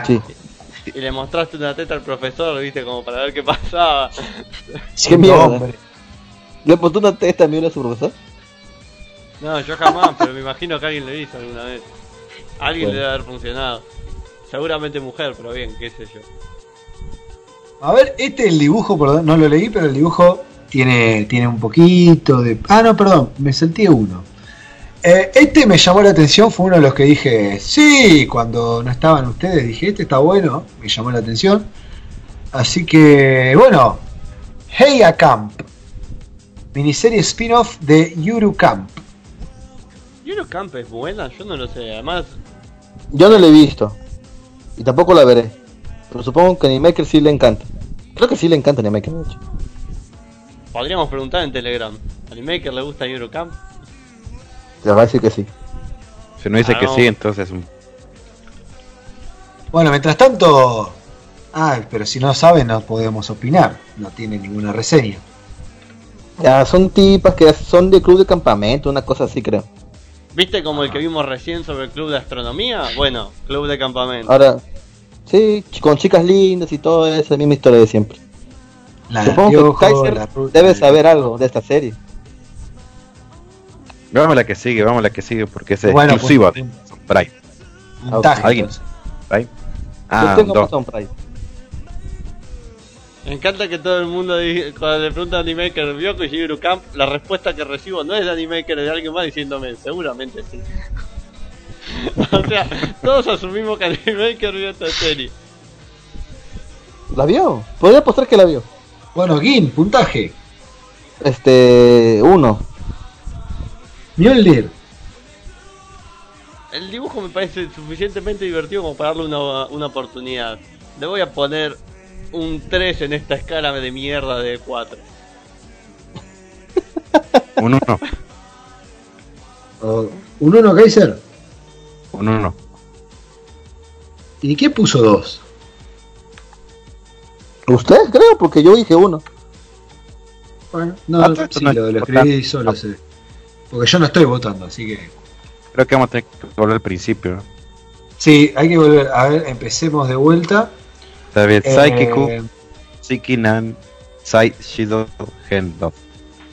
Sí. Y le mostraste una teta al profesor, viste, como para ver qué pasaba. ¿Qué mierda? hombre. ¿Le puso una testa también a su profesor? No, yo jamás, pero me imagino que alguien lo hizo alguna vez. A alguien Bueno. le debe haber funcionado. Seguramente mujer, pero bien, qué sé yo. A ver, este el dibujo, perdón, no lo leí, pero el dibujo tiene, tiene un poquito de... Ah, no, perdón, me salté uno. Eh, este me llamó la atención, fue uno de los que dije, sí, cuando no estaban ustedes, dije, este está bueno, me llamó la atención. Así que, bueno, Heya Camp, miniserie spin-off de Yuru Camp. Yuro Camp es buena, yo no lo sé. Además, Yo no la he visto. Y tampoco la veré. Pero supongo que a Animaker sí le encanta. Creo que sí le encanta a Animaker, de hecho. podríamos preguntar en Telegram. ¿A Animaker le gusta Yuro Camp? Le va a decir que sí. Si no dice Ah, que no. sí, entonces un- Bueno, mientras tanto... Ah, pero si no saben no podemos opinar, no tiene ninguna reseña. Ya, son tipas que son de club de campamento, una cosa así creo. ¿Viste como el que vimos recién sobre el club de astronomía? Bueno, club de campamento. Ahora, sí, con chicas lindas y todo, esa misma historia de siempre. La de Supongo que Kaiser la debe de- saber algo de esta serie. Vamos a la que sigue, vamos a la que sigue porque es Bueno, exclusiva pues, de Amazon Prime. ¿Alguien? Prime. Yo Ah, tengo dos. Amazon Prime. Me encanta que todo el mundo, di- cuando le pregunta a Animaker, ¿vio que Yuro Camp? La respuesta que recibo no es de Animaker, es de alguien más diciéndome, seguramente sí. o sea, todos asumimos que Animaker vio esta serie. ¿La vio? Podría apostar que la vio. Bueno, Gin, puntaje. Este, uno. Mjolnir. El dibujo me parece suficientemente divertido como para darle una, una oportunidad. Le voy a poner un 3 en esta escala de mierda de 4. Un uno. Oh, ¿Un 1 Kaiser? Un uno. ¿Y qué puso 2? ¿Usted creo? Porque yo dije uno. Bueno, no, Ah, sí, no lo, lo escribí solo sé. Porque yo no estoy votando, así que. Creo que vamos a tener que volver al principio. ¿no? Sí, hay que volver. A ver, empecemos de vuelta. Está bien. Eh, Psychiku, Sikinan, Sai Shido, Gendo.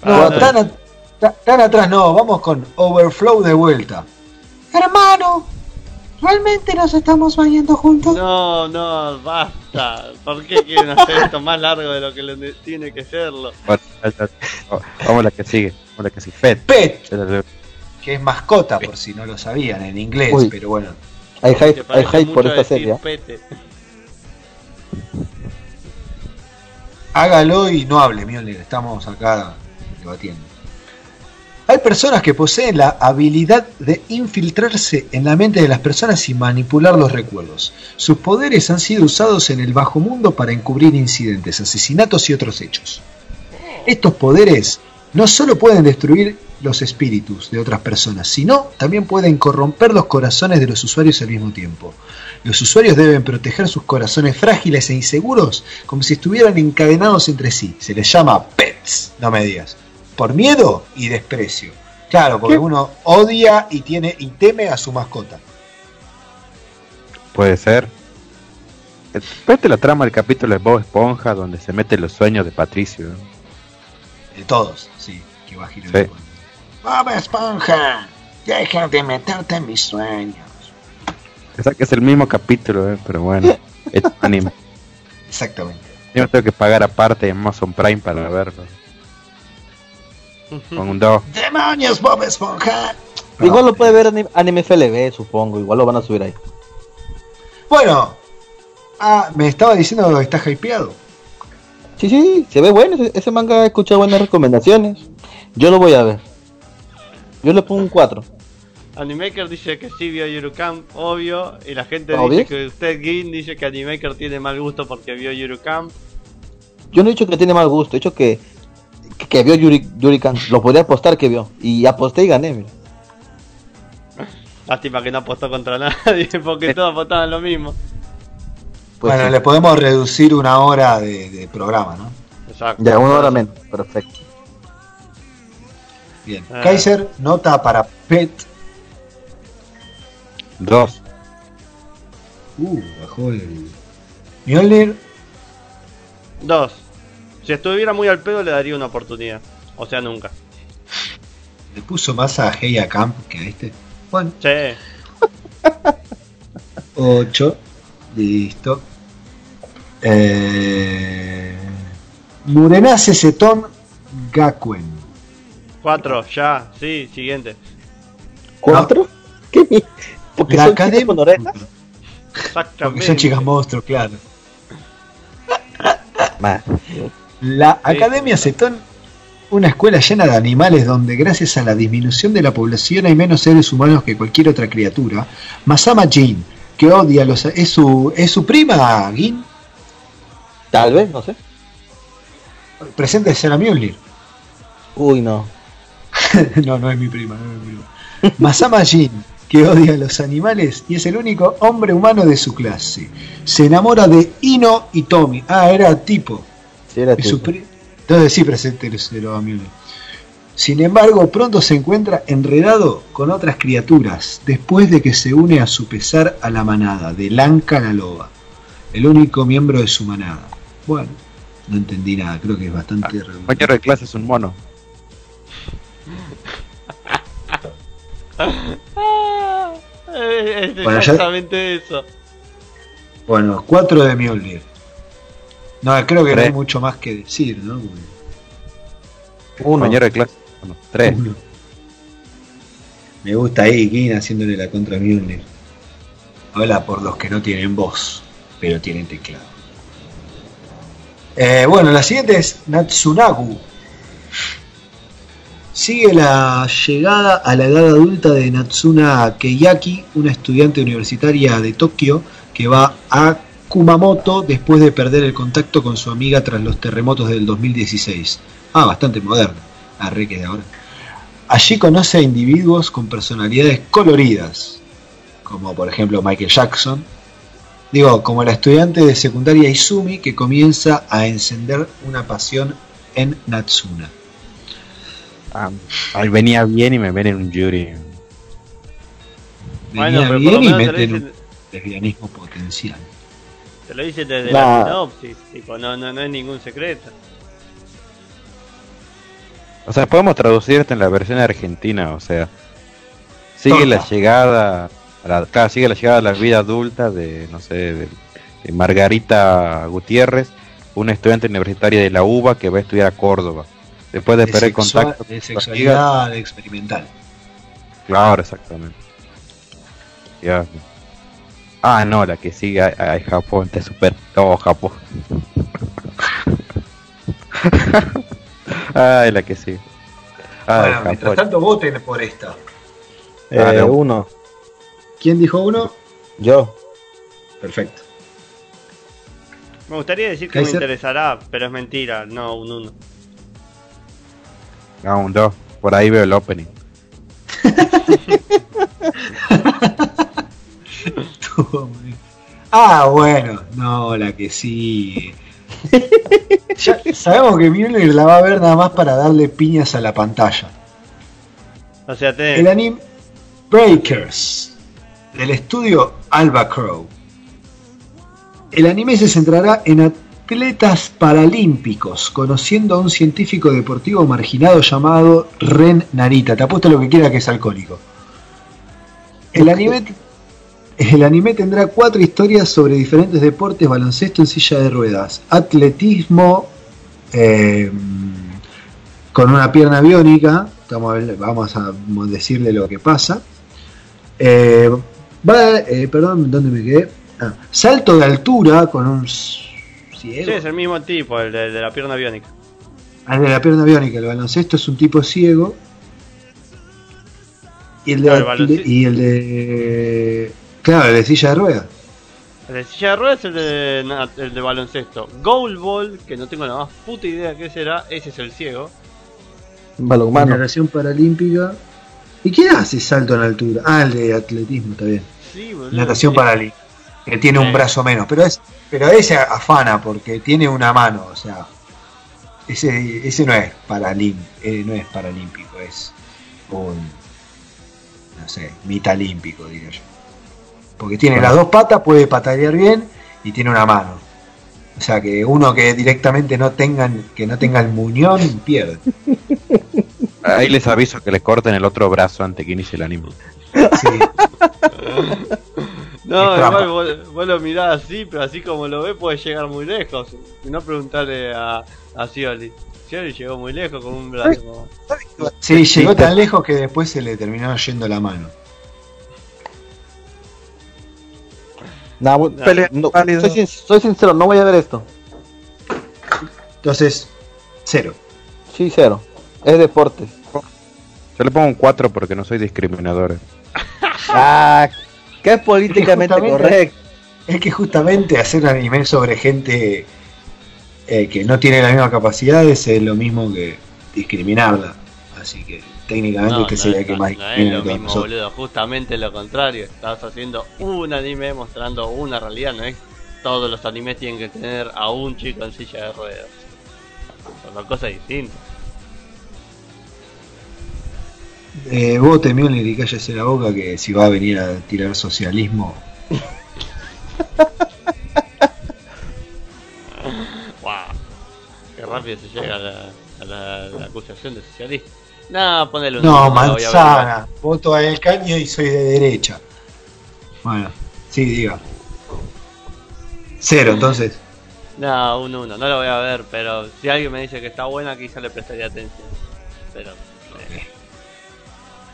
no, Ah, tan, a- tan atrás no, vamos con Overflow de vuelta. Hermano, ¿realmente nos estamos bañando juntos? No, no, basta. ¿Por qué quieren hacer esto más largo de lo que tiene que serlo? Bueno, Vamos a la que sigue. Vamos a la que sigue. Fed. Pet, que es mascota, por si no lo sabían en inglés, Uy. pero bueno. Hay hype, hay hype por esta serie. ¿eh? pete. Hágalo y no hable, Mjolnir, estamos acá debatiendo. Hay personas que poseen la habilidad de infiltrarse en la mente de las personas y manipular los recuerdos. Sus poderes han sido usados en el bajo mundo para encubrir incidentes, asesinatos y otros hechos. Estos poderes no solo pueden destruir los espíritus de otras personas, sino también pueden corromper los corazones de los usuarios al mismo tiempo. Los usuarios deben proteger sus corazones frágiles e inseguros como si estuvieran encadenados entre sí. Se les llama pets, no me digas. Por miedo y desprecio. Claro, porque ¿Qué? uno odia y tiene y teme a su mascota. Puede ser. Vete la trama del capítulo de Bob Esponja donde se meten los sueños de Patricio. De todos, sí, que va a girar Sí. Bob Esponja, deja de meterte en mis sueños. Sea que es el mismo capítulo, eh, pero bueno. Es anime. Exactamente. Yo me tengo que pagar aparte en Amazon Prime para verlo. Con un 2. ¡Demonios, Bob Esponja! Igual lo puede ver anim- Anime FLB, supongo. Igual lo van a subir ahí. Bueno, ah, me estaba diciendo que está hypeado. Sí, sí, se ve bueno. Ese, ese manga ha escuchado buenas recomendaciones. Yo lo voy a ver. Yo le pongo un 4. Animaker dice que sí vio Yurukam, obvio. Y la gente ¿Obvio? dice que usted, Gin, dice que Animaker tiene mal gusto porque vio Yurukam. Yo no he dicho que tiene mal gusto, he dicho que, que, que vio Yuri. Lo podía apostar que vio. Y aposté y gané, mira. Lástima que no apostó contra nadie porque todos apostaban lo mismo. Pues bueno, sí. le podemos reducir una hora de, de programa, ¿no? Exacto. Ya, una hora menos. Perfecto. Bien. Ah. Kaiser, nota para Pet. 2. Uh, bajó el. Mjolnir, Dos. Si estuviera muy al pedo le daría una oportunidad. O sea, nunca. le puso más a Heia Camp que a este. Bueno, Che, 8. Listo. Eh, Murenase Seton Gakuen. cuatro, ya, sí, siguiente. ¿Cuatro? ¿Qué? Porque La son academia- chicas con orejas. Exactamente. Porque son chicas monstruos, claro. La Academia Cetón, una escuela llena de animales donde gracias a la disminución de la población hay menos seres humanos que cualquier otra criatura. Masama Jin, que odia a los... ¿Es su, ¿es su prima, Gin? Tal vez, no sé. Presente a Mjolnir. Uy, no. no, no es mi prima, no es mi prima. Masama Jin, que odia a los animales y es el único hombre humano de su clase. Se enamora de Ino y Tommy. Ah, era tipo. Sí, era su tipo. Entonces sí presente a Mjolnir. Sin embargo, pronto se encuentra enredado con otras criaturas, después de que se une a su pesar a la manada de Lanka la loba, el único miembro de su manada. Bueno, no entendí nada, creo que es bastante redundante. Compañero de clase es un mono. Es Bueno, ya- eso. Bueno, 4 de Mjolnir. No, creo que no hay Tres. mucho más que decir, ¿no? Uno. Compañero de clase. Bueno, 3. Uno. Me gusta ahí King haciéndole la contra a Mjolnir. Habla por los que no tienen voz, pero tienen teclado. Eh, bueno, la siguiente es Natsunagu. Sigue la llegada a la edad adulta de Natsuna Keiyaki, una estudiante universitaria de Tokio que va a Kumamoto después de perder el contacto con su amiga tras los terremotos del 2016. Ah, bastante que de ahora. Allí conoce a individuos con personalidades coloridas, como por ejemplo Michael Jackson. Digo, como la estudiante de secundaria Izumi que comienza a encender una pasión en Natsuna. Ah, ahí venía bien y me ven en un jury. Bueno, Venía pero por bien lo y menos te lo meten un dicen, lesbianismo potencial. te lo dicen desde Nah. la sinopsis. Tipo, no, no, no es ningún secreto. O sea, podemos traducirte en la versión argentina, o sea, sigue Tonta. la llegada, a la, claro, sigue la llegada a la vida adulta de, no sé, de, de Margarita Gutiérrez, una estudiante universitaria de la UBA que va a estudiar a Córdoba. Después de De perder sexua- contacto de sexualidad experimental. Claro, exactamente. Ya. Ah, no, la que sigue a, a Japón, te super todo Japón. Ay, la que sigue. Ah, bueno, mientras tanto voten por esta. Ah, Eh, no. uno. ¿Quién dijo uno? Yo. Perfecto. Me gustaría decir que me interesará, pero es mentira, no un uno. Ah, un 2. Por ahí veo el opening. Ah, bueno, no, la que sí. Ya sabemos que Mjolnir la va a ver nada más para darle piñas a la pantalla. O sea, El anime Breakers del estudio Alba Crow. El anime se centrará en atletas paralímpicos, conociendo a un científico deportivo marginado llamado Ren Narita. Te apuesto lo que quiera que es alcohólico. El anime, el anime tendrá cuatro historias sobre diferentes deportes, baloncesto en silla de ruedas, atletismo eh, con una pierna biónica, vamos a, decirle lo que pasa. Eh, va, eh, perdón, ¿dónde me quedé? Ah, salto de altura con un ciego. Sí, es el mismo tipo, el de, de la pierna biónica. Ah, el de la pierna biónica, el baloncesto es un tipo ciego. Y el de, Claro, el balonce- y el de claro, el de silla de ruedas. El de silla de ruedas es el de, el de baloncesto. Goalball, que no tengo la más puta idea qué será, ese es el ciego. Balonmano. Natación paralímpica. ¿Y quién hace salto en altura? Ah, el de atletismo, está bien. Sí, boludo. Natación sí. paralímpica. Que tiene un brazo menos. Pero es pero ese afana porque tiene una mano. O sea, ese, ese no es paralim, eh, no es paralímpico, es un no sé, mitalímpico diría yo. Porque tiene las dos patas, puede patalear bien y tiene una mano. O sea que uno que directamente no tengan, que no tenga el muñón pierde. Ahí les aviso que les corten el otro brazo antes que inicie el anime. Sí. No, igual vos, vos lo mirás así, pero así como lo ves puede llegar muy lejos. Y no preguntarle a, a Scioli. Scioli llegó muy lejos con un brazo. Sí, llegó tan lejos que después se le terminó yendo la mano. Nah, no, válido. soy, sin- soy sincero, no voy a ver esto. Entonces, cero. Sí, cero. Es deportes. Yo le pongo un 4 porque no soy discriminador. Ah, que es políticamente correcto. Es que justamente hacer un anime sobre gente eh, que no tiene las mismas capacidades es lo mismo que discriminarla. Así que técnicamente No, este no, sería el que más no es lo mismo, nosotros. boludo. Justamente lo contrario. Estás haciendo un anime mostrando una realidad. No es todos los animes tienen que tener a un chico en silla de ruedas. Son dos cosas distintas. Eh, vote Mjolnir y cállese la boca que si va a venir a tirar socialismo. ¡Wow! Qué rápido se llega a la, a la- la acusación de socialista. No, ponele un No, uno, voy a manzana. Voto a El Caño y soy de derecha. Bueno, sí, diga. Cero, entonces. No, un 1, no lo voy a ver, pero si alguien me dice que está buena, quizá le prestaría atención. Pero.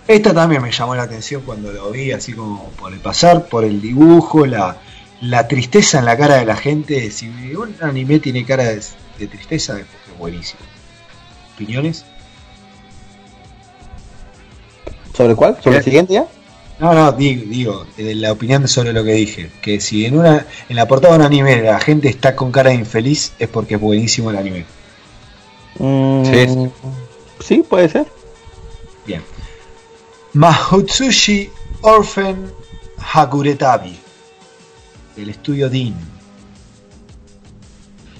Esta también me llamó la atención cuando lo vi, así como por el pasar, por el dibujo, la, la tristeza en la cara de la gente. Si un anime tiene cara de, de tristeza, es porque es buenísimo. ¿Opiniones? ¿Sobre cuál? ¿Sobre el Eh. siguiente ya? No, no, digo, digo eh, la opinión sobre lo que dije. Que si en una en la portada de un anime la gente está con cara de infeliz, es porque es buenísimo el anime. Mm, Sí. sí, puede ser. Bien. Mahotsushi Orphan Hakuretabi del estudio Dean.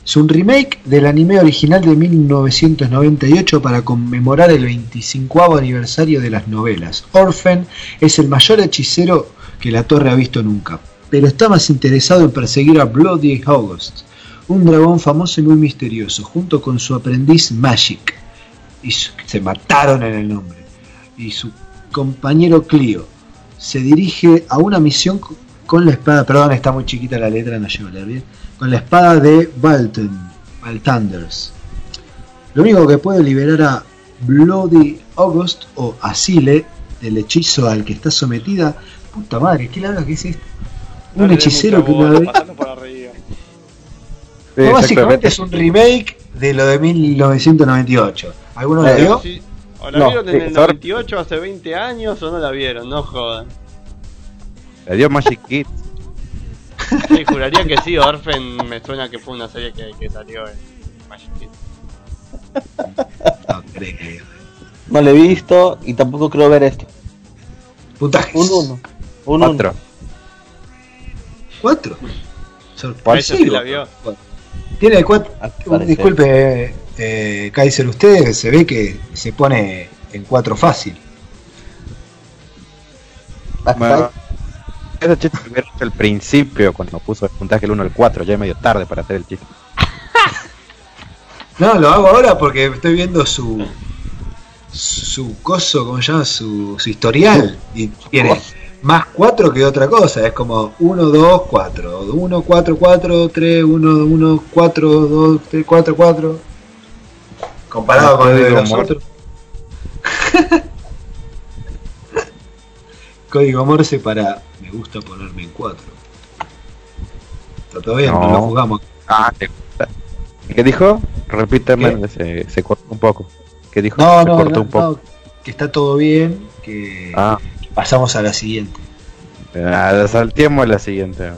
Es un remake del anime original de 1998 para conmemorar el 25 aniversario de las novelas. Orphan es el mayor hechicero que la torre ha visto nunca, pero está más interesado en perseguir a Bloody August, un dragón famoso y muy misterioso, junto con su aprendiz Magic. Y se mataron en el nombre y su compañero Clio se dirige a una misión co- con la espada, perdón, está muy chiquita la letra, no llego a leer bien, con la espada de Balten, Baltanders. Lo único que puede liberar a Bloody August o Asile del hechizo al que está sometida. Puta madre, ¿qué larga que es esto? No Un hechicero que bola, una vez. pasalo por arriba. Sí, No, básicamente es un remake de lo de 1998. ¿Alguno lo Eh, vio? Sí. ¿O la No, vieron en sí, el sor- 98, hace 20 años, o no la vieron? No jodan. Le dio Magic Kids. Sí, juraría que sí, Orphan me suena que fue una serie que, que salió en Magic Kids. No, creo. No lo he visto y tampoco creo ver esto. Puntajes. Un 1. Un 1. Otro. ¿Cuatro? Ella Sorpresivo. sí la vio. Tiene cuatro. Al parecer. Disculpe, eh, Kaiser, usted se ve que se pone en cuatro fácil. Bueno, ese chiste lo hubiera hecho al principio, cuando puso el puntaje del 1 al 4, ya es medio tarde para hacer el chiste. No, lo hago ahora porque estoy viendo su su coso, ¿cómo se llama? Su, su historial. Y tiene más 4 que otra cosa. Es como 1, 2, 4. 1, 4, 4, 3, 1, 1, 4, 2, 3, 4, 4. Comparado con el de Código los otros. Código Morse para me gusta ponerme en 4. Está todo bien, no, No. lo jugamos. Ah, te gusta. ¿Qué dijo? Repíteme, ¿Qué? se, se cortó un poco. ¿Qué dijo? No, se no, cortó no, un poco. no, que está todo bien, que Ah, pasamos a la siguiente. salteemos a la siguiente.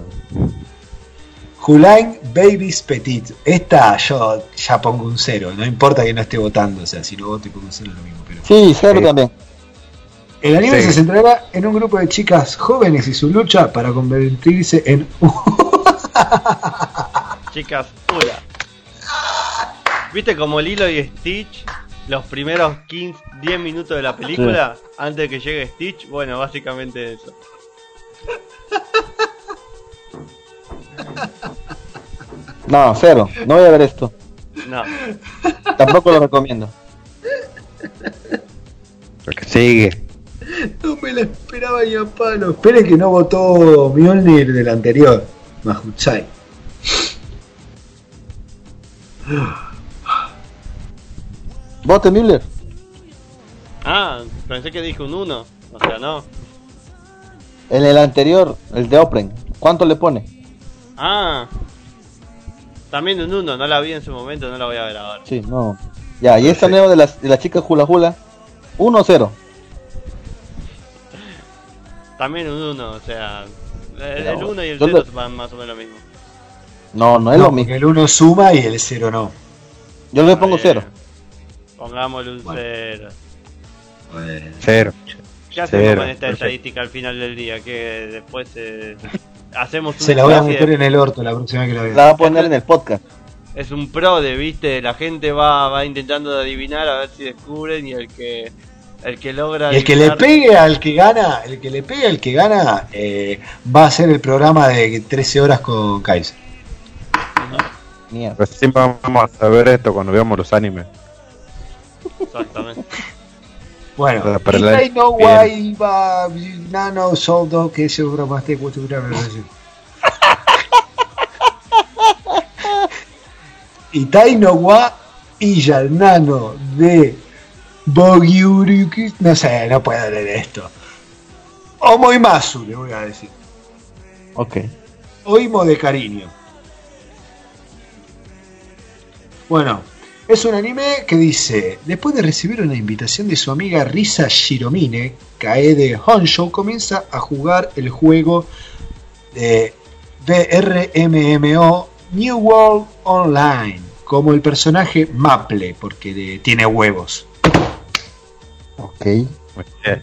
Julain Babies Petit. Esta yo ya pongo un cero, no importa que no esté votando, o sea, si no voto y pongo un cero es lo mismo. Pero... Sí, cero Sí. también. El anime Sí. se centrará en un grupo de chicas jóvenes y su lucha para convertirse en Chicas, hola. ¿Viste como Lilo y Stitch? Los primeros 15, 10 minutos de la película, antes de que llegue Stitch, bueno, básicamente eso. No, cero. No voy a ver esto. No, Tampoco lo recomiendo. Lo que sigue. No me la esperaba ni a palo. Esperen que no votó Mjolnir del anterior, Mahuchai. Vote Miller. Ah, pensé que dije un 1. O sea, no. En el anterior, el de Open. ¿Cuánto le pone? Ah. También un 1, no la vi en su momento, no la voy a ver ahora. Sí, no. Ya, y esta nueva de las de la chica Hula Hula. 1-0. También un 1, o sea. El Pero, 1 y el ¿dónde- 0 van más o menos lo mismo. No, no es No, lo mismo. el 1 suma y el 0 no. Yo le pongo Está bien. 0. Pongámosle un Bueno. 0. Bueno. Cero. ¿Qué hacemos Cero, con esta perfecto. estadística al final del día? Que después eh, hacemos un Se la voy a meter de- en el orto la próxima vez que la La vea. va a poner en el podcast. Es un pro de, viste, la gente va, va intentando adivinar a ver si descubren y el que el que logra Y el que le pegue al que gana, el que le pegue al que gana, eh, va a ser el programa de 13 horas con Kaiser. Mierda. Recién vamos a saber esto cuando veamos los animes. Exactamente. Bueno, Para- para y la- I know why nano soldo que se bromaste Itai no wa el nano de Bogiuruki. No sé, no puedo leer esto. Omoimasu, le voy a decir. Ok. Oimo de cariño. Bueno, es un anime que dice, después de recibir una invitación de su amiga Risa Shiromine, Kae de Honshu comienza a jugar el juego de BRMMO New World Online, como el personaje Maple, porque de- tiene huevos. Ok. Muy bien.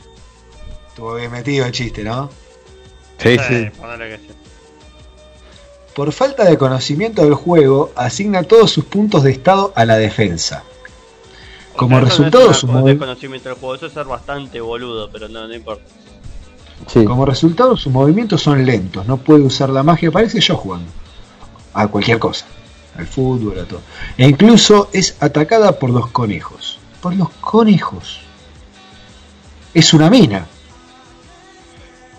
Estuvo bien metido el chiste, ¿no? Sí, Sí, sí. Por falta de conocimiento del juego, asigna todos sus puntos de estado a la defensa. Como O sea, eso resultado, no es su una co- movi- desconocimiento del juego, eso es ser bastante boludo, pero no, no importa. Sí. Como resultado, sus movimientos son lentos, no puede usar la magia, parece yo jugando. A cualquier cosa. Al fútbol, a todo. E incluso es atacada por los conejos. Por los conejos. Es una mina.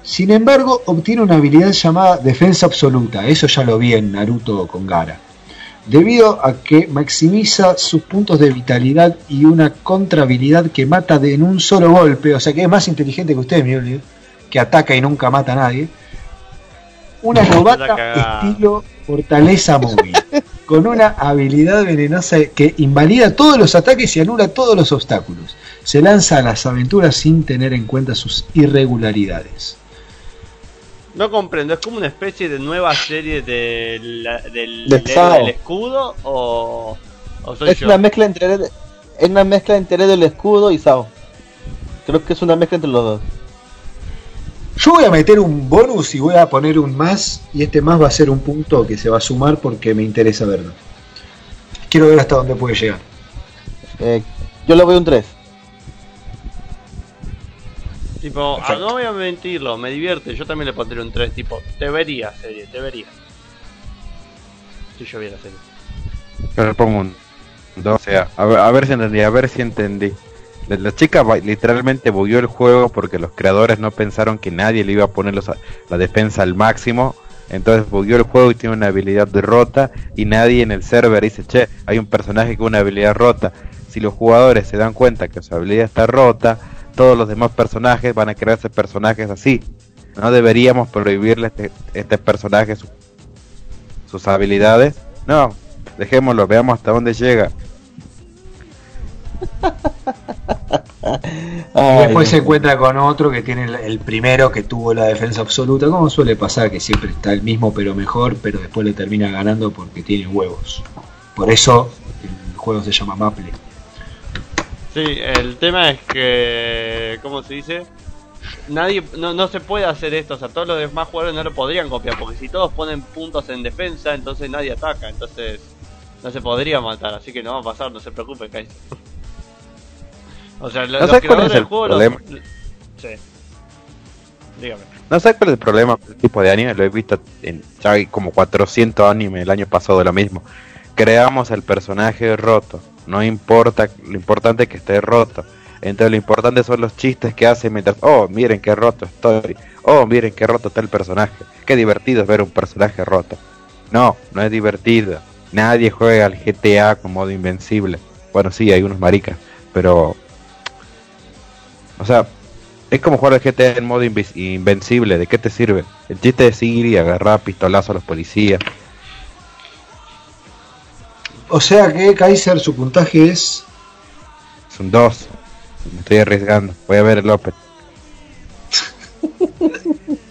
Sin embargo, obtiene una habilidad llamada defensa absoluta. Eso ya lo vi en Naruto con Gara. debido a que maximiza sus puntos de vitalidad y una contrahabilidad que mata de en un solo golpe, o sea que es más inteligente que usted, Mjolnir, que ataca y nunca mata a nadie. Una novata estilo fortaleza móvil, con una habilidad venenosa que invalida todos los ataques y anula todos los obstáculos. Se lanza a las aventuras sin tener en cuenta sus irregularidades. No comprendo, ¿es como una especie de nueva serie del, De del- Sao. del escudo o, o soy Es yo? una mezcla entre es una mezcla entre del escudo y Sao. Creo que es una mezcla entre los dos. Yo voy a meter un bonus y voy a poner un más, y este más va a ser un punto que se va a sumar porque me interesa verlo. Quiero ver hasta dónde puede llegar. Eh, yo le voy un 3. Tipo, ah, no voy a mentirlo, me divierte, yo también le pondría un 3, tipo, te vería serie, te vería. Si yo viera serie. Yo le pongo un 2, o sea, a ver, a ver si entendí, a ver si entendí. La, la chica literalmente bugueó el juego porque los creadores no pensaron que nadie le iba a poner los- la defensa al máximo. Entonces bugueó el juego y tiene una habilidad rota y nadie en el server dice, che, hay un personaje con una habilidad rota. Si los jugadores se dan cuenta que su habilidad está rota, todos los demás personajes van a crearse personajes así. No deberíamos prohibirle a este, este personaje su- sus habilidades. No, dejémoslo, veamos hasta dónde llega. Después se encuentra con otro que tiene el- el primero que tuvo la defensa absoluta, como suele pasar, que siempre está el mismo pero mejor, pero después le termina ganando porque tiene huevos. Por eso el juego se llama Maple. Sí, el tema es que, ¿cómo se dice? Nadie, no, no se puede hacer esto, o sea, todos los demás jugadores no lo podrían copiar, porque si todos ponen puntos en defensa, entonces nadie ataca, entonces no se podría matar, así que no va a pasar, no se preocupe, Kaiser. O sea, lo- ¿No los creadores es del el juego los- problema? Sí. Dígame. No sé cuál es el problema con este tipo de anime, lo he visto en ya hay como 400 animes el año pasado lo mismo. Creamos el personaje roto, no importa, lo importante que esté roto. Entonces lo importante son los chistes que hacen mientras, oh, miren qué roto estoy, oh, miren qué roto está el personaje. Qué divertido es ver un personaje roto. No, no es divertido. Nadie juega al GTA con modo invencible. Bueno, sí, hay unos maricas, pero... O sea, es como jugar al GTA en modo invencible, ¿de qué te sirve? El chiste es ir y agarrar pistolazo a los policías. O sea que Kaiser su puntaje es Es un 2. Me estoy arriesgando. Voy a ver el Open.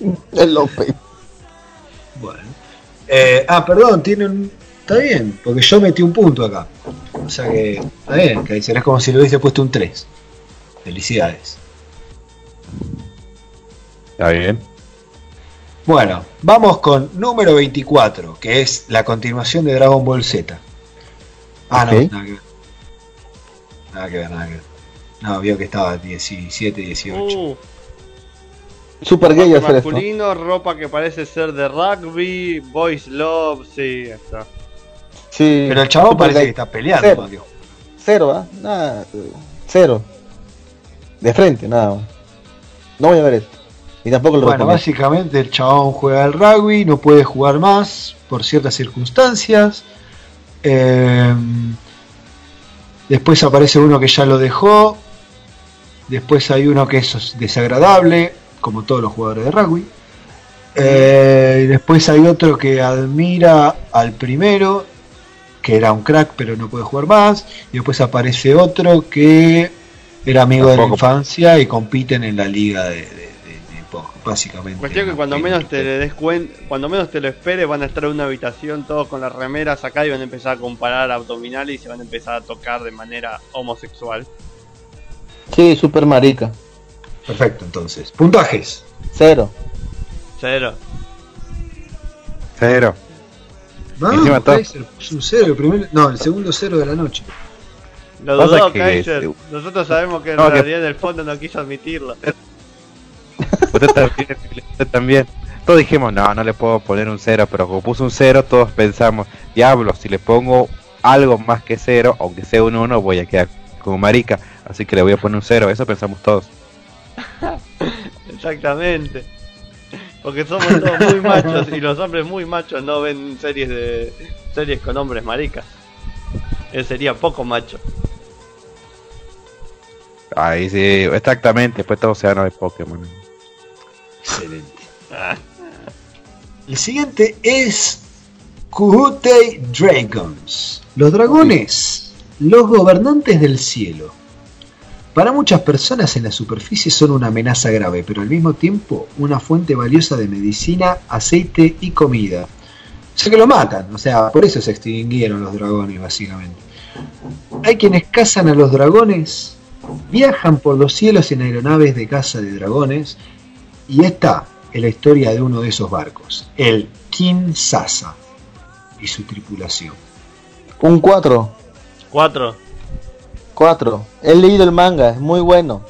El López. Bueno. Eh, ah, perdón, tiene un. Está bien, porque yo metí un punto acá. O sea que. Está bien, que será como si le hubiese puesto un 3. Felicidades. ¿Está bien? Bueno, vamos con número 24, que es la continuación de Dragon Ball Z. Ah, Ok. no, nada que ver. Nada que ver, nada que ver. No, vio que estaba 17, 18. Uh, Super gay hacer esto. masculino, ropa que parece ser de rugby, boys love, sí, ya está. Sí. Pero el chavo parece gay. que está peleando. Cero. Mario. Cero, ¿ah? Nada. eh, Cero. De frente, nada más. No voy a ver esto. Y tampoco lo Bueno, básicamente el chabón juega al rugby, no puede jugar más por ciertas circunstancias. Eh, después aparece uno que ya lo dejó. Después hay uno que es desagradable, como todos los jugadores de rugby. Eh, y después hay otro que admira al primero, que era un crack pero no puede jugar más. Y después aparece otro que era amigo de la infancia y compiten en la liga de, básicamente. Cuestión que cuando menos te le des cuenta, cuando menos te lo esperes, van a estar en una habitación todos con las remeras acá y van a empezar a comparar abdominales y se van a empezar a tocar de manera homosexual. Sí, super marica. Perfecto, entonces. Puntajes. Cero. Cero. Cero. No, Encima Kaiser puso un cero, el primer, no, el segundo cero de la noche. Lo dudó Kaiser. se- Nosotros sabemos que en No, que- realidad en el fondo no quiso admitirlo. Usted también, usted también. Todos dijimos, no, no le puedo poner un cero, pero como puso un cero, todos pensamos, diablo, si le pongo algo más que cero, aunque sea un uno, voy a quedar como marica. Así que le voy a poner un cero, eso pensamos todos. Exactamente. Porque somos todos muy machos y los hombres muy machos no ven series de series con hombres maricas. Él sería poco macho. Ahí sí, exactamente. Después todos se van a ver Pokémon. Excelente. El siguiente es Kuhutei Dragons. Los dragones, los gobernantes del cielo. Para muchas personas en la superficie son una amenaza grave, pero al mismo tiempo una fuente valiosa de medicina, aceite y comida. O sea que lo matan, o sea, por eso se extinguieron los dragones básicamente. Hay quienes cazan a los dragones, viajan por los cielos en aeronaves de caza de dragones, y esta es la historia de uno de esos barcos, el King Sasa y su tripulación. Un 4. Cuatro. 4. He leído el manga, es muy bueno.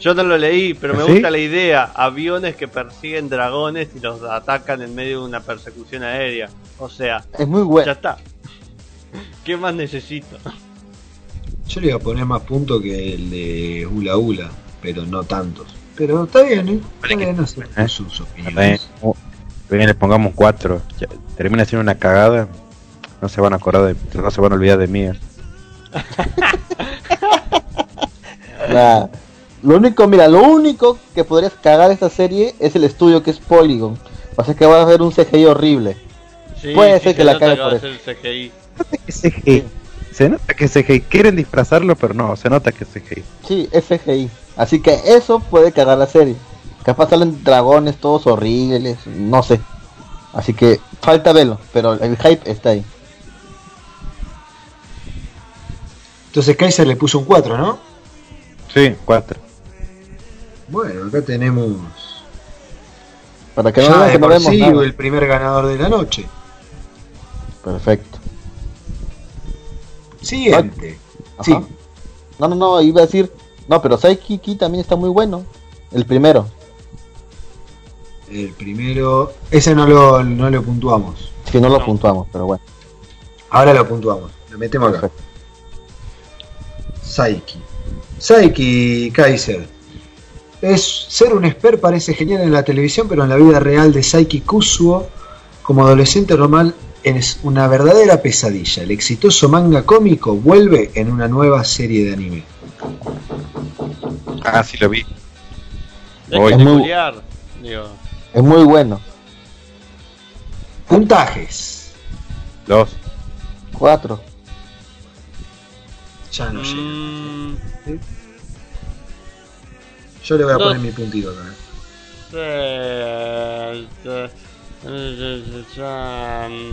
Yo no lo leí, pero me ¿Sí? gusta la idea. Aviones que persiguen dragones y los atacan en medio de una persecución aérea. O sea, Es muy ya bueno. está. ¿Qué más necesito? Yo le iba a poner más puntos que el de Ula Ula, pero no tantos. Pero está bien, ¿eh? Está bien, no sé, ¿Eh? sus Bien, opiniones. bien, le pongamos cuatro. Ya, termina siendo una cagada. No se van a acordar de, no se van a olvidar de mí. Nah. Lo único, mira, lo único que podrías cagar esta serie es el estudio que es Polygon. O sea que vas a ver un CGI horrible. Sí, Puede sí, ser se que la nota cague por eso. ser CGI. que CGI. Se nota que CGI. Quieren disfrazarlo, pero no, se nota que es CGI. Sí, es CGI. Así que eso puede cagar la serie. Capaz salen dragones todos horribles, no sé. Así que falta verlo, pero el hype está ahí. Entonces Kaiser le puso un 4, ¿no? Sí, cuatro. Bueno, acá tenemos Para que no ya de no por vemos sí nada. el primer ganador de la noche. Perfecto. Siguiente. Ajá. Sí, No, no, no, iba a decir. No, pero Saikiki también está muy bueno. El primero. el primero. Ese no lo, no lo puntuamos. Si no lo No. puntuamos, pero bueno. Ahora lo puntuamos. Lo metemos acá. Saiki. Saiki Kaiser. Es ser un expert parece genial en la televisión, pero en la vida real de Saiki Kusuo, como adolescente normal, es una verdadera pesadilla. El exitoso manga cómico vuelve en una nueva serie de anime. Ah, sí lo vi. Voy. Es muy- culiar, Digo, Es muy bueno. Puntajes. Dos. Cuatro. Ya no llega. mm, Yo le voy a Dos. poner mi puntito acá. eh, eh, eh, eh,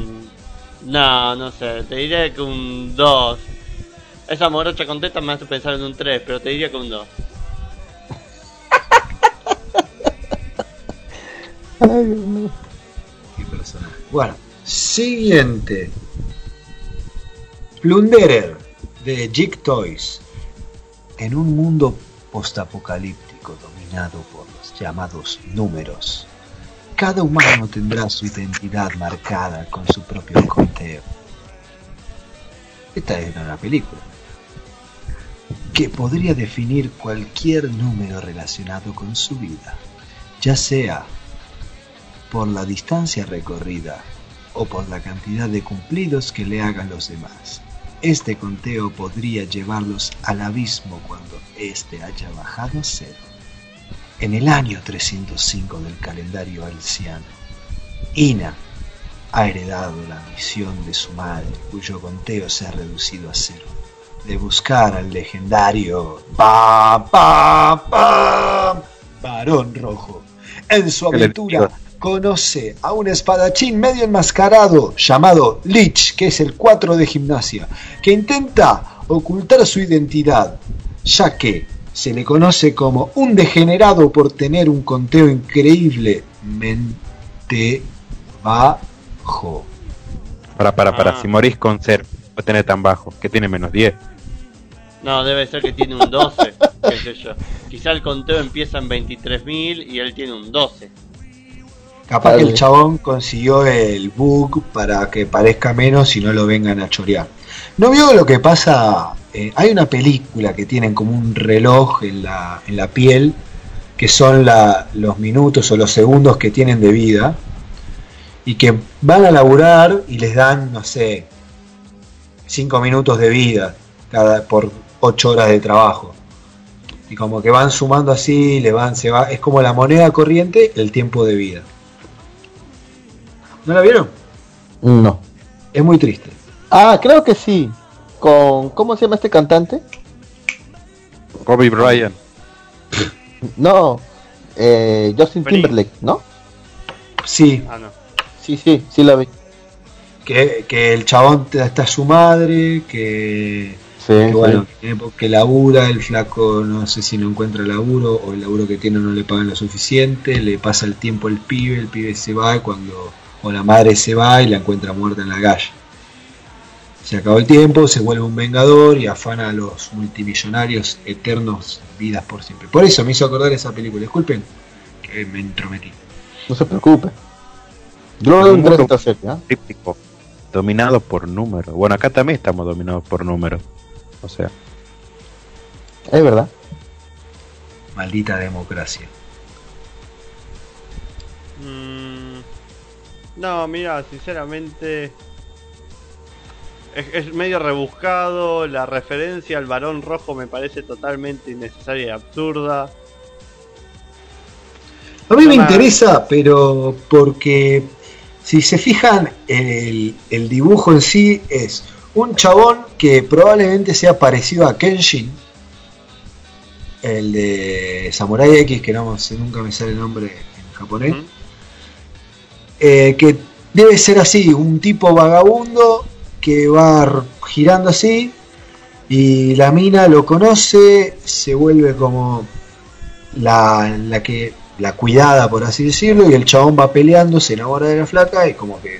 No, no sé, te diría que un 2. Esa morocha con tetas me hace pensar en un 3, pero te diría que un 2. Qué personaje. Bueno, siguiente. Plunderer de Jig Toys. En un mundo postapocalíptico dominado por los llamados números, cada humano tendrá su identidad marcada con su propio conteo. Esta es una película que podría definir cualquier número relacionado con su vida, ya sea por la distancia recorrida o por la cantidad de cumplidos que le hagan los demás. Este conteo podría llevarlos al abismo cuando éste haya bajado a cero. En el año 305 del calendario alciano, Ina ha heredado la misión de su madre, cuyo conteo se ha reducido a cero, de buscar al legendario ¡Pam, pam, pam! Varón Rojo. En su aventura. Conoce a un espadachín medio enmascarado llamado Lich, que es el 4 de gimnasia, que intenta ocultar su identidad, ya que se le conoce como un degenerado por tener un conteo increíblemente bajo. Para, para, para. Ah. Si morís con ser, puede tener tan bajo. Que tiene menos 10. No, debe ser que tiene un 12, qué sé yo. Quizá el conteo empieza en 23.000 y él tiene un 12. Capaz que el chabón consiguió el bug para que parezca menos y no lo vengan a chorear. ¿No vio lo que pasa? Eh, hay una película que tienen como un reloj en la, en la piel que son la, los minutos o los segundos que tienen de vida, y que van a laburar y les dan, no sé, 5 minutos de vida cada, por 8 horas de trabajo. Y como que van sumando así, le van, se va, es como la moneda corriente, el tiempo de vida. ¿No la vieron? No. Es muy triste. Ah, creo que sí. Con, ¿cómo se llama este cantante? Kobe Bryant. No, eh, Justin Free. Timberlake, ¿no? Sí, Ah, no. Sí, sí, sí la vi. que, que el chabón te- está su madre, que, Sí, que sí. bueno, que, labura, el flaco no sé si no encuentra laburo o el laburo que tiene no le pagan lo suficiente, le pasa el tiempo al pibe, el pibe se va y cuando o la madre se va y la encuentra muerta en la calle. Se acabó el tiempo, se vuelve un vengador y afana a los multimillonarios eternos vidas por siempre. Por eso me hizo acordar esa película. Disculpen que me entrometí. No se preocupe. Yo lo ¿ah? Dominado por números. Bueno, acá también estamos dominados por números. O sea, Es verdad. Maldita democracia. Mm, no, mira, sinceramente. Es, es medio rebuscado. La referencia al varón rojo me parece totalmente innecesaria y absurda. A mí me interesa, pero porque si se fijan, el, el dibujo en sí es un chabón que probablemente sea parecido a Kenshin, el de Samurai X, que no sé, nunca me sale el nombre en japonés. Eh, que debe ser así, un tipo vagabundo que va girando así y la mina lo conoce, se vuelve como la, la que la cuidada por así decirlo y el chabón va peleando, se enamora de la flaca y como que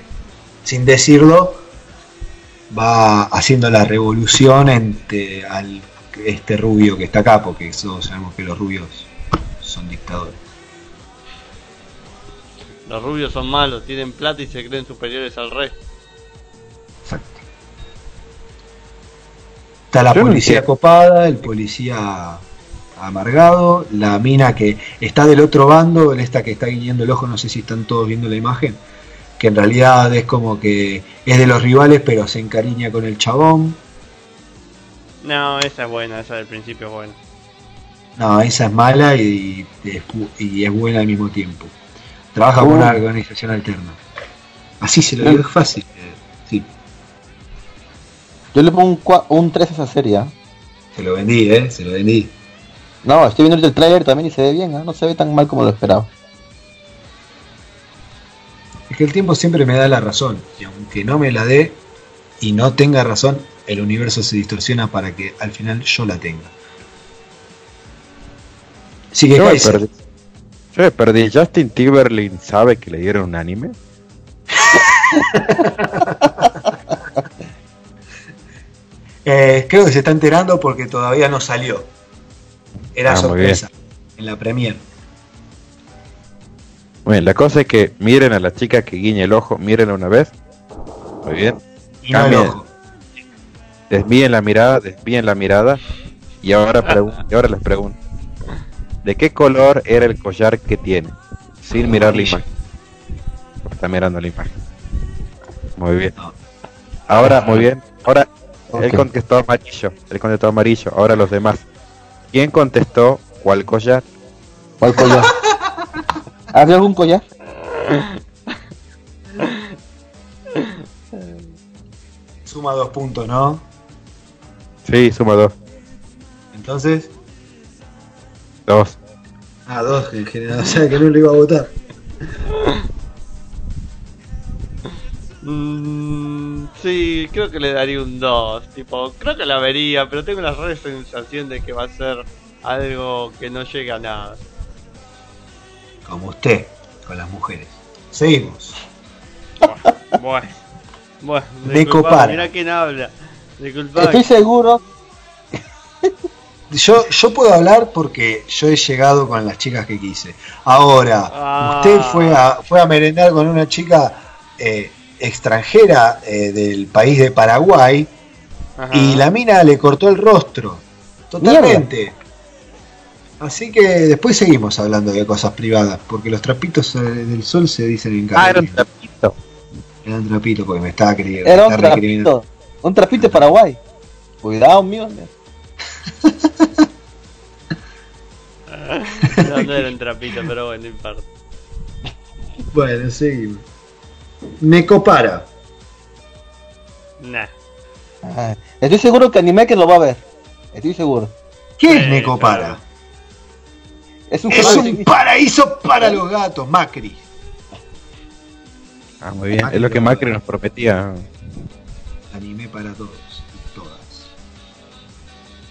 sin decirlo va haciendo la revolución entre al este rubio que está acá porque todos sabemos que los rubios son dictadores. Los rubios son malos, tienen plata y se creen superiores al resto. Exacto. Está la Yo policía copada, el policía amargado, la mina que está del otro bando, esta que está guiñando el ojo, no sé si están todos viendo la imagen, que en realidad es como que es de los rivales, pero se encariña con el chabón. No, esa es buena, esa del principio es buena. No, esa es mala y, es, bu- y es buena al mismo tiempo. Trabaja con una organización alterna. Así se lo digo, es fácil. eh, Sí, Yo le pongo un, cua- un 3 a esa serie, ¿ah? se lo vendí, eh, se lo vendí. No, estoy viendo el tráiler también y se ve bien, ¿ah? No se ve tan mal como lo esperaba. Es que el tiempo siempre me da la razón. Y aunque no me la dé y no tenga razón, el universo se distorsiona para que al final yo la tenga. Sigue yo me Yo me perdí. ¿Justin Timberlake sabe que le dieron un anime? Eh, creo que se está enterando porque todavía no salió. Era Ah, muy sorpresa en la premier. Bueno, la cosa es que miren a la chica que guiña el ojo, mírenla una vez. Muy bien. Y no el ojo. Desvíen la mirada, desvíen la mirada. Y ahora, y ahora les pregunto. ¿De qué color era el collar que tiene? Sin mirar la imagen. Está mirando la imagen. Muy bien. Ahora, muy bien. Ahora, él contestó amarillo. Él contestó amarillo. Ahora los demás. ¿Quién contestó cuál collar? ¿Cuál collar? ¿Había algún collar? Suma dos puntos, ¿no? Sí, suma dos. Entonces. Dos. Ah, dos en general. O sea que no le iba a votar. Mm, sí, creo que le daría un 2. Tipo, creo que la vería, pero tengo la re sensación de que va a ser algo que no llega a nada. Como usted, con las mujeres. Seguimos. Bueno, bueno, Me disculpame, copara. mirá quién habla. Disculpame. Estoy seguro. Yo, yo puedo hablar porque yo he llegado con las chicas que quise. Ahora, Ah. usted fue a, fue a merendar con una chica eh, extranjera eh, del país de Paraguay Ajá. y la mina le cortó el rostro. Totalmente. Así que después seguimos hablando de cosas privadas, porque los trapitos eh, del sol se dicen en Ah, era un trapito. Era un trapito porque me estaba creyendo. Era un trapito. Un trapito de Paraguay. Cuidado, mío. No, no era un trapito, pero bueno, no importa. Bueno, seguimos. Necopara. Nah. Ah, Estoy seguro que Anime que lo va a ver. Estoy seguro. ¿Qué es Necopara? Es un Es paraíso para los gatos, Macri. Ah, muy bien. Es lo que Macri nos prometía. Anime para todos.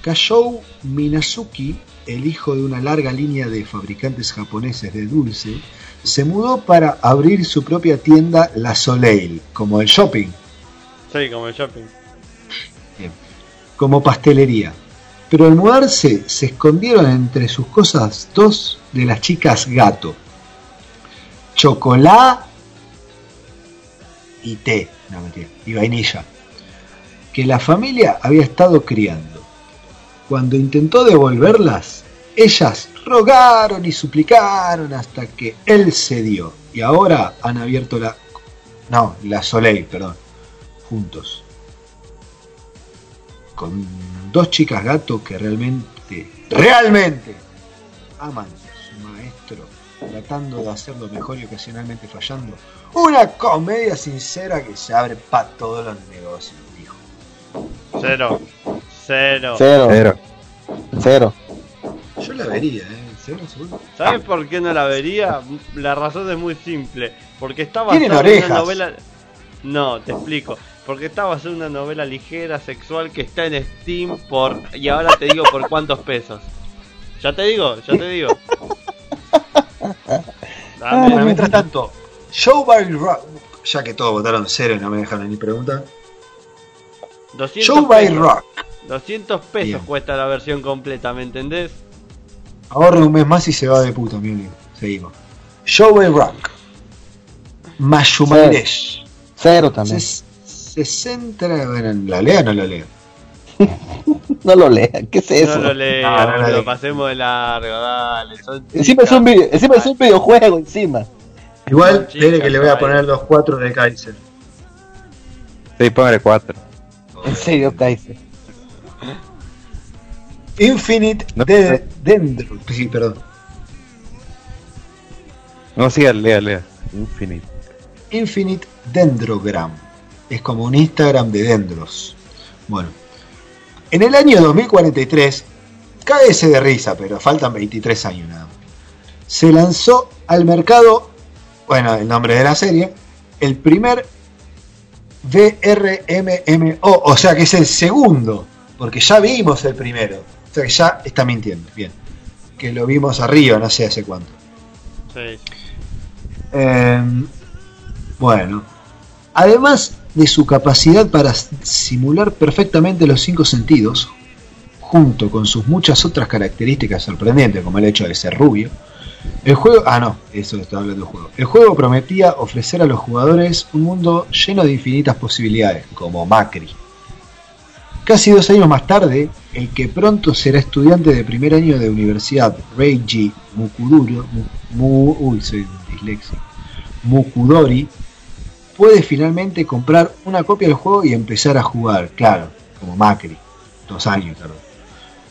Kashou Minazuki, el hijo de una larga línea de fabricantes japoneses de dulce, se mudó para abrir su propia tienda La Soleil, como el shopping, Sí, como el shopping. como pastelería. Pero al mudarse se escondieron entre sus cosas dos de las chicas gato. Chocolate y té, no mentira, y vainilla, que la familia había estado criando. Cuando intentó devolverlas, ellas rogaron y suplicaron hasta que él cedió. Y ahora han abierto la... No, la Soleil, perdón. Juntos. Con dos chicas gato que realmente, realmente aman a su maestro, tratando de hacerlo mejor y ocasionalmente fallando. Una comedia sincera que se abre para todos los negocios, dijo. Cero. Cero. Cero. Pero, Cero. Yo la vería, ¿eh? ¿Cero, seguro? ¿Sabes por qué no la vería? La razón es muy simple. Porque está Tienen basada en una novela. No, te explico. Porque está basada en una novela ligera, sexual, que está en Steam por. Y ahora te digo por cuántos pesos. Ya te digo, ya te digo. Dame. Bueno, mientras tanto, Show by Rock, ya que todos votaron cero y no me dejaron ni preguntar. 200 Show by pesos. Rock, 200 pesos Bien. cuesta la versión completa, ¿me entendés? ahorre un mes más y se va de puta, mi amigo. Seguimos. Show by Rock, Mayumaresh. Cero también. Se, se centra, bueno, ¿la lea o no la leo? No lo lean. ¿Qué es eso? No lo No, no lo pasemos de largo, dale. son Encima es un video, encima es un videojuego encima. Igual, espere que le voy a poner los cuatro de Kaiser. sí, póngale 4. En serio, Kaiser. Infinite No. de Dendro. Sí, perdón. No, siga, lea, lea. Infinite. Infinite Dendrogram. Es como un Instagram de dendros. Bueno. En el año 2043, cáese de risa, pero faltan 23 años nada más. Se lanzó al mercado, bueno, el nombre de la serie, el primer VRMMO, o sea que es el segundo, porque ya vimos el primero. O sea que ya está mintiendo, bien. Que lo vimos arriba, no sé hace cuánto. Sí. Eh, bueno, además de su capacidad para simular perfectamente los cinco sentidos, junto con sus muchas otras características sorprendentes, como el hecho de ser rubio, el juego. Ah, no, eso está hablando del juego. El juego prometía ofrecer a los jugadores un mundo lleno de infinitas posibilidades, como Macri. Casi dos años más tarde, el que pronto será estudiante de primer año de universidad, Reiji Mukuduro, Mukudori, puede finalmente comprar una copia del juego y empezar a jugar, claro, como Macri, dos años tardó,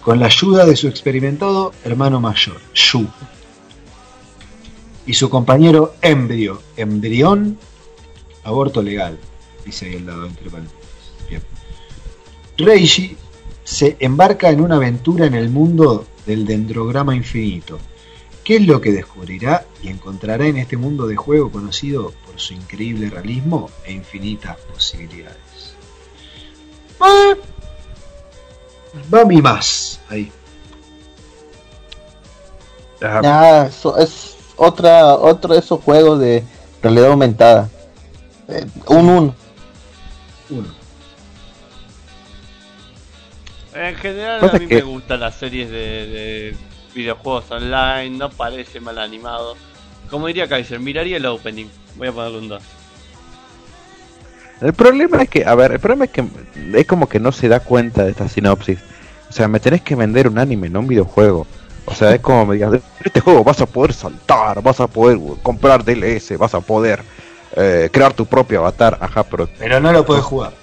con la ayuda de su experimentado hermano mayor, Yu, y su compañero Embrio, embrión, aborto legal, dice ahí al lado entre paréntesis. Reiji se embarca en una aventura en el mundo del dendrograma infinito. ¿Qué es lo que descubrirá y encontrará en este mundo de juego conocido por su increíble realismo e infinitas posibilidades? Ah, Va mi más ahí. Ah, eso es otra, otro de esos juegos de realidad aumentada. Eh, un 1. Uno. En general a mí que- me gustan las series de, de videojuegos online, no parece mal animado. Como diría Kaiser, miraría el opening. Voy a ponerle un 2. El problema es que, a ver, el problema es que es como que no se da cuenta de esta sinopsis. O sea, me tenés que vender un anime, no un videojuego. O sea, es como me digas, en este juego vas a poder saltar, vas a poder comprar DLS, vas a poder eh, crear tu propio avatar, ajá, pero Pero no lo puedes jugar.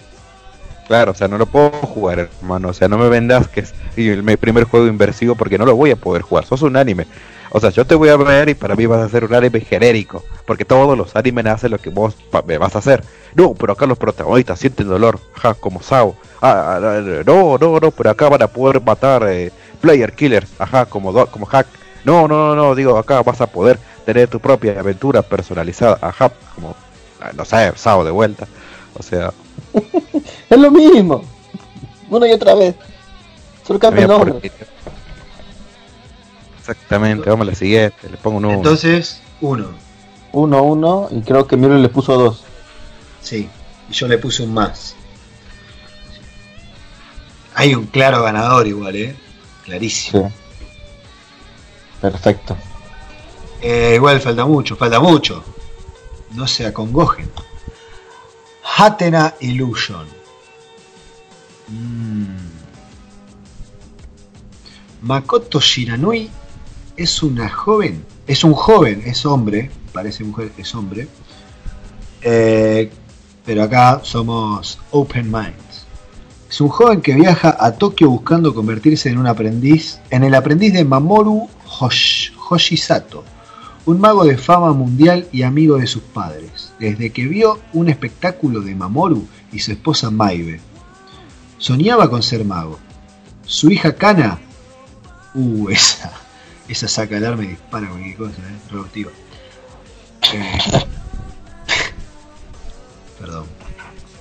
Claro, o sea, no lo puedo jugar, hermano, o sea, no me vendas que es mi primer juego inversivo porque no lo voy a poder jugar, sos un anime. O sea, yo te voy a ver y para mí vas a ser un anime genérico, porque todos los animes hacen lo que vos me vas a hacer. No, pero acá los protagonistas sienten dolor, ajá, como Sao. Ah, ah, ah, no, no, no, pero acá van a poder matar eh, player killers, ajá, como, como hack. No, no, no, no, digo, acá vas a poder tener tu propia aventura personalizada, ajá, como, no sé, Sao de vuelta. O sea, Es lo mismo. Una y otra vez. Solo cambia el nombre. Exactamente, vamos a la siguiente, le pongo un uno. Entonces, uno. Uno, uno, y creo que Miro le puso dos. Sí. Y yo le puse un más. Hay un claro ganador igual, ¿eh? Clarísimo. Sí. Perfecto. Eh, igual falta mucho, falta mucho. No se acongojen. Hatena Illusion. Mm. Makoto Shiranui es una joven, es un joven, es hombre, parece mujer, es hombre. Eh, pero acá somos open minds. Es un joven que viaja a Tokio buscando convertirse en un aprendiz, en el aprendiz de Mamoru Hosh- Hoshisato, un mago de fama mundial y amigo de sus padres, desde que vio un espectáculo de Mamoru y su esposa Maibe. Soñaba con ser mago. Su hija Kana, uh, esa, esa saca alarma y dispara cualquier cosa, eh, reactiva. Eh, perdón,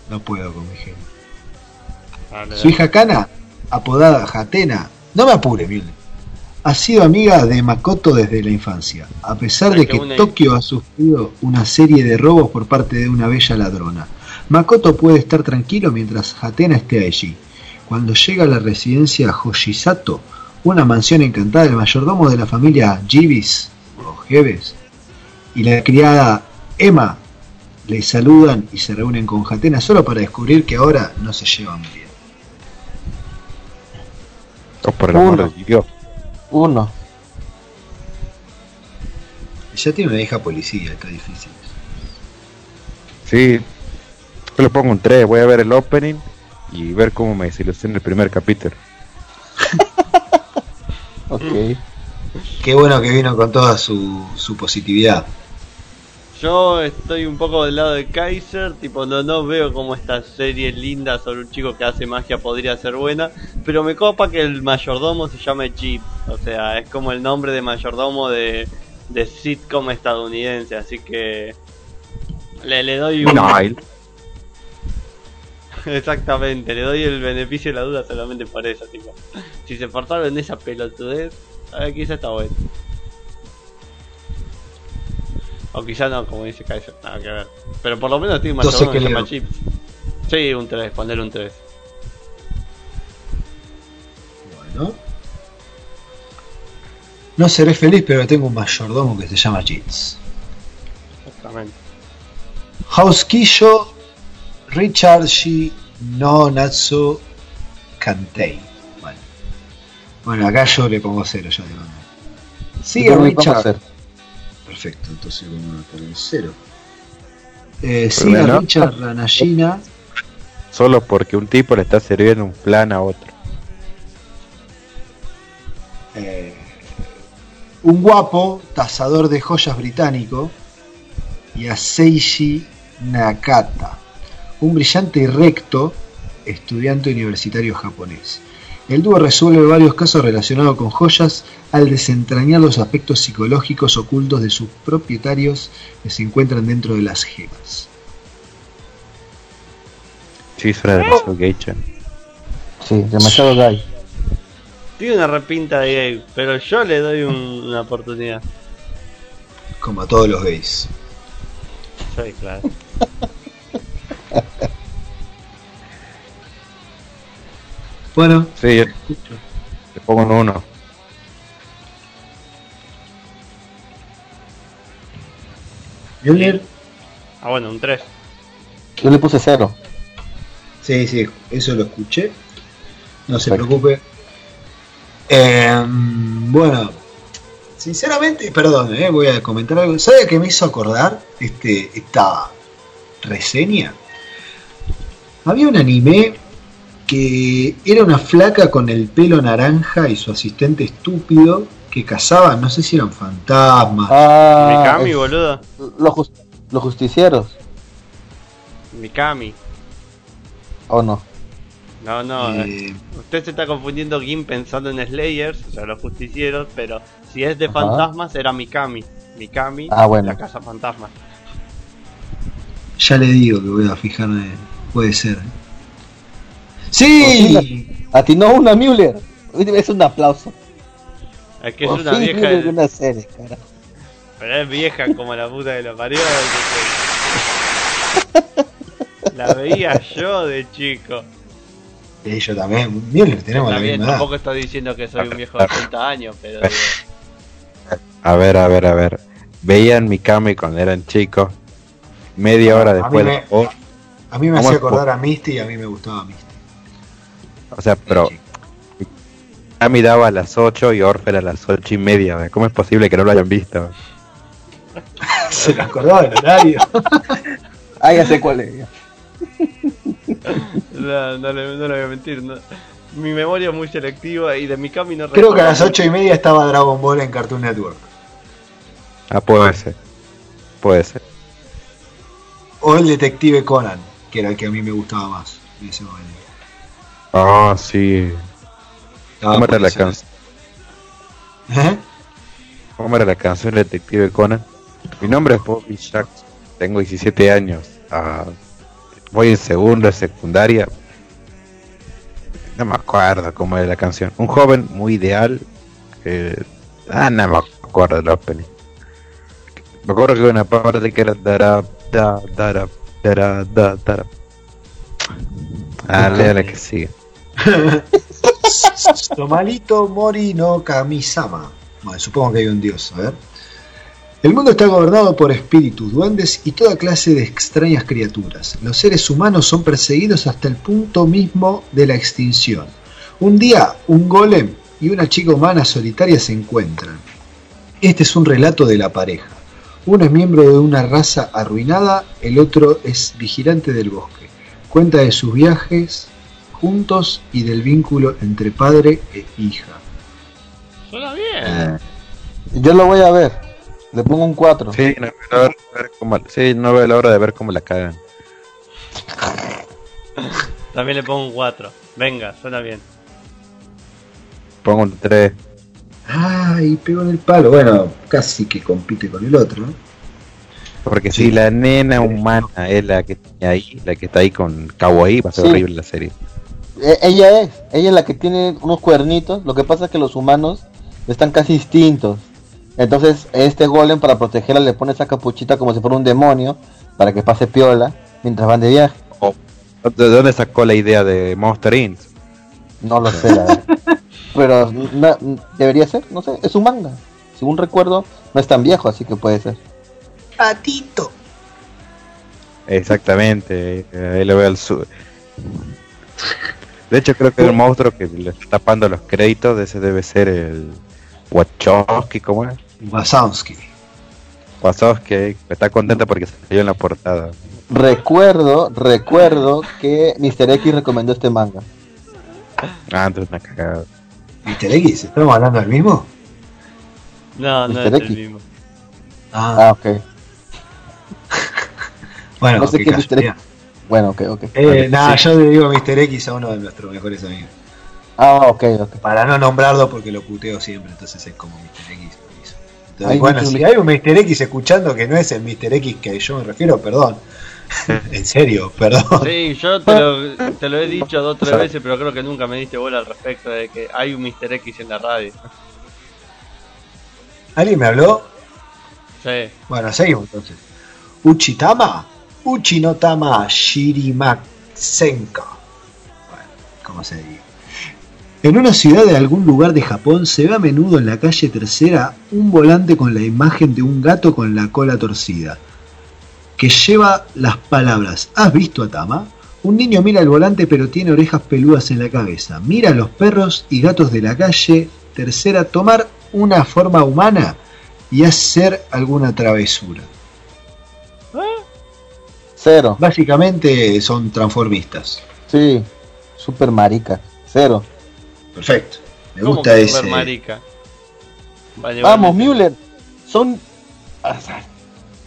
no puedo con mi genio. Su hija Kana, apodada Hatena, no me apure, Milne, ha sido amiga de Makoto desde la infancia, a pesar de que Tokio ha sufrido una serie de robos por parte de una bella ladrona. Makoto puede estar tranquilo mientras Hatena esté allí. Cuando llega a la residencia Hoshisato, una mansión encantada del mayordomo de la familia Jibis, o y la criada Emma le saludan y se reúnen con Hatena solo para descubrir que ahora no se llevan bien. Oh, por el amor de Dios. Uno. Ya tiene una hija policía, está difícil. Sí, yo le pongo un 3, voy a ver el opening y ver cómo me desilusiona el primer capítulo. Ok. Qué bueno que vino con toda su, su positividad. Yo estoy un poco del lado de Kaiser, tipo no, no veo como esta serie linda sobre un chico que hace magia podría ser buena, pero me copa que el mayordomo se llame Chip, o sea, es como el nombre de mayordomo de, de sitcom estadounidense, así que le, le doy un... Nile. Exactamente, le doy el beneficio de la duda solamente por eso, tipo. Si se portaron en esa pelotudez, a ver, quizá está bueno. O quizá no, como dice Kaiser, nada que ver. Pero por lo menos tiene un Entonces, mayordomo que ¿qué se le llama doy? Chips. Sí, un 3, ponerle un 3. Bueno. No seré feliz, pero tengo un mayordomo que se llama Jits. Exactamente. Hauskisho Richard Shi no Natsu Kantei. Bueno. bueno, acá yo le pongo cero ya de. Sigue Richard. Perfecto, entonces vamos a poner cero. Eh, sigue Bueno. Richard Ranashina. Solo porque un tipo le está sirviendo un plan a otro. eh, un guapo tazador de joyas británico y a Seiji Nakata, un brillante y recto estudiante universitario japonés. El dúo resuelve varios casos relacionados con joyas al desentrañar los aspectos psicológicos ocultos de sus propietarios que se encuentran dentro de las gemas. Sí, suena demasiado geisha. Sí, demasiado gay. Tiene una repinta de gay, pero yo le doy un- una oportunidad. Como a todos los gays. Sí, claro. Bueno, Sí, yo le pongo un 1. Mjolnir. Ah, bueno, un 3. Yo le puse cero. Sí, sí, eso lo escuché. No se Perfecto. preocupe. Em, bueno, sinceramente, perdón, eh, voy a comentar algo. ¿Sabe qué me hizo acordar este, esta reseña? Había un anime que era una flaca con el pelo naranja y su asistente estúpido que cazaban, no sé si eran fantasmas. Ah, Mikami, es- boludo. Los, los justicieros, Mikami. ¿o no? No, no. eh, Eh, Usted se está confundiendo Gin pensando en Slayers, o sea, los justicieros, pero si es de Ajá. fantasmas era Mikami. Mikami, Ah, bueno. la casa fantasma. ya le digo que voy a fijarme, puede ser. ¡Sí! Atinó una Müller. Es un aplauso. Es que es Por una fin vieja, Müller de una serie, cara. pero es vieja como la puta que lo parió. La veía yo de chico. Y yo también. Miren, tenemos la También misma edad. tampoco estoy diciendo que soy un viejo de 30 años, pero digo, A ver, a ver, a ver. Veían Mikami cuando eran chicos. Media hora A mí después. me- de- oh, A mí me ¿Cómo hacía acordar a Misty y a mí me gustaba Misty. O sea, pero Mikami daba a las 8 y Orfe a las 8 y media. ¿ve? ¿Cómo es posible que no lo hayan visto? Se me acordaba del horario. Ah, ya sé cuál es. no, no le, no le voy a mentir. no. Mi memoria es muy selectiva y de Mikami no Creo que a las ocho y media estaba Dragon Ball en Cartoon Network. Ah, puede ser. Puede ser. O el Detective Conan, que era el que a mí me gustaba más en ese momento. Ah, sí. Estaba ¿Cómo era la canción? ¿Eh? ¿Cómo era la canción de Detective Conan? Mi nombre es Bobby Jackson. Tengo 17 años. Ah, voy en segundo de secundaria. No me acuerdo cómo era la canción. Un joven muy ideal. ah, no me acuerdo del opening. Me acuerdo que una parte que era dara, da, dara, dara, da, dara. Ah, lea la que sigue. Somalito Morino Kamisama. Bueno, supongo que hay un dios. El mundo está gobernado por espíritus, duendes y toda clase de extrañas criaturas. Los seres humanos son perseguidos hasta el punto mismo de la extinción. Un día, un golem y una chica humana solitaria se encuentran. Este es un relato de la pareja. Uno es miembro de una raza arruinada, el otro es vigilante del bosque. Cuenta de sus viajes juntos y del vínculo entre padre e hija. Suena bien. Eh, Yo lo voy a ver. Le pongo un 4. Sí, no veo la hora de ver cómo, sí, no veo la hora de ver cómo la cagan. También le pongo un 4. Venga, suena bien. Pongo un 3. Ay, pegó en el palo. Bueno, casi que compite con el otro. ¿no? Porque Sí. si la nena humana es la que está ahí, la que está ahí con Kawaii, va a ser Sí. horrible la serie. E- Ella es, ella es la que tiene unos cuernitos. Lo que pasa es que los humanos están casi distintos. Entonces, este golem para protegerla le pone esa capuchita como si fuera un demonio para que pase piola mientras van de viaje. ¿De dónde sacó la idea de Monster Inc? No lo sé, la verdad. Pero debería ser, no sé, es un manga. Según recuerdo, no es tan viejo, así que puede ser. Patito. Exactamente, eh, ahí lo veo al sur. De hecho, creo que el monstruo que le está tapando los créditos, de ese debe ser el Wachowski, ¿cómo es? Wazowski. Wachowski, está contento porque salió en la portada. Recuerdo, recuerdo que Mr. X recomendó este manga. Ah, entonces una cagada. Mr. X, ¿estamos hablando del mismo? No, no es el X. mismo. Ah, Ah, ok. bueno, no sé qué es Mr. casualidad. Bueno, ok, ok. Eh, nada, Sí. yo le digo Mr. X a uno de nuestros mejores amigos. Ah, ok, ok. Para no nombrarlo porque lo puteo siempre, entonces es como Mr. X. lo hizo. Entonces, Hay bueno, muchos si hay un Mr. X escuchando que no es el Mr. X que yo me refiero, perdón. en serio, perdón. Sí, yo te lo, te lo he dicho dos o tres veces, pero creo que nunca me diste bola al respecto de que hay un Mr. X en la radio. ¿Alguien me habló? Sí. Bueno, seguimos entonces. Uchitama, Uchinotama Shirimatsenka. Bueno, como se diga. En una ciudad de algún lugar de Japón se ve a menudo en la calle tercera un volante con la imagen de un gato con la cola torcida, que lleva las palabras ¿Has visto a Tama? Un niño mira el volante pero tiene orejas peludas en la cabeza. Mira a los perros y gatos de la calle tercera, tomar una forma humana y hacer alguna travesura. Cero. Básicamente son transformistas. Sí. Super marica. Cero. Perfecto. Me ¿Cómo gusta que ese. super marica? Vale, Vamos, vale. Müller. Son. Ah,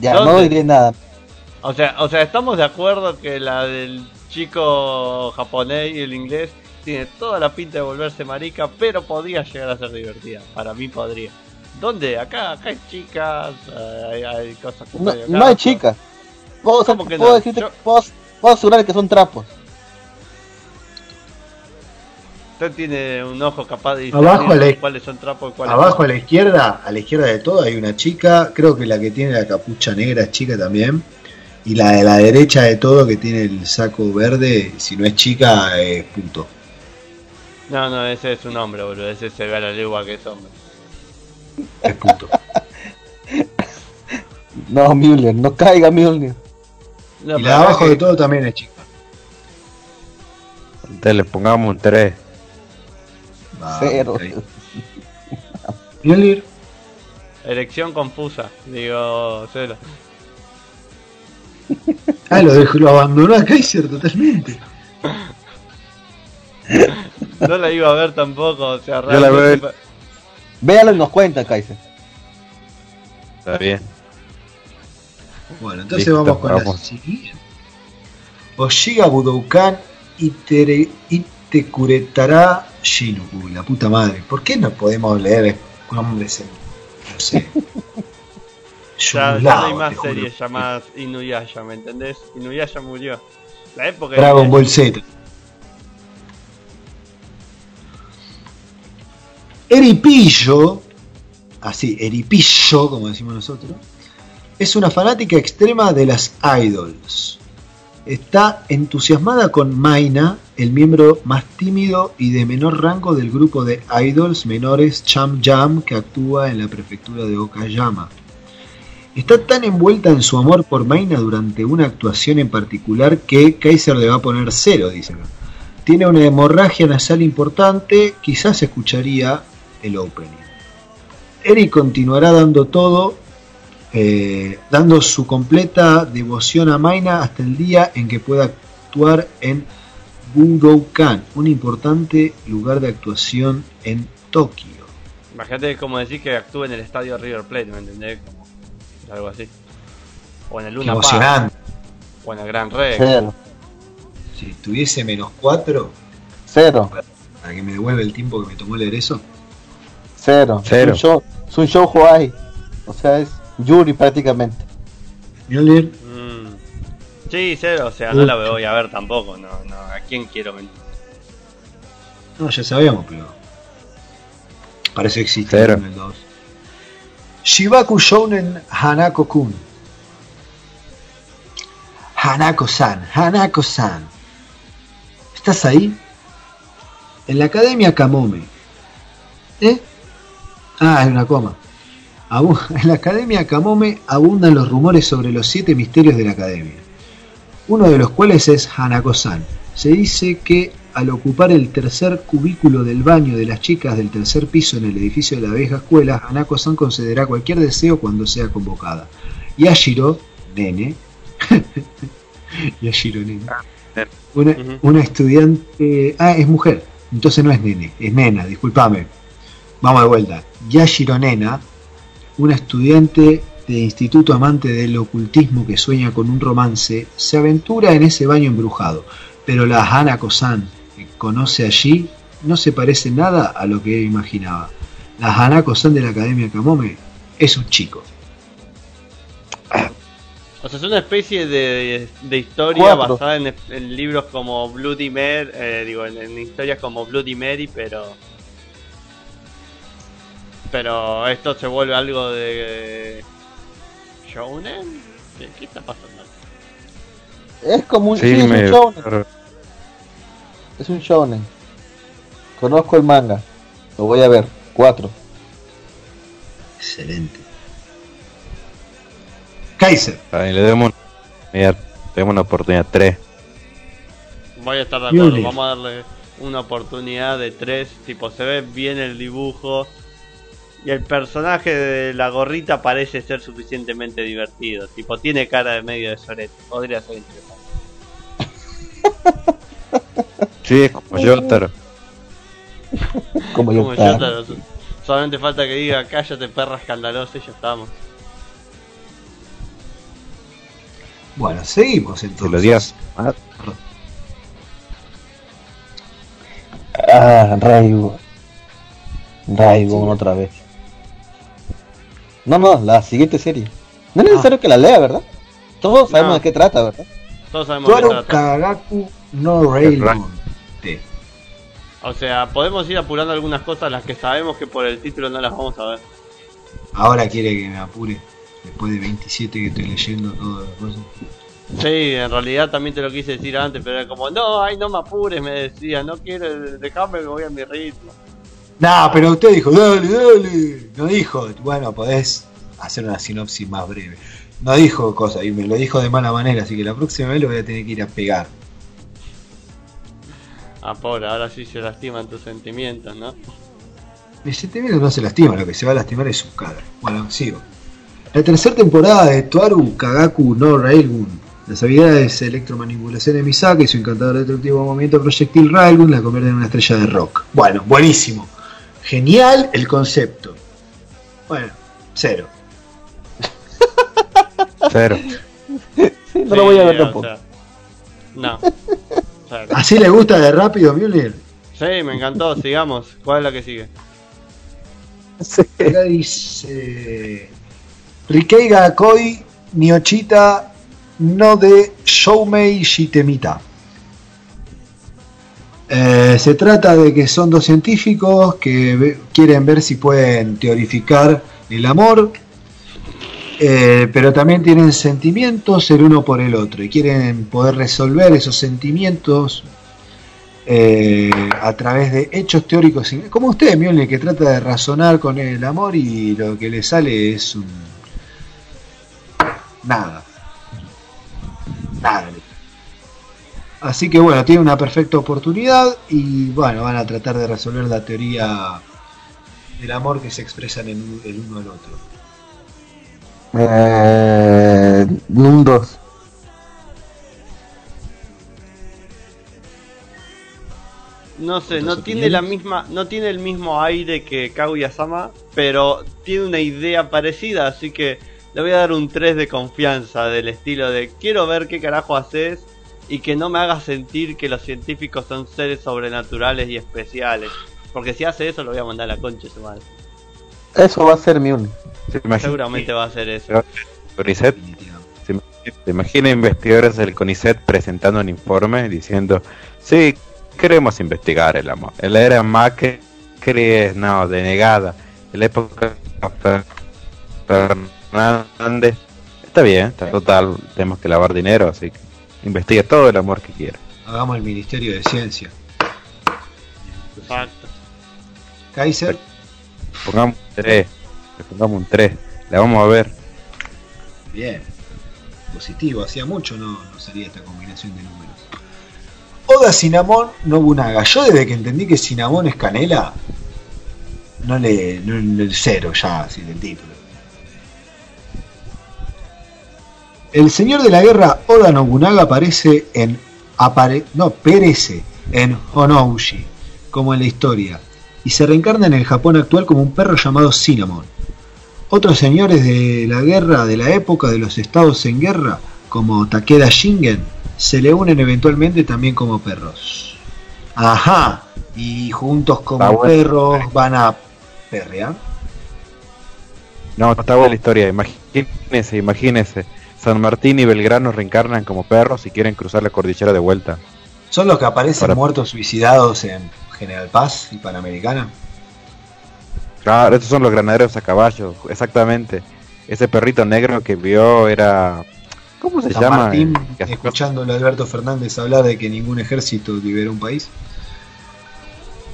Ya, ¿Dónde? no diré nada. O sea, o sea, estamos de acuerdo que la del chico japonés y el inglés tiene toda la pinta de volverse marica, pero podría llegar a ser divertida. Para mí podría. ¿Dónde? Acá, acá hay chicas, eh, hay, hay cosas que No, hay acá. no hay chicas. Puedo, ¿Cómo que puedo no? decirte, Yo- puedo, puedo asegurar que son trapos. Usted tiene un ojo capaz de Abajo a la- cuáles son trapos y cuáles Abajo no. a la izquierda, a la izquierda de todo hay una chica, creo que la que tiene la capucha negra es chica también. Y la de la derecha de todo que tiene el saco verde, si no es chica, es puto. No, no, ese es un hombre, boludo. Ese se ve a la legua que es hombre. Es puto. No, Müller, no caiga Müller. No, y pero la de abajo de todo también es chica. Entonces le pongamos un 3. Va, Cero. Erección confusa, digo, cero. Ah, lo, dejó, lo abandonó a Kaiser totalmente. No la iba a ver tampoco, o sea, Yo la veo. Véalo y nos cuenta, Kaiser. Está bien. Bueno, entonces Listo, vamos con la vamos. siguiente. Oshiga Budoukan Itere, Itekuretara Shinu. Uy, la puta madre. ¿Por qué no podemos leer nombres en. No sé. Ya, ya no hay más juro. series llamadas Inuyasha, ¿me entendés? Inuyasha murió. La época Dragon Ball Z. Eripillo, así, Eripillo, como decimos nosotros, es una fanática extrema de las idols. Está entusiasmada con Maina, el miembro más tímido y de menor rango del grupo de idols menores Cham Jam que actúa en la prefectura de Okayama. Está tan envuelta en su amor por Maina durante una actuación en particular que Kaiser le va a poner cero, dice. Tiene una hemorragia nasal importante, quizás escucharía el opening. Eri continuará dando todo, eh, dando su completa devoción a Maina hasta el día en que pueda actuar en Budokan, un importante lugar de actuación en Tokio. Imagínate como decir que actúa en el estadio River Plate, ¿me entendés? Como algo así. O en el Luna Park, emocionante. o en el Gran Rex. Cero. Si tuviese menos 4, Cero. para que me devuelva el tiempo que me tomó leer eso. Cero. Cero. Es un show, es un show Hawaii. O sea, es Yuri prácticamente. Mjolnir, Mm. Sí, cero, o sea, no la voy a ver tampoco, no, no, ¿a quién quiero mentir? No, ya sabíamos, pero. Parece que existe Cero. el 2. Shibaku Shounen Hanako-kun. Hanako-san, Hanako-san. ¿Estás ahí? En la Academia Kamome. ¿Eh? Ah, es una coma. En la Academia Kamome abundan los rumores sobre los siete misterios de la Academia. Uno de los cuales es Hanako-san. Se dice que al ocupar el tercer cubículo del baño de las chicas del tercer piso en el edificio de la vieja escuela, Hanako-san concederá cualquier deseo cuando sea convocada. Yashiro, nene, Yashiro, nene, una, una estudiante, ah, es mujer, entonces no es nene, es nena, discúlpame. Vamos de vuelta. Yashiro Nena, una estudiante de instituto amante del ocultismo que sueña con un romance, se aventura en ese baño embrujado, pero la Hanako-san que conoce allí no se parece nada a lo que él imaginaba. La Hanako-san de la Academia Kamome es un chico. O sea, es una especie de, de historia Cuatro. basada en, en libros como Bloody Mary, eh, digo, en, en historias como Bloody Mary, pero... Pero esto se vuelve algo de... ¿Shounen? ¿Qué, qué está pasando? Es como un, Sí, sí, es un shounen. Es un shounen. Conozco el manga. Lo voy a ver. Cuatro. Excelente. Kaiser. Ahí le demos, mira, le demos una oportunidad 3. Voy a estar de acuerdo, vamos a darle una oportunidad de tres, tipo se ve bien el dibujo y el personaje de la gorrita parece ser suficientemente divertido, tipo tiene cara de medio de sorete, podría ser interesante. Sí, es como Yotaro. Como yo. Como yo, pero solamente falta que diga cállate perra escandalosa y ya estamos. Bueno, seguimos Se entonces. lo digas. Ah, Ah, Raigo. Raigo otra vez. No, no, la siguiente serie. No es necesario que la lea, ¿verdad? Todos sabemos No. de qué trata, ¿verdad? Todos sabemos de qué trata. Kagaku no Railgun. T. O sea, podemos ir apurando algunas cosas las que sabemos que por el título no las vamos a ver. Ahora quiere que me apure. Después de 27 que estoy leyendo todas las cosas. Sí, en realidad también te lo quise decir antes, pero era como, no, ay, no me apures, me decía, no quiero, dejarme que voy a mi ritmo. Nah, pero usted dijo, dale, dale. No dijo, bueno, podés hacer una sinopsis más breve. No dijo cosas y me lo dijo de mala manera, así que la próxima vez lo voy a tener que ir a pegar. Ah, pobre, ahora sí se lastiman tus sentimientos, ¿no? El sentimiento no se lastima, lo que se va a lastimar es su cara. Bueno, sigo. La tercera temporada de Tuaru Kagaku no Railgun. Las habilidades de electromanipulación de Misaka y su encantador detectivo movimiento proyectil Railgun la convierten en una estrella de rock. Bueno, buenísimo. Genial el concepto. Bueno, cero. cero. Sí, no lo voy a ver tampoco. sea, no. ¿Así le gusta de rápido, Mjolnir? sí, me encantó, sigamos. ¿Cuál es la que sigue? Sí. Acá dice Rikei Gakoi Niochita no de Shoumei Shitemita. Eh, se trata de que son dos científicos que quieren ver si pueden teorificar el amor, eh, pero también tienen sentimientos el uno por el otro y quieren poder resolver esos sentimientos eh, a través de hechos teóricos, como usted, Mjolnir, que trata de razonar con el amor y lo que le sale es un... nada. Nada. Así que bueno, tiene una perfecta oportunidad y bueno, van a tratar de resolver la teoría del amor que se expresan en el uno al otro. Eh, un 2. No sé, ¿Otras no tiene la misma, no tiene el mismo aire que Kaguya-sama, pero tiene una idea parecida, así que le voy a dar un 3 de confianza del estilo de quiero ver qué carajo haces y que no me hagas sentir que los científicos son seres sobrenaturales y especiales. Porque si hace eso lo voy a mandar a la concha su madre. Eso va a ser Mjolnir. ¿Se imagina, Seguramente va a hacer eso. CONICET? ¿Se imagina- ¿Se investigadores del CONICET presentando un informe diciendo, sí, queremos investigar el amor? En la era Macri es, no, denegada. En la época Fer- Fernández, está bien, está total, tenemos que lavar dinero, así que investigue todo el amor que quiera. Hagamos el Ministerio de Ciencia. Exacto. Kaiser, Pongamos un 3, pongamos un 3, la vamos a ver. bien. Positivo, hacía mucho no, no salía esta combinación de números. Oda Cinnamon Nobunaga. Yo desde que entendí que Cinnamon es canela, no le. No, no- el cero ya, así del título. El señor de la guerra Oda Nobunaga aparece en. Apare, no, perece en Honoushi, como en la historia, y se reencarna en el Japón actual como un perro llamado Cinnamon. Otros señores de la guerra de la época de los estados en guerra, como Takeda Shingen, se le unen eventualmente también como perros. Ajá, y juntos como bueno. perros van a perrear. No, está buena la historia, imagínese, imagínese. San Martín y Belgrano reencarnan como perros y quieren cruzar la cordillera de vuelta. Son los que aparecen Para- muertos suicidados en General Paz y Panamericana. Claro, estos son los granaderos a caballo, exactamente. Ese perrito negro que vio era... ¿Cómo se San llama? Martín, escuchándolo a Alberto Fernández hablar de que ningún ejército libera un país.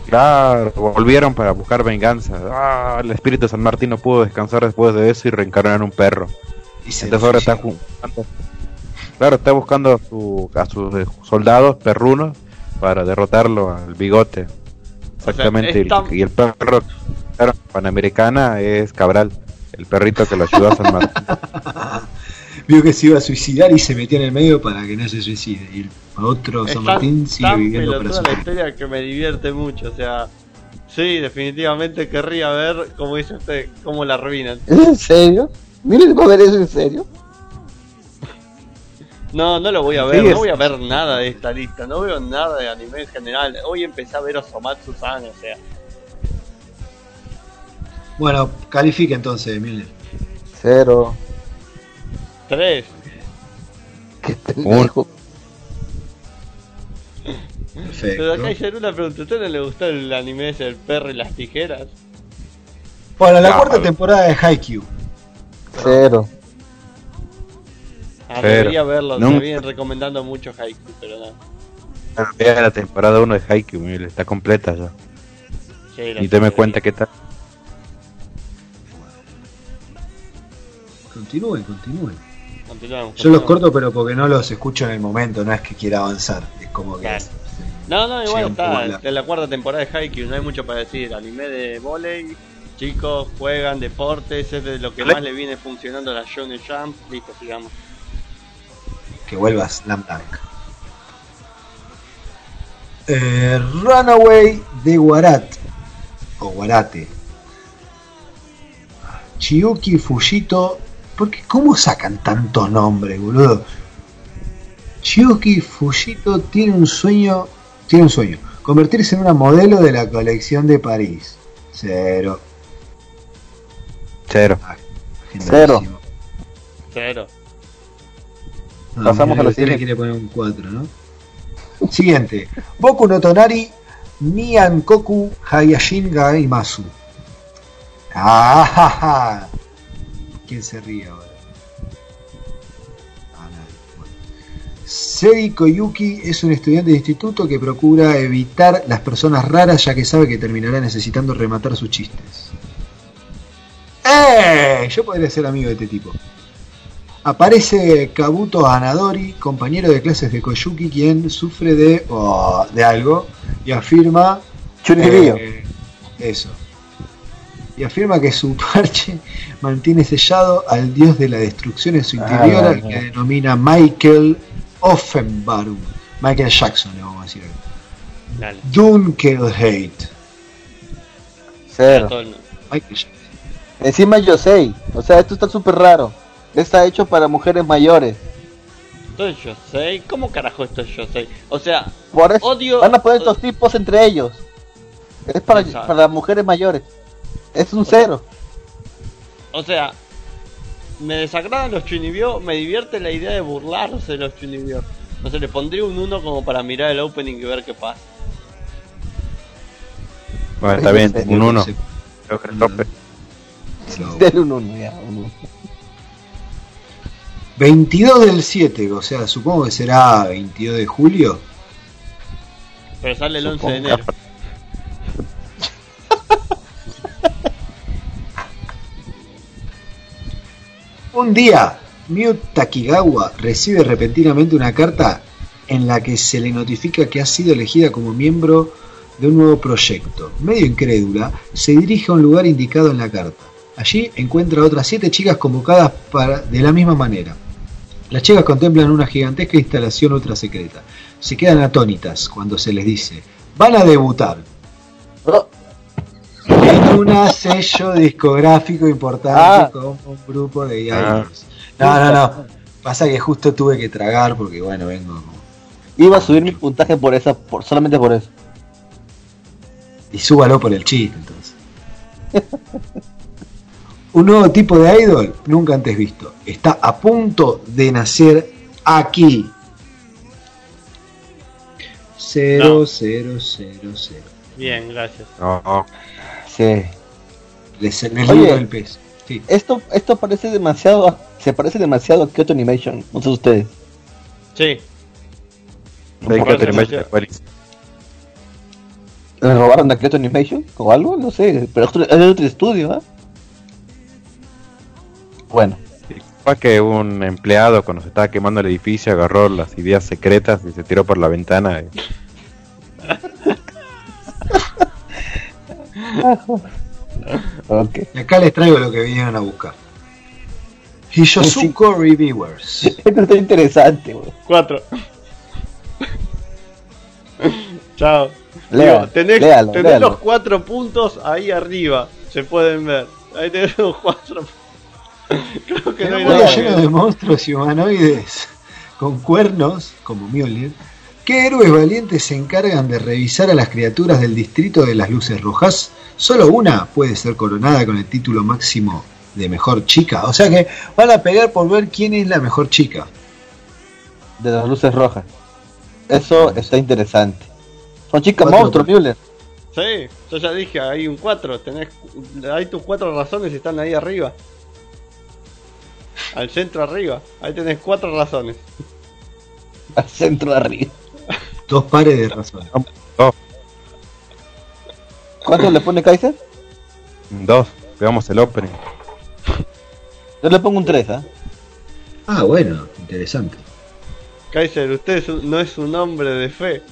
Claro, volvieron para buscar venganza. Ah, el espíritu de San Martín no pudo descansar después de eso y reencarnó en un perro. Y se Entonces ahora está buscando, claro, está buscando a, su- a sus eh, soldados perrunos para derrotarlo al bigote. Exactamente. y, y el perro claro, panamericana es Cabral, el perrito que lo ayudó a San Martín. Vio que se iba a suicidar y se metió en el medio para que no se suicide. Y el otro San tan- Martín sigue tan viviendo para su la historia que me divierte mucho, o sea, sí, definitivamente querría ver, como dice usted, cómo la arruinan. ¿Es en serio? Miren, va a ver eso en serio. No, no lo voy a ver, Sí, no voy a ver nada de esta lista, no veo nada de anime en general. Hoy empecé a ver Osomatsu-san, o sea, Bueno, califica entonces, Milner. Cero. tres. Qué pendejo. Pero acá hay una pregunta, ¿a usted no le gustó el anime ese, el perro y las tijeras? Bueno, la No, cuarta temporada de Haikyuu. Cero. Ah, Pero, debería verlo, nunca- me vienen recomendando mucho Haikyuu, pero no. Vea la temporada 1 de Haikyuu, mire, está completa ya. Sí, Y te me cuenta qué tal. Continúen, continúen. Continuamos, Yo los corto, pero porque no los escucho en el momento, no es que quiera avanzar. Es como que. Claro. No, no, igual está. En la cuarta temporada de Haikyuu no hay mucho para decir. Anime de volei, chicos juegan deportes, es de lo que más le viene funcionando a la Shonen Jump. Listo, sigamos. que vuelva Slam Dunk. Eh, Runaway de Warat o Warate. Chiyuki Fujito. Porque ¿Cómo sacan tantos nombres, boludo? Chiyuki Fujito tiene un sueño. Tiene un sueño. Convertirse en una modelo de la colección de París. Cero. Cero. Agendadísimo. Cero. No, Pasamos mira, a la siguiente. quiere poner un 4, ¿no? Siguiente. Boku no Tonari Niankoku Hayashin Gaimasu. Ah, ja, ja. ¿Quién se ríe ahora? Ah, nadie. Bueno. Sei Koyuki es un estudiante de instituto que procura evitar las personas raras ya que sabe que terminará necesitando rematar sus chistes. ¡Eh! Yo podría ser amigo de este tipo. Aparece Kabuto Anadori, compañero de clases de Koyuki, quien sufre de, oh, de algo y afirma. Eh, eso. Y afirma que su parche mantiene sellado al dios de la destrucción en su Ah, interior, al que denomina Michael Offenbarum. Michael Jackson, le vamos a decir. Dunkelheit. Michael Jackson. Encima yo sé. O sea, esto está súper raro. Está hecho para mujeres mayores. Entonces yo sé. ¿Cómo carajo esto es yo sé? O sea, Por eso Odio- van a poner estos tipos entre ellos. Es para, Exacto. para mujeres mayores. Es un cero. o sea, me desagradan los Chunibyo, me divierte la idea de burlarse de los Chunibyo. No sé, le pondría un 1 como para mirar el opening y ver qué pasa. Bueno, está bien, un 1. Se- Creo que el tope. Uno. 22 del 7, o sea, supongo que será 22 de julio. Pero sale el 11 de Supongo. enero. Un día, Miu Takigawa recibe repentinamente una carta en la que se le notifica que ha sido elegida como miembro de un nuevo proyecto. Medio incrédula, se dirige a un lugar indicado en la carta. Allí encuentra a otras siete chicas convocadas para, de la misma manera. Las chicas contemplan una gigantesca instalación ultra secreta. Se quedan atónitas cuando se les dice, van a debutar Oh, en un sello discográfico importante Ah. como un grupo de Ah. idols. No, no, no. Pasa que justo tuve que tragar porque, bueno, vengo. iba a subir mi puntaje por esa, por, solamente por eso. Y súbalo por el chiste, entonces. Un nuevo tipo de idol nunca antes visto. Está a punto de nacer aquí. 0, No. 0, 0, 0. Bien, gracias. No, no. Sí. Les, les Oye. el pez. Sí. Esto, esto parece demasiado, se parece demasiado a Kyoto Animation. No sé ustedes. Sí, de Aquarius. ¿Le robaron a Kyoto Animation? ¿O algo? No sé. Pero es otro- es de otro estudio, ¿ah? Bueno. Fue que un empleado cuando se estaba quemando el edificio agarró las ideas secretas y se tiró por la ventana. y acá les traigo lo que vinieron a buscar. Hishosuko Reviewers. Esto está interesante. Cuatro. Chao. Digo, tenés léalo, tenés léalo. los cuatro puntos ahí arriba. Se pueden ver. Ahí tenés los cuatro. Creo que no hay nada. lleno de monstruos y humanoides con cuernos, como Mjolnir, ¿qué héroes valientes se encargan de revisar a las criaturas del distrito de las luces rojas? Solo una puede ser coronada con el título máximo de mejor chica. O sea que van a pegar por ver quién es la mejor chica. De las luces rojas. Eso está interesante. Son chicas Cuatro, monstruos. Müller. Sí, yo ya dije, hay un 4. Tenés, hay tus cuatro razones están ahí arriba. Al centro arriba. Ahí tenés cuatro razones. Al centro de arriba. Dos pares de razones. Dos, ¿Cuánto le pone Kaiser? dos. Veamos el opening. Yo le pongo un 3, ¿ah? Ah, bueno, interesante. Kaiser, usted es un- no es un hombre de fe.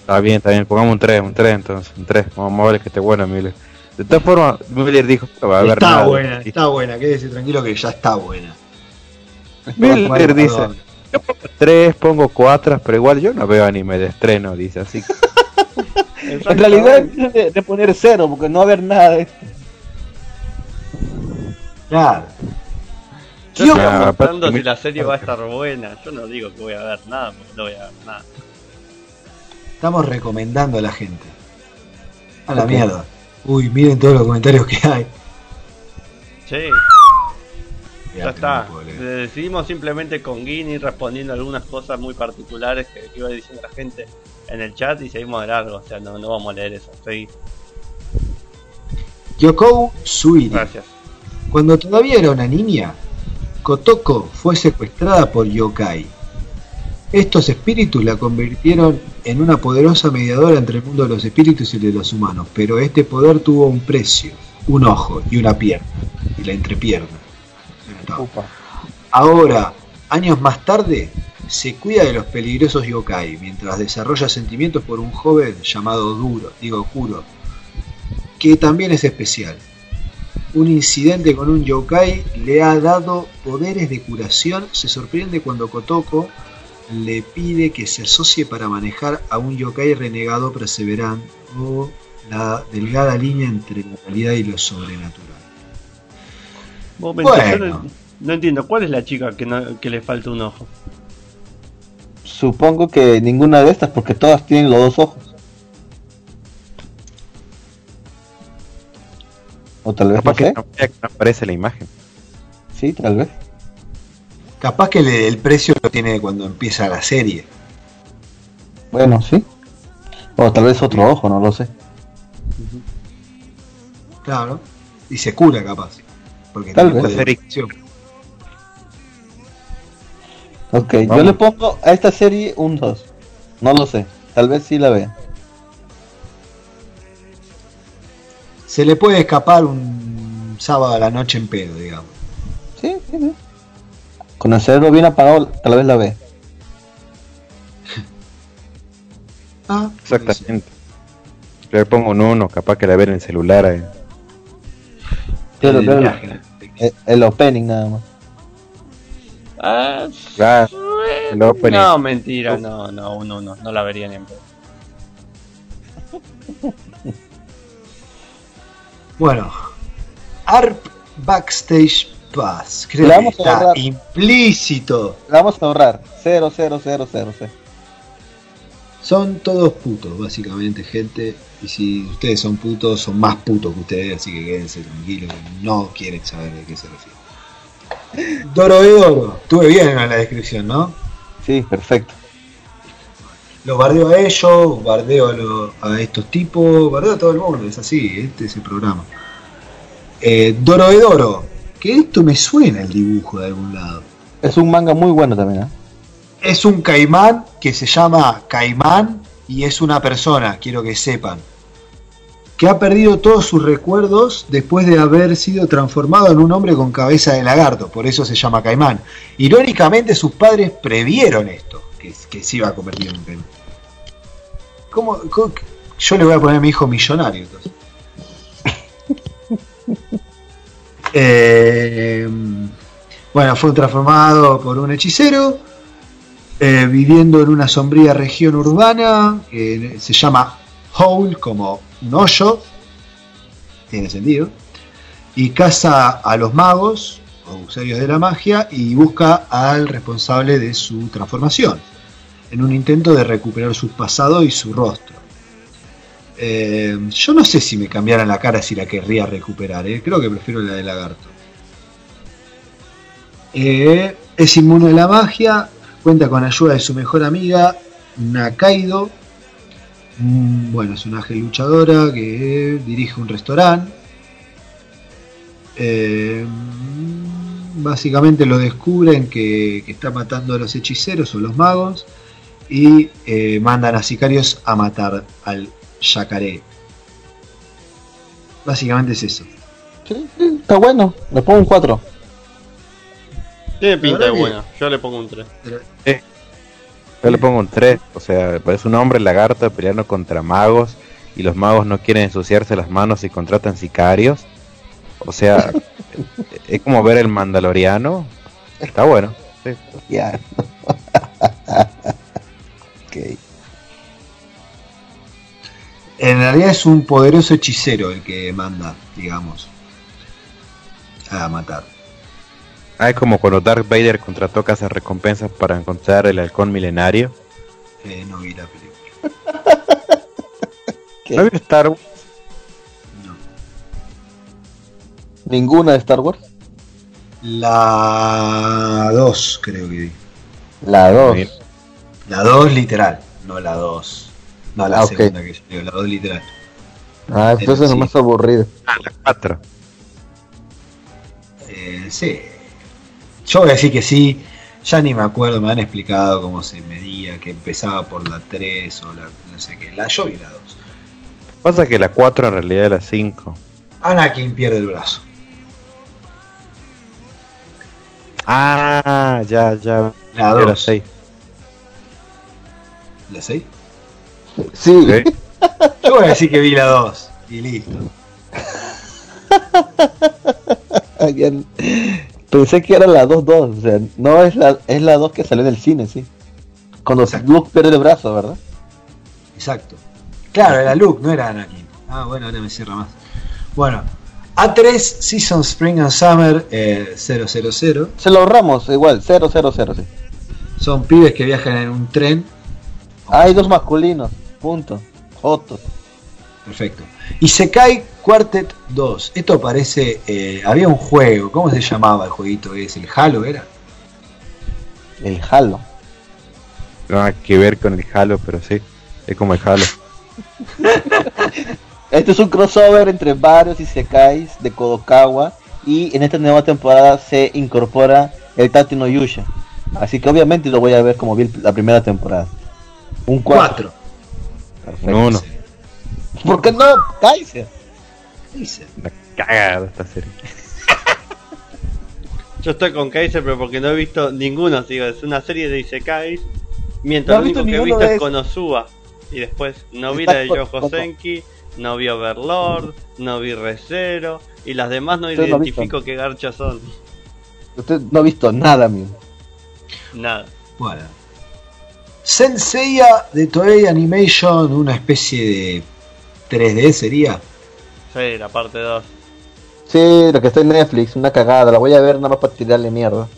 Está bien, está bien. Pongamos un 3, un 3 entonces. Un 3. Vamos a ver que esté bueno, Miller. De todas formas, Miller dijo que no va a haber Está nada. buena, está buena, quédese tranquilo que ya está buena. Miller dice: Yo pongo 3, pongo 4, pero igual yo no veo anime de estreno. Dice así. que- En realidad de, de poner 0, porque no va a haber nada de esto. Claro. Yo estoy preguntando si la serie va a estar buena. Yo no digo que voy a ver nada, porque no voy a ver nada. Estamos recomendando a la gente. A la mierda. Uy, miren todos los comentarios que hay. Sí, ya está. no. Decidimos simplemente con Guini respondiendo algunas cosas muy particulares que, que iba diciendo la gente en el chat y seguimos de largo. O sea, no, no vamos a leer eso. Sí, Yoko Suiri. gracias. Cuando todavía era una niña, Kotoko fue secuestrada por yokai. Estos espíritus la convirtieron en una poderosa mediadora entre el mundo de los espíritus y el de los humanos, pero este poder tuvo un precio, un ojo y una pierna, y la entrepierna. Ahora, años más tarde, se cuida de los peligrosos yokai mientras desarrolla sentimientos por un joven llamado Duro, digo Kuro, que también es especial. Un incidente con un yokai le ha dado poderes de curación. Se sorprende cuando Kotoko le pide que se asocie para manejar a un yokai renegado perseverante o la delgada línea entre la realidad y lo sobrenatural. Yo no, no entiendo, ¿cuál es la chica que, no- que le falta un ojo? Supongo que ninguna de estas, porque todas tienen los dos ojos. O tal vez no sé. que no aparece la imagen. Sí, tal vez. Capaz que le- el precio lo tiene cuando empieza la serie. Bueno, sí. O tal vez otro ojo, no lo sé. Claro. Y se cura capaz. Porque Tal vez. Ok, yo le pongo a esta serie un 2. No lo sé. Tal vez sí la vea. Se le puede escapar un sábado a la noche en pedo, digamos. Sí, sí, sí. Con el cerebro bien apagado, tal vez la vea. Ah, Exactamente. Yo le pongo un 1, capaz que la ver en el celular. eh. Quiero El opening nada más. Ah, Claro, el opening. no, mentira, no, no, uno no, no la vería ni en. Bueno, ARP Backstage Pass. Creo que a está implícito. La vamos a ahorrar. 0, 0, 0, 0, 0. Son todos putos, básicamente, gente. Y si ustedes son putos, son más putos que ustedes, así que quédense tranquilos, que no quieren saber de qué se refiere. Doro de Doro. Estuve bien en la descripción, ¿no? Sí, perfecto. Los bardeo a ellos, bardeo a, lo- a estos tipos, bardeo a todo el mundo, es así, este es el programa. Eh, Doro de Doro, que esto me suena el dibujo de algún lado. Es un manga muy bueno también, ¿eh? Es un caimán que se llama Caimán y es una persona, quiero que sepan, que ha perdido todos sus recuerdos después de haber sido transformado en un hombre con cabeza de lagarto, por eso se llama Caimán. Irónicamente sus padres previeron esto, que, que se iba a convertir en un caimán. ¿Cómo, cómo- yo le voy a poner a mi hijo millonario. entonces. Eh, bueno, fue transformado por un hechicero, eh, viviendo en una sombría región urbana que se llama Hole, como un hoyo, tiene sentido, y caza a los magos o usuarios de la magia y busca al responsable de su transformación, en un intento de recuperar su pasado y su rostro. Eh, yo no sé si me cambiaran la cara si la querría recuperar, eh. creo que prefiero la de lagarto. Eh, es inmune a la magia, cuenta con ayuda de su mejor amiga, Nakaido. Mm, Bueno, es una ángel luchadora que dirige un restaurante. Eh, básicamente lo descubren que, que está matando a los hechiceros o los magos y mandan a sicarios a matar al yacaré. Básicamente es eso. Sí, sí, está bueno. Le pongo un 4. Tiene pinta de bueno. Yo le pongo un 3. Yo le pongo un 3, o sea, es un hombre lagarto peleando contra magos y los magos no quieren ensuciarse las manos y contratan sicarios. O sea, es como ver el Mandaloriano. Está bueno. sí. Ya. ok. En realidad es un poderoso hechicero el que manda, digamos, a matar. Ah, es como cuando Darth Vader contrató casas recompensas para encontrar el halcón milenario. Eh, no vi la película. ¿Qué? ¿No vio Star Wars? No. ¿Ninguna de Star Wars? La 2 creo que vi. La 2. Bien. La 2 literal, no la 2. No la Ah, segunda que yo digo, la 2 literal. Ah, entonces es más aburrido. Ah, la 4. Eh, sí. Yo voy a decir que sí. Ya ni me acuerdo, me han explicado cómo se medía, que empezaba por la 3 o la no sé qué. La yo vi la 2. Pasa que la 4 en realidad es la 5. Anakin pierde el brazo. Ah, ya, ya. La Era 2. 6. ¿La 6? Sí. Yo voy a decir que vi la 2. Y listo. Pensé que era la 2-2. O sea, no es la, es la 2 que salió del cine, sí. Cuando Exacto. Luke pierde el brazo, ¿verdad? Exacto. Claro, era Luke, no era Anakin. Ah, bueno, ahora me cierra más. Bueno, A3 Season Spring and Summer eh, 000. Se lo ahorramos, igual, 0, 0, 0, sí. Son pibes que viajan en un tren. Hay dos masculinos, punto. Fotos. Perfecto. Y Sekai Quartet 2. Esto parece. eh, había un juego. ¿Cómo se llamaba el jueguito? ¿Es el Halo? ¿Era? El Halo. No nada que ver con el Halo, pero sí. Es como el Halo. Este es un crossover entre varios isekais de Kodokawa y en esta nueva temporada se incorpora el Tati no Yusha. Así que obviamente lo voy a ver como vi la primera temporada. Un 4. 4. Perfecto. Un uno. ¿Por qué no? Kaiser. Dice. La cagada esta serie. Yo estoy con Kaiser, pero porque no he visto ninguno. Digo, es una serie de Isekais. Mientras No lo único que he visto es. Konosuba. Y después no vi Está la de con- Senki, no vi Overlord, no vi Recero. Y las demás no Usted no identifico qué garchas son. Usted no ha visto nada, mío. Nada. Bueno. Senseiya de Toei Animation, una especie de 3D sería. Sí, la parte 2. Sí, lo que está en Netflix, una cagada. La voy a ver nada más para tirarle mierda.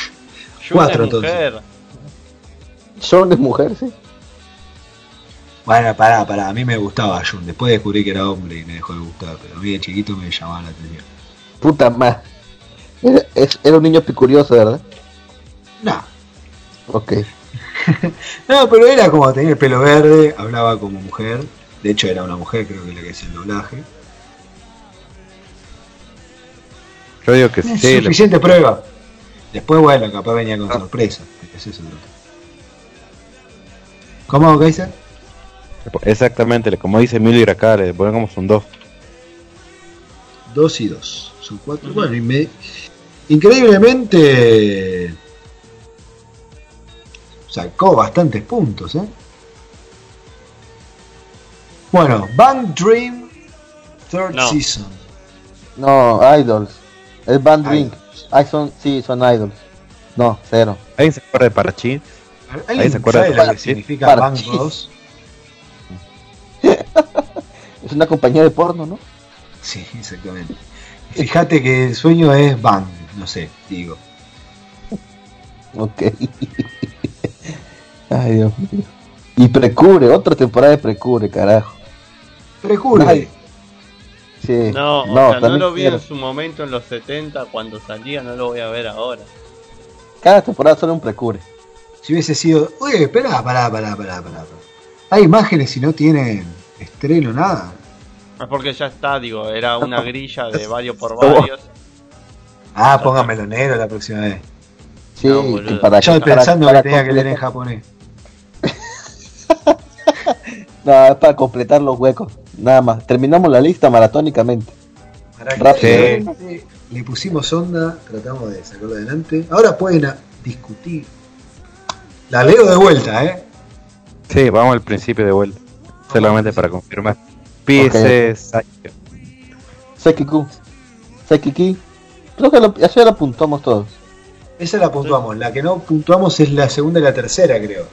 Cuatro, entonces. Son es mujer, sí. Bueno, pará, pará, a mí me gustaba Jun. Después descubrí que era hombre y me dejó de gustar, pero a mí de chiquito me llamaba la atención. Puta madre. Era, era un niño picurioso, ¿verdad? No, Ok. no, pero era como tenía el pelo verde, hablaba como mujer. De hecho, era una mujer, creo que la que hacía el doblaje. Yo digo que Es sí. le- suficiente prueba. Después, bueno, capaz venía con sorpresa. Ese es otro. ¿Cómo, Kaiser? Exactamente, como dice Emilio acá, le ponemos un 2. Dos y dos. Son cuatro. Bueno, y me- increíblemente sacó bastantes puntos, ¿eh? Bueno, Bang Dream Third No. Season. No, Idols. Es Band Drink. Ah, son, sí, son Idols. No, cero. ¿Alguien se acuerda de Parachín? ¿Alguien se acuerda de lo que significa Bang Parchís. Bros? Es una compañía de porno, ¿no? Sí, exactamente. Fíjate que el sueño es Bang, no sé, digo. Ok. Ay, Dios mío. Y Precure, otra temporada de Precure, carajo. Precure. Ay. Sí. No, o sea, no también lo vi quiero. en su momento en los 70 cuando salía, no lo voy a ver ahora. Cada temporada solo un Precure. Si hubiese sido. Oye, espera, pará, pará, pará, pará. Hay imágenes y no tienen estreno, nada. Es porque ya está, digo, era una grilla de varios por Oh. varios. Ah, póngamelo negro la próxima vez. Sí, No, para Yo pensando para que tenía que leer en japonés. No, es para completar los huecos. Nada más. Terminamos la lista maratónicamente. Rápido. realmente le pusimos onda, tratamos de sacarlo adelante. Ahora pueden discutir. La leo de vuelta, ¿eh? Sí, vamos al principio de vuelta. Solamente para confirmar. Pieces. Sekiku. Sekiki. Creo que lo, se la apuntamos todos. Esa la puntuamos. La que no puntuamos es la segunda y la tercera, creo.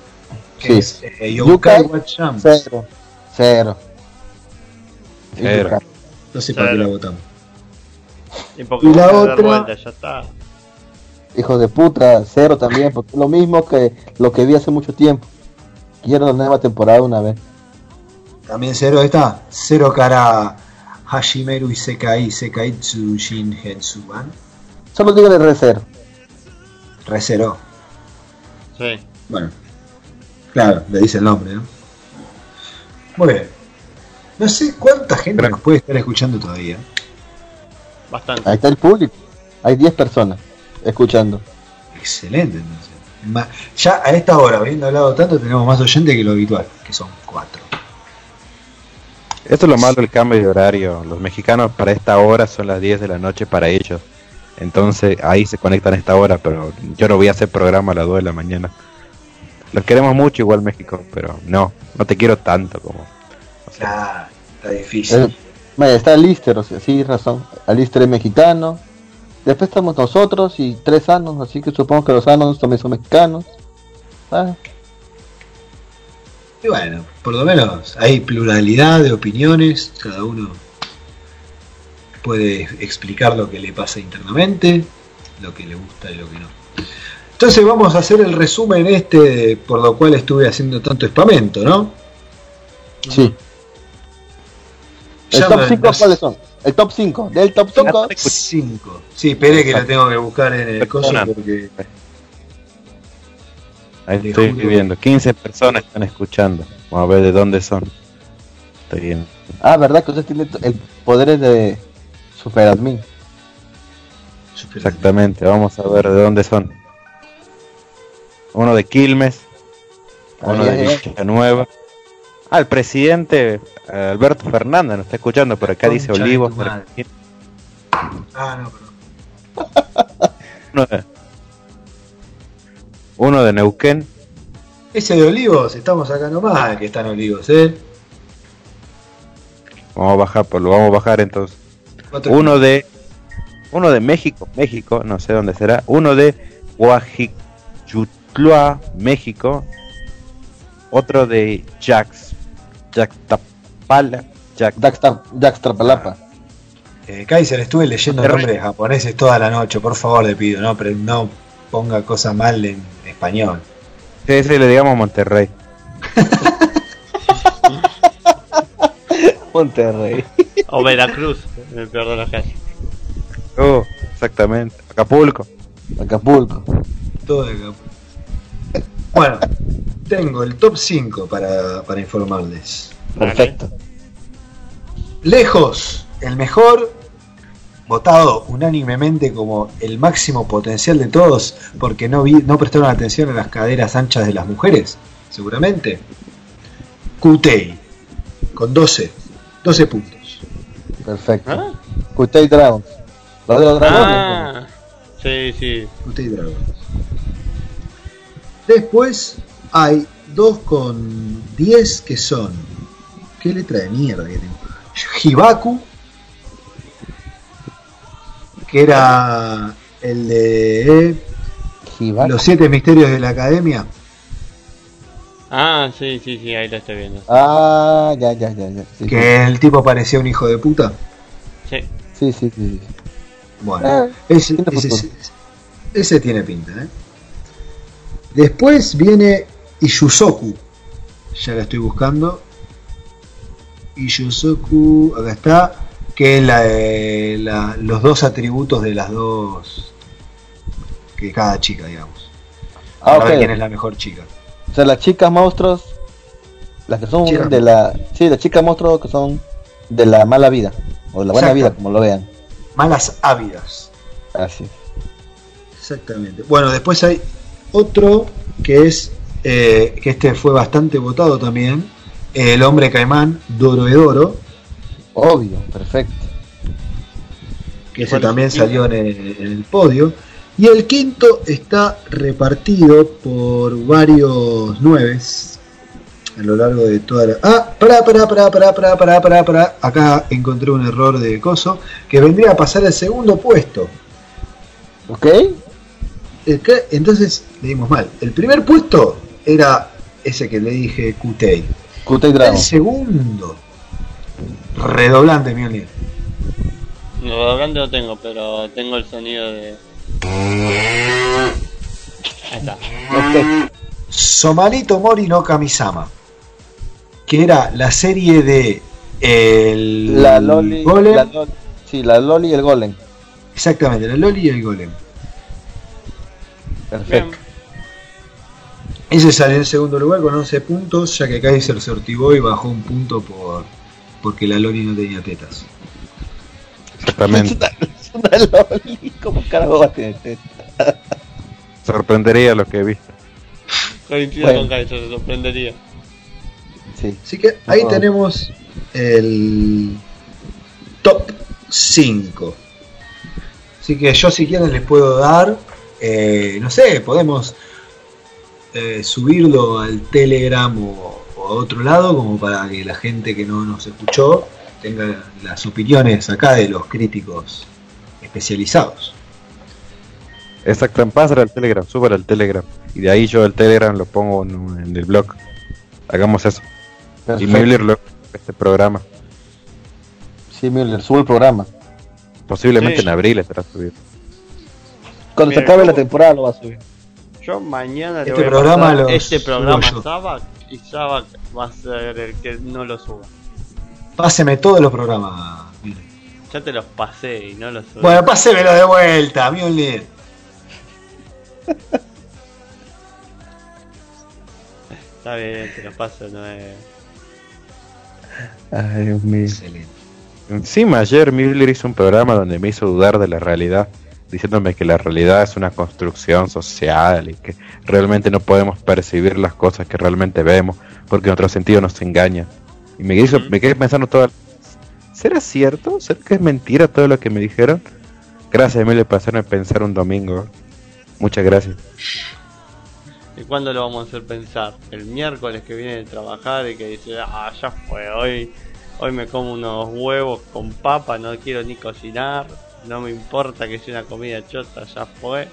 Que Sí. es eh, Yokai Watch Jump. Cero. Cero. Cero. No sé para qué la votamos. Y, Y la otra- vuelta, ya está. Hijo de puta, cero también, porque es lo mismo que lo que vi hace mucho tiempo. Quiero la nueva temporada una vez. También cero está. Cero cara Hashimeru Isekai Sekaitsu Shin Hensuban. Solo dígale re cero. Re cero. Sí. Bueno. Claro, le dice el nombre, ¿no? Muy bien. No sé cuánta gente Pero- nos puede estar escuchando todavía. Bastante. Ahí está el público. Hay 10 personas escuchando. Excelente, entonces. Ma- Ya a esta hora, habiendo hablado tanto, tenemos más oyentes que lo habitual, que son cuatro. Esto es lo malo del cambio de horario. Los mexicanos para esta hora son las 10 de la noche para ellos. Entonces ahí se conectan a esta hora, pero yo no voy a hacer programa a las 2 de la mañana. Los queremos mucho igual México, pero no, no te quiero tanto como... o sea, Claro, está difícil. Eh, vaya, está Lister, o sea, sí, razón. Lister es mexicano. Después estamos nosotros y tres sanos, así que supongo que los sanos también son mexicanos. Ah, Y bueno, por lo menos hay pluralidad de opiniones, cada uno puede explicar lo que le pasa internamente, lo que le gusta y lo que no. Entonces vamos a hacer el resumen este por lo cual estuve haciendo tanto espamento, ¿no? sí. ¿El top me- 5 cuáles son? El top 5. Del top 5. Top 5. Sí, espere que lo tengo que buscar en el coso porque ahí estoy viendo, 15 personas están escuchando. Vamos a ver de dónde son. Estoy viendo. Ah, ¿verdad? Que usted tiene el poder de superadmin. Exactamente, vamos a ver de dónde son. Uno de Quilmes, uno Ahí, de. Villanueva. Ah, el presidente eh, Alberto Fernández nos está escuchando, por acá dice Olivos. Ah, no, perdón. Uno de, uno de Neuquén, Ese de Olivos, estamos acá nomás, que están Olivos, ¿eh? vamos a bajar, pues lo vamos a bajar entonces. Uno de uno de México, México, no sé dónde será. Uno de Huajichutlua, México. Otro de Jax, Jaxtapala, Jax, Daxtra- Daxtrapalapa. Eh, Kaiser, estuve leyendo Monterrey. nombres japoneses toda la noche, por favor le pido, no, pero no ponga cosas mal en español. Sí, sí, le digamos Monterrey. Monterrey. O Veracruz, en el peor de los casos. Oh, exactamente. Acapulco. Acapulco. Todo de acá. Bueno, tengo el top 5 para, para informarles. Perfecto. Lejos, el mejor, votado unánimemente como el máximo potencial de todos, porque no, vi, no prestaron atención a las caderas anchas de las mujeres, seguramente. Kutei, con 12, 12 puntos. Perfecto. ¿Ah? Kutei Dragons. Los de los dragones. Ah, sí, sí. Kutei Dragons. Después hay dos con 10 que son qué letra de mierda que tengo. Hibaku, que era el de Hibaku. Los siete misterios de la academia. Ah, sí, sí, sí, ahí lo estoy viendo. Ah, ya, ya, ya, ya. Sí, Que el tipo parecía un hijo de puta. Sí. sí, sí, sí. Bueno, Ah, ese, tiene ese- ese tiene pinta, ¿eh? Después viene Iyusoku. Ya la estoy buscando. Iyusoku, acá está. Que es la, de la- los dos atributos de las dos. Que cada chica, digamos. Ah, A ver ok. quién es la mejor chica. O sea, las chicas monstruos, las que son Chicas de la... Sí, las chicas monstruos que son de la mala vida, o de la buena Exacto. vida, como lo vean. Malas ávidas. Así. Exactamente. Bueno, después hay otro que es. eh, que este fue bastante votado también. El hombre caimán, Doroedoro. Obvio, perfecto. que ese ¿Cuál es también salió en el, en el podio. Y el quinto está repartido por varios nueves a lo largo de toda la. Ah, pará, pará, pará, pará, pará, pará, pará, pará. Acá encontré un error de coso que vendría a pasar al segundo puesto. ¿Ok? Entonces le dimos mal. El primer puesto era ese que le dije Kutei. Kutei El Dragon. segundo, redoblante, Mjolnir. Grande no tengo, pero tengo el sonido de. Ahí está. Ok. Somalito Mori no Kamisama, que era la serie de el La Loli, Golem, la Loli- Sí, la Loli y el Golem. exactamente, la Loli y el Golem. Perfecto. Bien. Ese salió en segundo lugar con 11 puntos, ya que Kaiser sortigó y bajó un punto por porque la Loli no tenía tetas. Es Exactamente. una, es una Loli. ¿Cómo carajo va a tener teta? Sorprendería lo que he visto. Coincido Bueno. con Kaiser, se sorprendería. Sí. Así que ahí Ah. tenemos el top 5. Así que yo si quieren les puedo dar, eh, no sé, podemos eh, subirlo al Telegram o, o a otro lado como para que la gente que no nos escuchó tenga las opiniones acá de los críticos especializados. Exacto, pásale al Telegram, súbalo al Telegram. Y de ahí yo el Telegram lo pongo en, en el blog. Hagamos eso. Y Perfecto. Mailer lo este programa. Sí, Miller, sube el programa. Posiblemente Sí. en abril estará subido. Cuando se acabe la temporada lo va a subir. Yo mañana Este le voy a programa pasar lo este programa a Sabak y Sabak va a ser el que no lo suba. Páseme todos los programas. mire. Ya te los pasé y no los subí. Bueno, pásemelo de vuelta, Mjolnir. Está bien, te los paso, no es. Ay, Dios mío. Excelente. Encima ayer Miller hizo un programa donde me hizo dudar de la realidad, diciéndome que la realidad es una construcción social y que realmente no podemos percibir las cosas que realmente vemos, porque nuestro sentido nos engaña. Y me, hizo, me quedé pensando todo. ¿Será cierto? ¿Será que es mentira todo lo que me dijeron? Gracias Emilio por hacerme pensar un domingo. Muchas gracias. ¿Y cuándo lo vamos a hacer pensar? El miércoles que viene de trabajar y que dice, ah, ya fue, hoy, hoy me como unos huevos con papa, no quiero ni cocinar, no me importa que sea una comida chota, ya fue,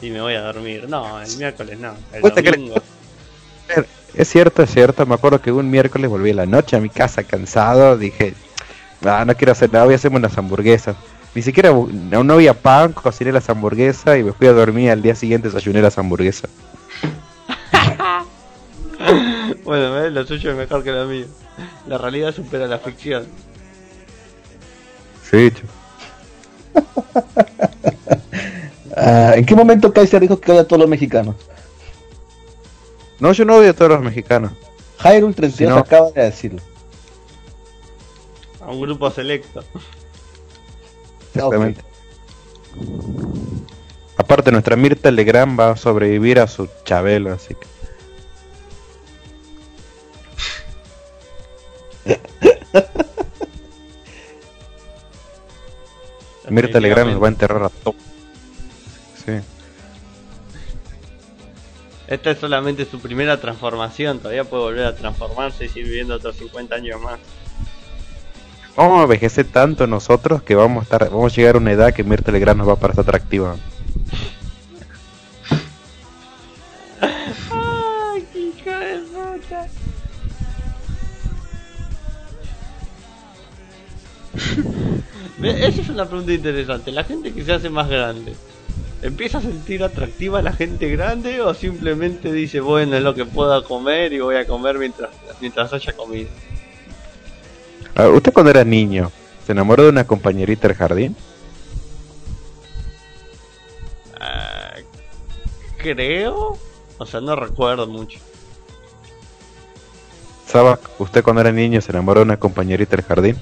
y me voy a dormir. No, el miércoles no, el domingo. Es cierto, es cierto. Me acuerdo que un miércoles volví a la noche a mi casa cansado. Dije, ah, no quiero hacer nada, voy a hacerme unas hamburguesas. Ni siquiera no, no había pan, cociné las hamburguesas y me fui a dormir. Al día siguiente desayuné las hamburguesas. Bueno, ¿ves? lo suyo es mejor que lo mío. La realidad supera la ficción. Sí. Ah, ¿En qué momento Kaiser dijo que odia a todos los mexicanos? No, yo no odio a todos los mexicanos. Hyrule 32 No. acaba de decirlo. A un grupo selecto. Exactamente. Aparte, nuestra Mirta Legrand va a sobrevivir a su Chabelo, así que. Mirta Legrand nos va a enterrar a todos. Sí. Esta es solamente su primera transformación, todavía puede volver a transformarse y seguir viviendo otros 50 años más. Vamos a envejecer tanto nosotros que vamos a estar, vamos a llegar a una edad que Mirta Legrand nos va a parecer atractiva. ¡Ay, qué hija de puta! Esa es una pregunta interesante. La gente que se hace más grande, ¿empieza a sentir atractiva a la gente grande o simplemente dice, bueno, es lo que pueda comer y voy a comer mientras, mientras haya comido? A ver, ¿Usted cuando era niño se enamoró de una compañerita del jardín? Ah, creo. O sea, no recuerdo mucho. ¿Sabe? ¿Usted cuando era niño se enamoró de una compañerita del jardín?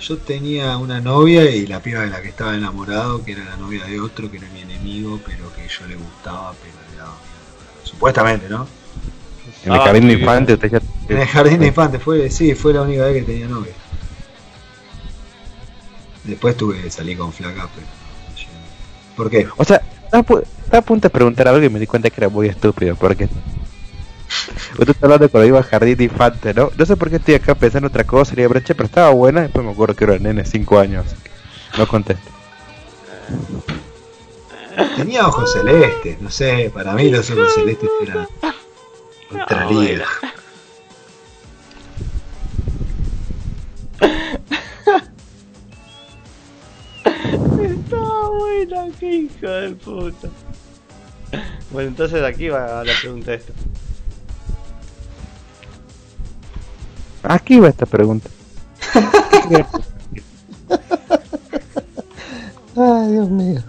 Yo tenía una novia y la piba de la que estaba enamorado, que era la novia de otro, que era mi enemigo, pero que yo le gustaba, pero le daba miedo. Supuestamente, ¿no? En el Ah, jardín de sí. infante usted ya... En el jardín de infantes fue, sí, fue la única vez que tenía novia. Después tuve que salir con flaca, pero. ¿Por qué? O sea, estaba a pu- estaba a punto de preguntar algo y me di cuenta que era muy estúpido, porque... Usted está hablando cuando iba al jardín de infante, ¿no? No sé por qué estoy acá pensando otra cosa, le breche, pero estaba buena, después me acuerdo que era nene, 5 años, no contesto. Tenía ojos celestes, no sé, para mí los ojos celestes eran otra Ah, liga. Está buena, qué hijo de puta. Bueno, entonces aquí va la pregunta esta. Aquí va esta pregunta. Ay, Dios mío.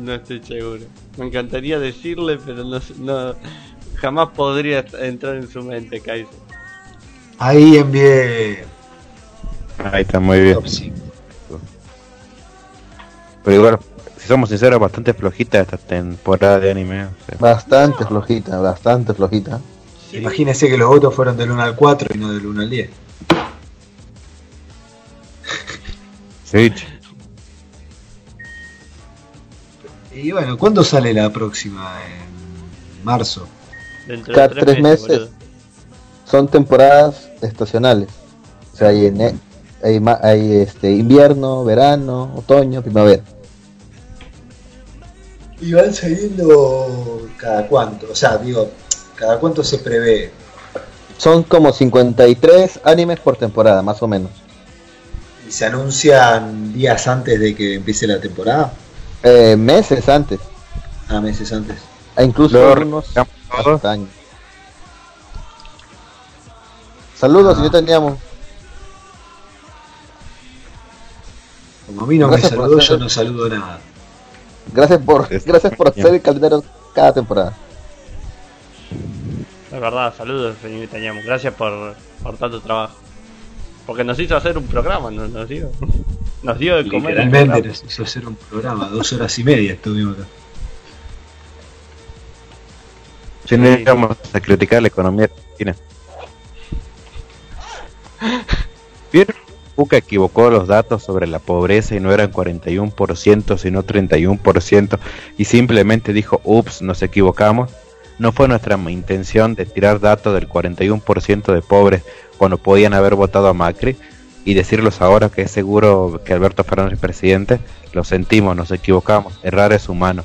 No estoy seguro. Me encantaría decirle, pero no, no jamás podría entrar en su mente, Kaiser. Ahí envié Ahí está, muy bien. top 5. Pero igual, si somos sinceros, bastante flojita esta temporada de anime. o sea. Bastante flojita, bastante flojita. Sí. Imagínese que los votos fueron del 1 al 4 y no del 1 al 10. Sí. Y bueno, ¿cuándo sale la próxima? En marzo. Dentro de tres meses. Son temporadas estacionales. O sea, hay, hay, hay este, invierno, verano, otoño, primavera. Y van saliendo cada cuánto, o sea, digo, cada cuánto se prevé. Son como 53 animes por temporada, más o menos. Y se anuncian días antes de que empiece la temporada, Eh, meses antes. a meses antes. E incluso todos. hasta años. Saludos, Ah. señor Teníamos. Como a mí no Gracias me saludó, yo no saludo nada. Gracias por, Es- gracias por hacer el calendario cada temporada. Es verdad, saludos, señor Itañamo. Gracias por, por tanto trabajo. Porque nos hizo hacer un programa, nos, nos dio. Nos dio de comer. el Literalmente nos hizo hacer un programa, dos horas y media estuvimos acá. Si no íbamos a criticar la economía argentina. ¿Vieron? Buca equivocó los datos sobre la pobreza y no eran 41% sino 31% y simplemente dijo, ups, nos equivocamos. No fue nuestra intención de tirar datos del 41% de pobres cuando podían haber votado a Macri y decirlos ahora que es seguro que Alberto Fernández es presidente. Lo sentimos, nos equivocamos. Errar es humano.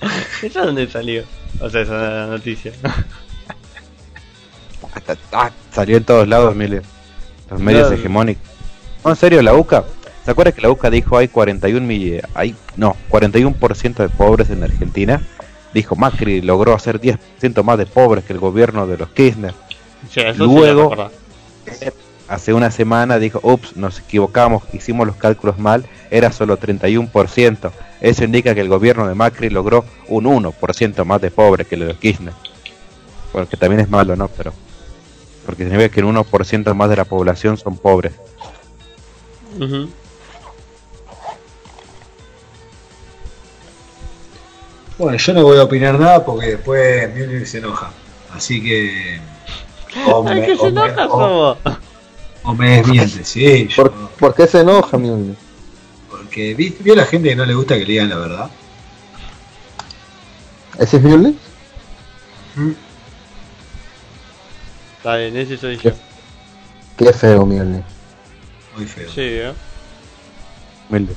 ¿Eso dónde salió? O sea, esa noticia. Ah, salió en todos lados, Emilio. Los medios hegemónicos. No, en serio, la UCA. ¿Se acuerda que la UCA dijo hay 41 mill- hay no, 41% de pobres en Argentina? Dijo Macri logró hacer 10% más de pobres que el gobierno de los Kirchner. Sí, sí Luego-. Hace una semana dijo, ups, nos equivocamos, hicimos los cálculos mal, era solo 31%. Eso indica que el gobierno de Macri logró un 1% más de pobres que el de los Kirchner. Porque también es malo, ¿no? Pero porque significa que el 1% más de la población son pobres. Bueno, yo no voy a opinar nada porque después Mjolnir se enoja. Así que. O me, que o se me- enoja o- o me desmiente, sí. yo- ¿Por, qué se enoja, hombre? Porque vi- vio la gente que no le gusta que le digan la verdad. ¿Ese es Mjolnir? Mm. Está bien, ese soy yo. Qué feo Mjolnir. Muy feo. Sí, ¿eh? Humilde.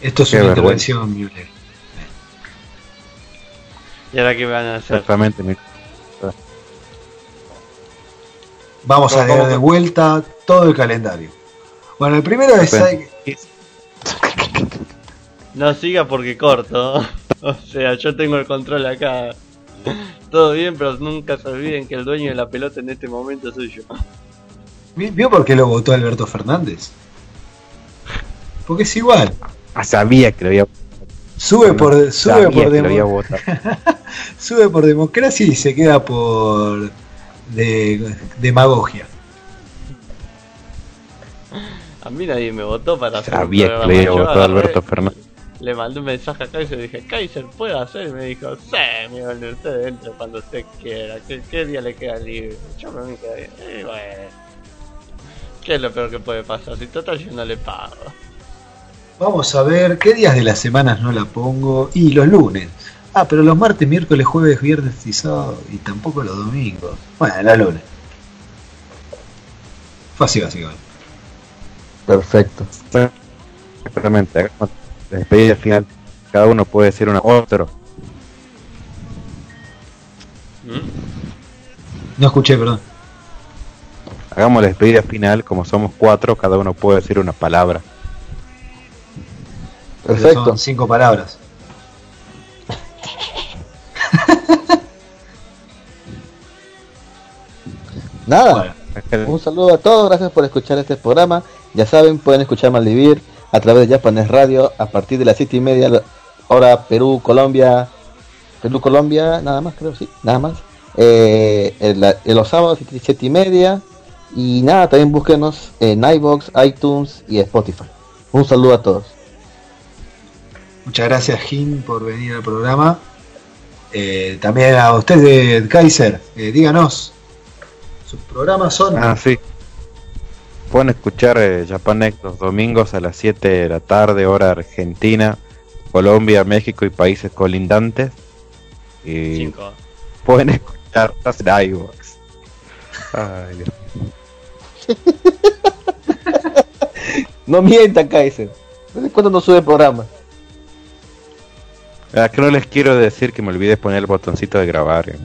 Esto es Qué una vergüenza. intervención, Müller. ¿Y ahora qué van a hacer? Exactamente. mi- Vamos a ¿Cómo- leer de vuelta todo el calendario. Bueno, el primero es. No siga porque corto. O sea, yo tengo el control acá. Todo bien, pero nunca se olviden que el dueño de la pelota en este momento soy yo. ¿Vi- ¿Vio por qué lo votó Alberto Fernández? Porque es igual. Ah, sabía que lo había Sube por, sube por, que lo había demo- votado. sube por democracia y se queda por de, demagogia. A mí nadie me votó para Sabía que lo programa. había Yo votado agarré, Alberto Fernández. Le mandé un mensaje a Kaiser y dije, Kaiser, ¿puede hacer? Y me dijo, sí, Miguel, usted entre cuando usted quiera. ¿Qué, qué día le queda libre? Yo me quedé, y bueno. ¿Qué es lo peor que puede pasar? Si total yo no le pago. Vamos a ver qué días de las semanas no la pongo. Y los lunes. Ah, pero los martes, miércoles, jueves, viernes y sábado. Y tampoco los domingos. Bueno, los lunes. Fue así básicamente. Perfecto. Hagamos la despedida final. Cada uno puede decir una otro. ¿Mm? No escuché, perdón. Hagamos la despedida final. Como somos cuatro, cada uno puede decir una palabra. Perfecto. Son cinco palabras. Nada. Bueno, Un saludo a todos, gracias por escuchar este programa. Ya saben, pueden escuchar Maldivir a través de Japanes Radio a partir de las siete y media, hora Perú, Colombia, Perú, Colombia, nada más creo, sí, nada más. Eh, en, la- en los sábados siete, siete y media y nada, también búsquenos en iBox, iTunes y Spotify. Un saludo a todos. muchas gracias, Jim, por venir al programa. Eh, también a usted de Kaiser, eh, díganos. Sus programas son. Ah, sí. Pueden escuchar eh, Japanex los domingos a las 7 de la tarde, hora argentina, Colombia, México y países colindantes. Y Cinco. pueden escuchar en iVoox. Ay, Dios. No mientan, Kaiser. ¿Desde cuándo no sube programa? Ah, que no les quiero decir que me olvidé poner el botoncito de grabar. eh.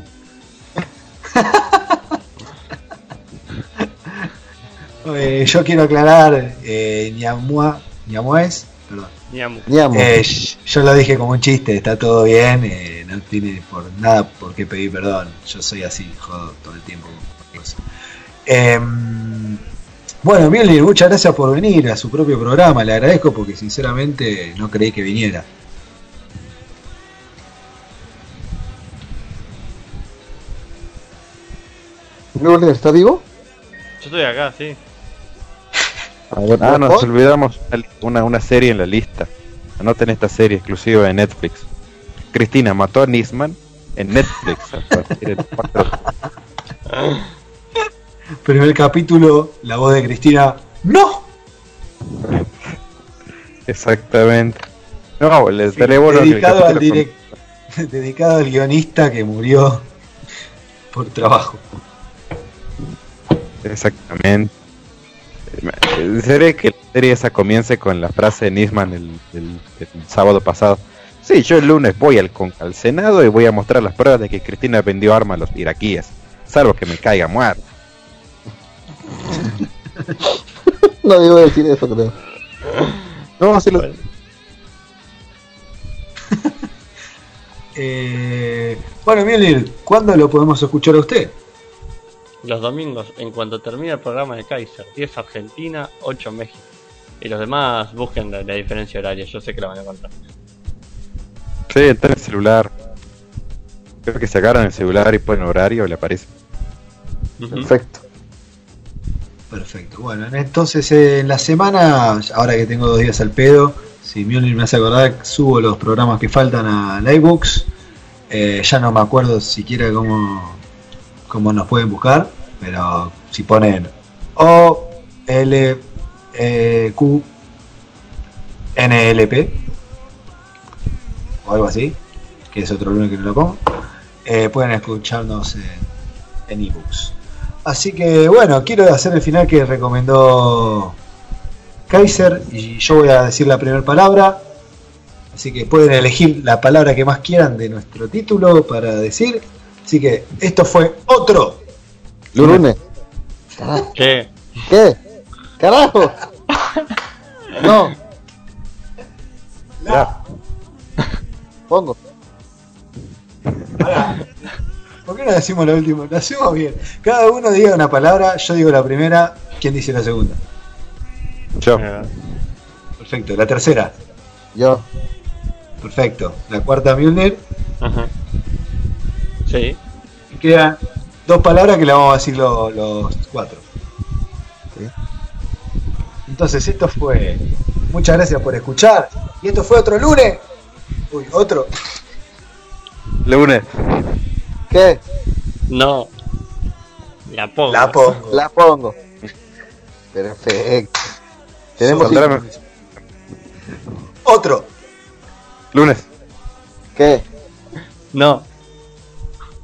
Eh, yo quiero aclarar, eh, Ñamua, Ñamua es, perdón. Ñamu. Eh, yo lo dije como un chiste, está todo bien, eh, no tiene por nada por qué pedir perdón. Yo soy así, jodo todo el tiempo. Em, bueno, Mjolnir, muchas gracias por venir a su propio programa, le agradezco porque sinceramente no creí que viniera. ¿Mjolnir está vivo? Yo estoy acá, sí. Ver, Ah, nos olvidamos una, una serie en la lista. Anoten esta serie exclusiva de Netflix. Cristina mató a Nisman en Netflix. del 4 Primer capítulo, la voz de Cristina, ¡No! Exactamente. No, le Sí, el dedicado, al direct- dedicado al guionista que murió por trabajo. Exactamente. Sería que la serie esa comience con la frase de Nisman el, el- el sábado pasado. Sí, yo el lunes voy al, con- al Senado y voy a mostrar las pruebas de que Cristina vendió armas a los iraquíes. Salvo que me caiga muerto. No debo decir eso, creo. No, sí lo... Eh, bueno, Mjolnir, ¿cuándo lo podemos escuchar a usted? Los domingos, en cuanto termine el programa de Kaiser, 10 Argentina, 8 México. Y los demás busquen la, la diferencia horaria, yo sé que la van a encontrar. Sí, está en el celular. Creo que se agarran el celular y ponen horario y le aparece. Perfecto. Perfecto. Bueno, entonces eh, en la semana, ahora que tengo dos días al pedo, si Mjolnir me hace acordar, subo los programas que faltan a iBooks. Eh, ya no me acuerdo siquiera cómo, cómo nos pueden buscar, pero si ponen O, L, eh, Q NLP o algo así, que es otro lunes que no lo pongo. Eh, pueden escucharnos en ebooks. Así que bueno, quiero hacer el final que recomendó Kaiser y yo voy a decir la primera palabra. Así que pueden elegir la palabra que más quieran de nuestro título para decir. Así que esto fue otro. Lunes. ¿Qué? ¿Qué? ¡Carajo! No, La- pongo. Pará. ¿Por qué no decimos la última? Lo hacemos bien. Cada uno diga una palabra, yo digo la primera, ¿quién dice la segunda? Yo. Perfecto. La tercera, Yo. perfecto. La cuarta, Milner. Ajá. Sí. Y quedan dos palabras que le vamos a decir lo- los cuatro. Sí. Entonces, esto fue. Muchas gracias por escuchar. Y esto fue otro lunes. Uy, otro. Lunes. ¿Qué? No. La pongo. La pongo. La pongo. Perfecto. Tenemos Otro. Lunes. ¿Qué? No.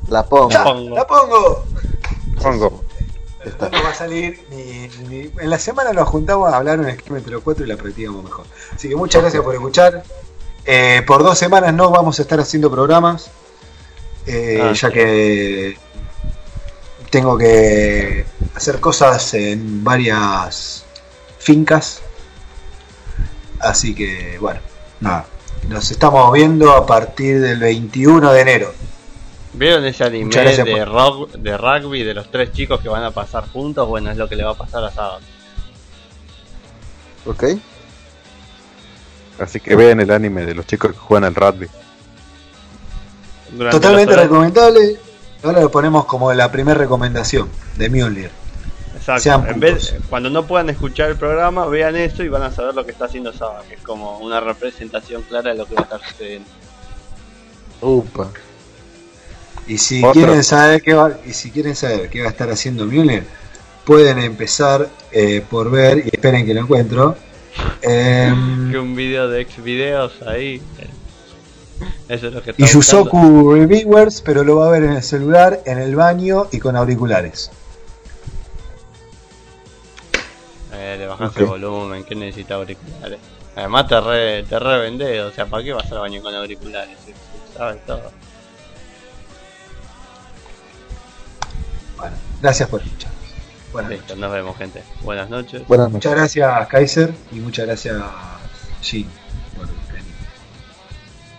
La pongo. Ya, pongo. la pongo. Pongo. Esto no va a salir ni, ni- En la semana nos juntamos a hablar un esquema entre los cuatro y la practicamos mejor. Así que muchas gracias por escuchar. Eh, por dos semanas no vamos a estar haciendo programas. eh, Ah, ya sí. que tengo que hacer cosas en varias fincas. Así que bueno, nada. Nos estamos viendo a partir del 21 de enero. ¿Vieron ese anime gracias de, por- rock, de rugby de los tres chicos que van a pasar juntos? Bueno, es lo que le va a pasar a Saban. ¿Ok? Así que vean el anime de los chicos que juegan al rugby. Durante Totalmente recomendable. Ahora lo ponemos como la primera recomendación de Mjolnir. Exacto. sean En vez, puntos. cuando no puedan escuchar el programa, vean eso y van a saber lo que está haciendo Saban, que es como una representación clara de lo que va a estar sucediendo. Upa. Y si Otro. quieren saber qué va, y si quieren saber qué va a estar haciendo Mjolnir, pueden empezar eh, por ver y esperen que lo encuentro. em, Que un video de ex videos ahí. eh, Eso es lo que está y. Yusoku Reviewers, pero lo va a ver en el celular, en el baño y con auriculares. Eh, le bajás Ok. el volumen, que necesita auriculares. Además te re, te revendés, o sea, ¿para qué vas al baño con auriculares? Sabes todo. Gracias por escuchar. Buenas noches. Nos vemos gente. Buenas noches. Buenas noches. Muchas gracias Kaiser y muchas gracias por